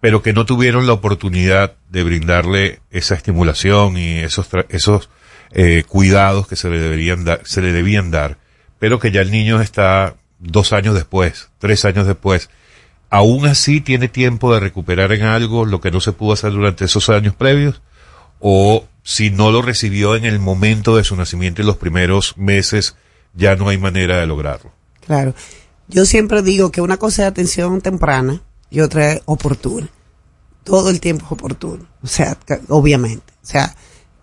pero que no tuvieron la oportunidad de brindarle esa estimulación y esos esos eh, cuidados que se le deberían dar, se le debían dar, pero que ya el niño está dos años después, tres años después, aún así tiene tiempo de recuperar en algo lo que no se pudo hacer durante esos años previos, o si no lo recibió en el momento de su nacimiento y los primeros meses, ya no hay manera de lograrlo. Claro. Yo siempre digo que una cosa es atención temprana y otra es oportuna. Todo el tiempo es oportuno. O sea, obviamente. O sea,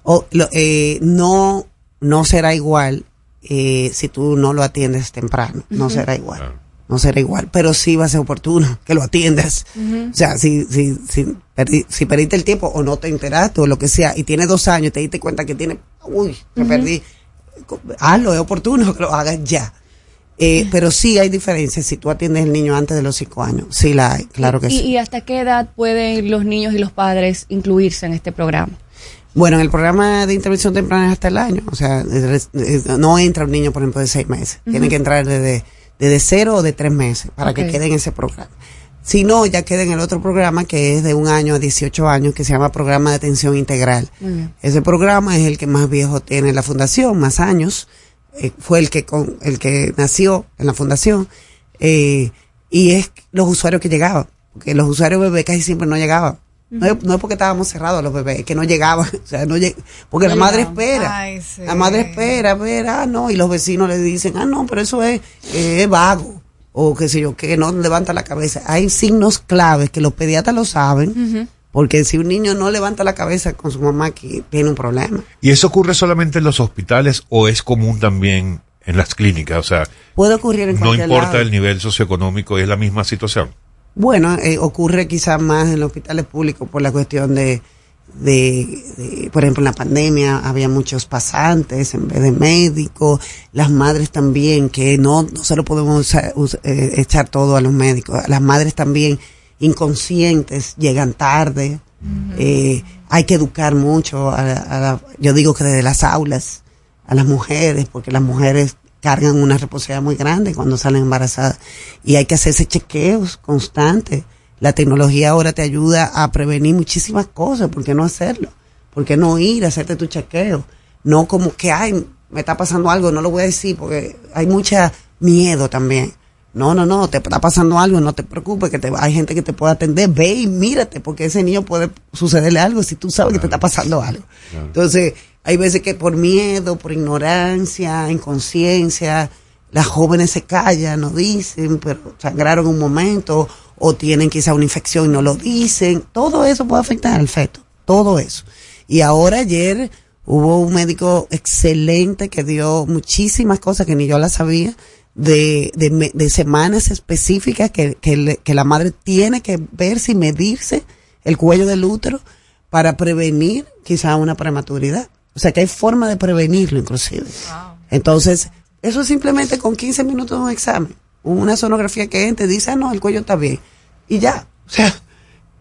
o- lo- eh, no, no será igual eh, si tú no lo atiendes temprano. No será igual. No será igual. Pero sí va a ser oportuno que lo atiendas. O sea, si, si, si, perdi- si perdiste el tiempo o no te enteraste o lo que sea y tienes dos años y te diste cuenta que tiene, uy, me perdí. Hazlo, es oportuno que lo hagas ya. Eh, pero sí hay diferencias si tú atiendes el niño antes de los cinco años. Sí la hay, claro que ¿Y, sí. ¿Y hasta qué edad pueden los niños y los padres incluirse en este programa? Bueno, en el programa de intervención temprana es hasta el año. O sea, no entra un niño, por ejemplo, de seis meses. Tiene que entrar desde, desde cero o de tres meses para que quede en ese programa. Si no, ya queda en el otro programa que es de un año a 18 años, que se llama Programa de Atención Integral. Ese programa es el que más viejo tiene la fundación, más años. Eh, fue el que con, el que nació en la fundación. Eh, y es los usuarios que llegaban. Porque los usuarios bebés casi siempre no llegaban. No es, no es porque estábamos cerrados los bebés, es que no llegaban, (laughs) o sea, no lleg- porque No la madre espera. Ay, sí. La madre espera, a ver, ah, no, y los vecinos le dicen, ah, no, pero eso es, eh, es vago, o qué sé yo, que no levanta la cabeza. Hay signos claves que los pediatras lo saben, porque si un niño no levanta la cabeza con su mamá, aquí tiene un problema. ¿Y eso ocurre solamente en los hospitales o es común también en las clínicas? O sea, Puede ocurrir en no cualquier importa lado. el nivel socioeconómico, es la misma situación. Bueno, eh, ocurre quizás más en los hospitales públicos por la cuestión de, de, de, por ejemplo, en la pandemia había muchos pasantes en vez de médicos, las madres también, que no, no se lo podemos usar- us- eh, echar todo a los médicos, las madres también inconscientes llegan tarde, eh, hay que educar mucho, a, la- a la- yo digo que desde las aulas, a las mujeres, porque las mujeres cargan una responsabilidad muy grande cuando salen embarazadas y hay que hacerse chequeos constantes. La tecnología ahora te ayuda a prevenir muchísimas cosas, ¿por qué no hacerlo? ¿Por qué no ir a hacerte tu chequeo? No como que, ay, me está pasando algo, no lo voy a decir porque hay mucha miedo también. No, no, no, te está pasando algo, no te preocupes, que te, hay gente que te puede atender, ve y mírate, porque ese niño puede sucederle algo si tú sabes que te está pasando algo. Entonces, hay veces que por miedo, por ignorancia, inconsciencia, las jóvenes se callan, no dicen, pero sangraron un momento, o tienen quizá una infección y no lo dicen. Todo eso puede afectar al feto, todo eso. Y ahora ayer hubo un médico excelente que dio muchísimas cosas que ni yo las sabía, de, de, semanas específicas que, que la madre tiene que verse y medirse el cuello del útero para prevenir quizá una prematuridad. O sea que hay forma de prevenirlo inclusive. Entonces, eso es simplemente con 15 minutos de un examen. Una sonografía que entre dice, ah, no, el cuello está bien. Y ya. O sea,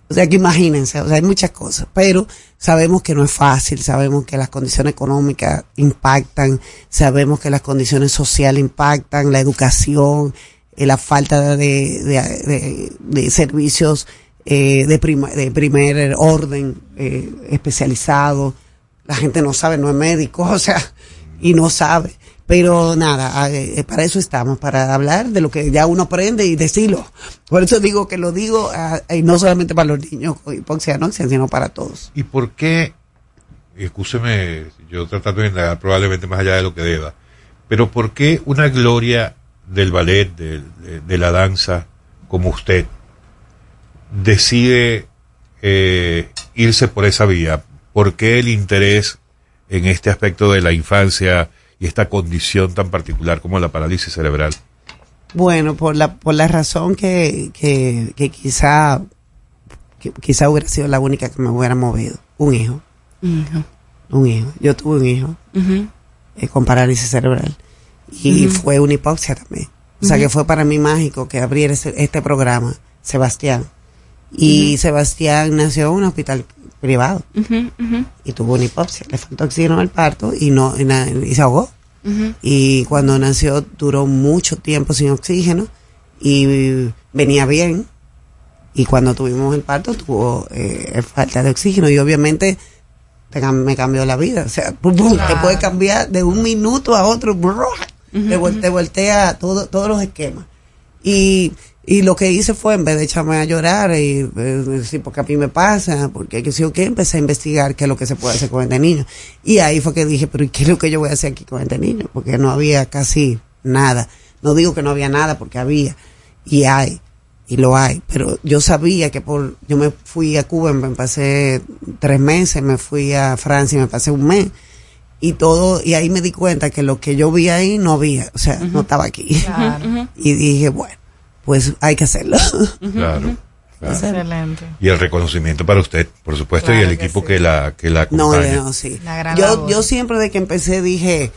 o sea que imagínense, o sea, hay muchas cosas, pero sabemos que no es fácil, sabemos que las condiciones económicas impactan, sabemos que las condiciones sociales impactan, la educación, eh, la falta de, de, de- de servicios eh, de, prima- de primer orden eh, especializado. La gente no sabe, no es médico, (laughs) o sea, y no sabe. Pero nada, eh, para eso estamos, para hablar de lo que ya uno aprende y decirlo. Por eso digo que lo digo, ah, y no solamente para los niños con hipoxia sino para todos. ¿Y por qué, escúcheme, yo tratando de indagar probablemente más allá de lo que deba, pero por qué una gloria del ballet, de la danza, como usted, decide eh, irse por esa vía? ¿Por qué el interés en este aspecto de la infancia y esta condición tan particular como la parálisis cerebral? Bueno, por la, por la razón que, que, que quizá, que quizá hubiera sido la única que me hubiera movido. Un hijo. Un hijo. Yo tuve un hijo eh, con parálisis cerebral. Y fue una hipoxia también. O sea que fue para mí mágico que abriera este programa, Sebastián. Y. Sebastián nació en un hospital privado y tuvo una hipoxia. Le faltó oxígeno al parto y, no, y, se ahogó. Y cuando nació duró mucho tiempo sin oxígeno y venía bien. Y cuando tuvimos el parto tuvo eh, falta de oxígeno y obviamente me cambió la vida. O sea, pum, pum, te puede cambiar de un minuto a otro. brrr, te voltea todo, todos los esquemas. Y, y lo que hice fue, en vez de echarme a llorar y eh, decir, porque a mí me pasa, porque que sí o qué, empecé a investigar qué es lo que se puede hacer con este niño. Y ahí fue que dije, pero ¿y qué es lo que yo voy a hacer aquí con este niño? Porque no había casi nada. No digo que no había nada, porque había. Y hay. Y lo hay. Pero yo sabía que por, yo me fui a Cuba, me pasé tres meses, me fui a Francia, me pasé un mes. Y todo, y ahí me di cuenta que lo que yo vi ahí no había, o sea, no estaba aquí. Claro. (laughs) Y dije, bueno, pues hay que hacerlo. Claro. claro. Excelente. Y el reconocimiento para usted, por supuesto, y el que equipo sí. que la que la No, acompaña. no, sí. La gran Yo, yo siempre de que empecé dije,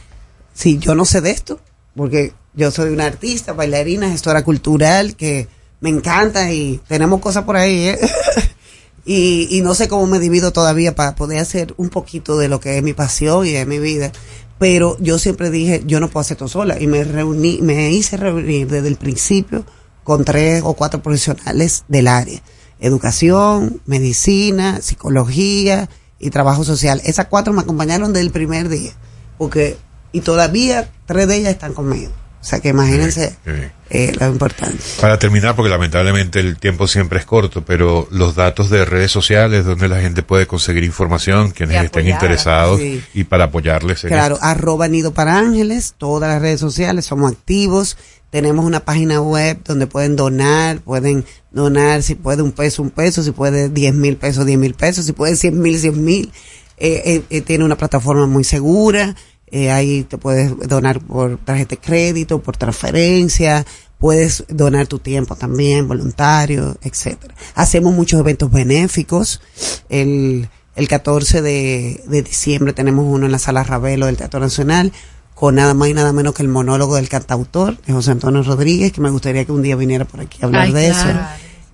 sí, yo no sé de esto, porque yo soy una artista, bailarina, gestora cultural, que me encanta y tenemos cosas por ahí, ¿eh? (laughs) y, y no sé cómo me divido todavía para poder hacer un poquito de lo que es mi pasión y de mi vida. Pero yo siempre dije, yo no puedo hacer todo sola. Y me reuní, me hice reunir desde el principio con tres o cuatro profesionales del área. Educación, medicina, psicología y trabajo social. Esas cuatro me acompañaron desde el primer día. Porque, y todavía tres de ellas están conmigo. O sea que imagínense Sí. eh, lo importante. Para terminar, porque lamentablemente el tiempo siempre es corto, pero los datos de redes sociales donde la gente puede conseguir información, quienes Y estén apoyar. interesados Sí. y para apoyarles en Claro, esto. arroba Nido para Ángeles, todas las redes sociales, somos activos. Tenemos una página web donde pueden donar, pueden donar si puede un peso, un peso, si puede diez mil pesos, diez mil pesos, si puede cien mil, cien mil. Eh, eh, eh, tiene una plataforma muy segura, eh, ahí te puedes donar por tarjeta de crédito, por transferencia, puedes donar tu tiempo también, voluntario, etcétera. Hacemos muchos eventos benéficos. El, el 14 de, de diciembre tenemos uno en la Sala Ravelo del Teatro Nacional con nada más y nada menos que el monólogo del cantautor, de José Antonio Rodríguez, que me gustaría que un día viniera por aquí a hablar Ay, de claro. eso.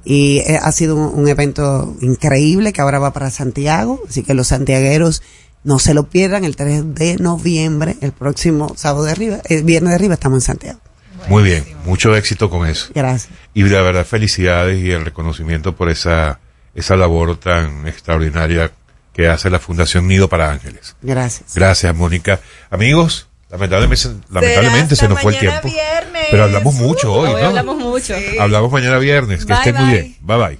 Y eh, ha sido un, un evento increíble que ahora va para Santiago, así que los santiagueros no se lo pierdan el 3 de noviembre, el próximo sábado de arriba, el viernes de arriba estamos en Santiago. Muy bien, mucho éxito con eso. Gracias. Y la verdad, felicidades y el reconocimiento por esa, esa labor tan extraordinaria que hace la Fundación Nido para Ángeles. Gracias. Gracias, Mónica. Amigos, lamentablemente, lamentablemente se nos fue el tiempo. Pero hablamos mucho hoy, Hoy ¿no? hablamos mucho. Hablamos mañana viernes. Que Bye, estén muy bien. Bye bye.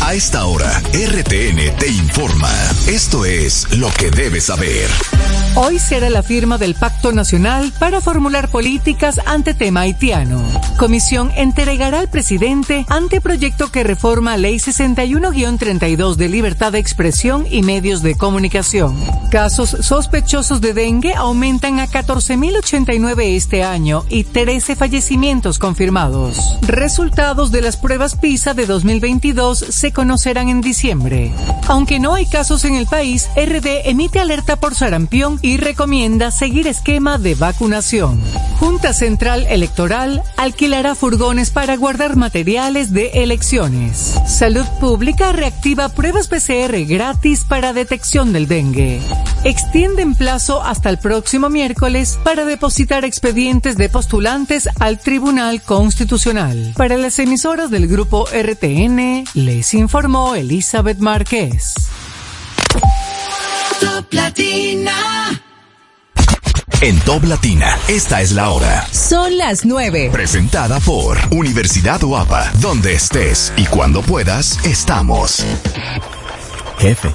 A esta hora, RTN te informa. Esto es lo que debes saber. Hoy será la firma del Pacto Nacional para formular políticas ante tema haitiano. Comisión entregará al presidente anteproyecto que reforma Ley 61-32 de libertad de expresión y medios de comunicación. Casos sospechosos de dengue aumentan a 14.089 este año y 13 fallecimientos confirmados. Resultados de las pruebas PISA de 2022 se conocerán en diciembre. Aunque no hay casos en el país, RD emite alerta por sarampión y recomienda seguir esquema de vacunación. Junta Central Electoral alquilará furgones para guardar materiales de elecciones. Salud Pública reactiva pruebas PCR gratis para detección del dengue. Extienden plazo hasta el próximo miércoles para depositar expedientes de postulantes al Tribunal Constitucional. Para las emisoras del grupo RTN, les informó Elizabeth Márquez. Top Latina. En Top Latina, esta es la hora. Son las 9. Presentada por Universidad Guapa, donde estés y cuando puedas, estamos. Jefe,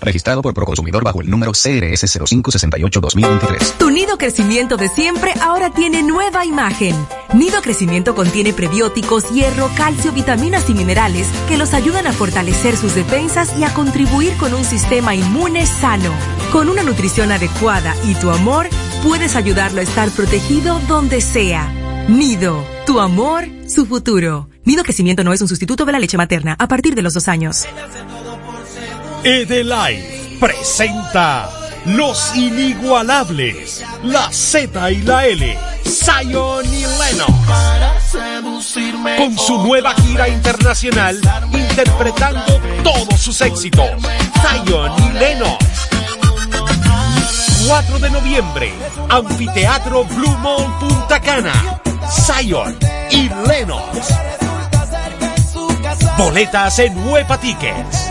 Registrado por Proconsumidor bajo el número CRS 0568-2023. Tu nido crecimiento de siempre ahora tiene nueva imagen. Nido crecimiento contiene prebióticos, hierro, calcio, vitaminas y minerales que los ayudan a fortalecer sus defensas y a contribuir con un sistema inmune sano. Con una nutrición adecuada y tu amor, puedes ayudarlo a estar protegido donde sea. Nido, tu amor, su futuro. Nido crecimiento no es un sustituto de la leche materna a partir de los dos años. Edelife presenta Los Inigualables, la Z y la L, Zion y Lennox. Con su nueva gira internacional, interpretando todos sus éxitos, Zion y Lennox. 4 de noviembre, Anfiteatro Blue Mall Punta Cana, Zion y Lennox. Boletas en Huepa Tickets.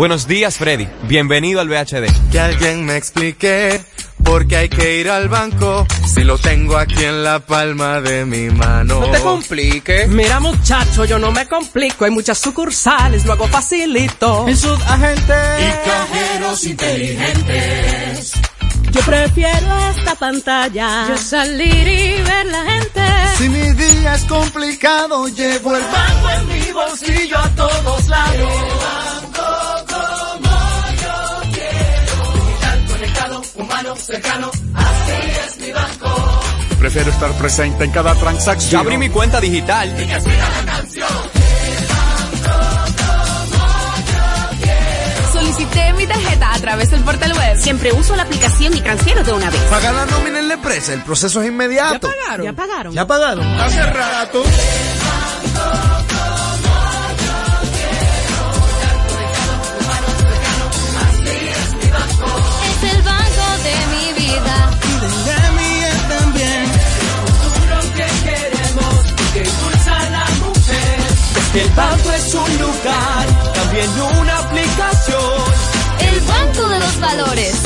Buenos días, Freddy. Bienvenido al VHD. Que alguien me explique porque hay que ir al banco si lo tengo aquí en la palma de mi mano. No te compliques. Mira muchacho, yo no me complico. Hay muchas sucursales, lo hago facilito. En Subagente. Y cajeros inteligentes. Yo prefiero esta pantalla. Yo salir y ver la gente. Si mi día es complicado, llevo el banco en mi bolsillo a todos lados. Humano, cercano, así es mi banco. Prefiero estar presente en cada transacción. Ya abrí mi cuenta digital. Solicité mi tarjeta a través del portal web. Siempre uso la aplicación y transfiero de una vez. Pagar la nómina en la empresa, el proceso es inmediato. ¿Ya pagaron? ¿Ya pagaron? ¿Ya pagaron? Hace rato. El banco es un lugar, también una aplicación. El banco de los valores.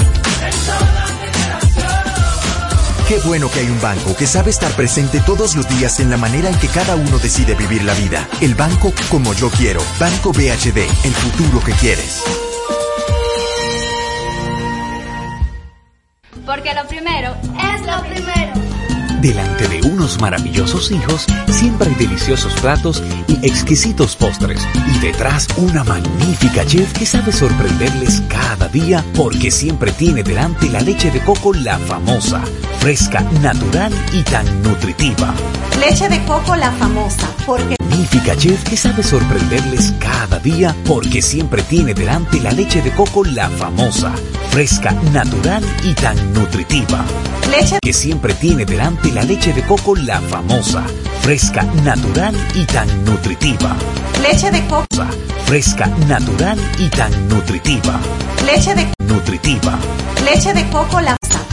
Qué bueno que hay un banco que sabe estar presente todos los días en la manera en que cada uno decide vivir la vida. El banco como yo quiero. Banco BHD, el futuro que quieres. Porque lo primero es lo primero. Delante de unos maravillosos hijos, siempre hay deliciosos platos y exquisitos postres. Y detrás una magnífica chef que sabe sorprenderles cada día porque siempre tiene delante la leche de coco la famosa, fresca, natural y tan nutritiva. Leche de coco la famosa, porque Magnífica chef que sabe sorprenderles cada día porque siempre tiene delante la leche de coco la famosa, fresca, natural y tan nutritiva. leche Que siempre tiene delante la leche de coco la famosa, fresca, natural y tan nutritiva. leche de coco, Fresca, natural y tan nutritiva. leche de Nutritiva. leche de coco la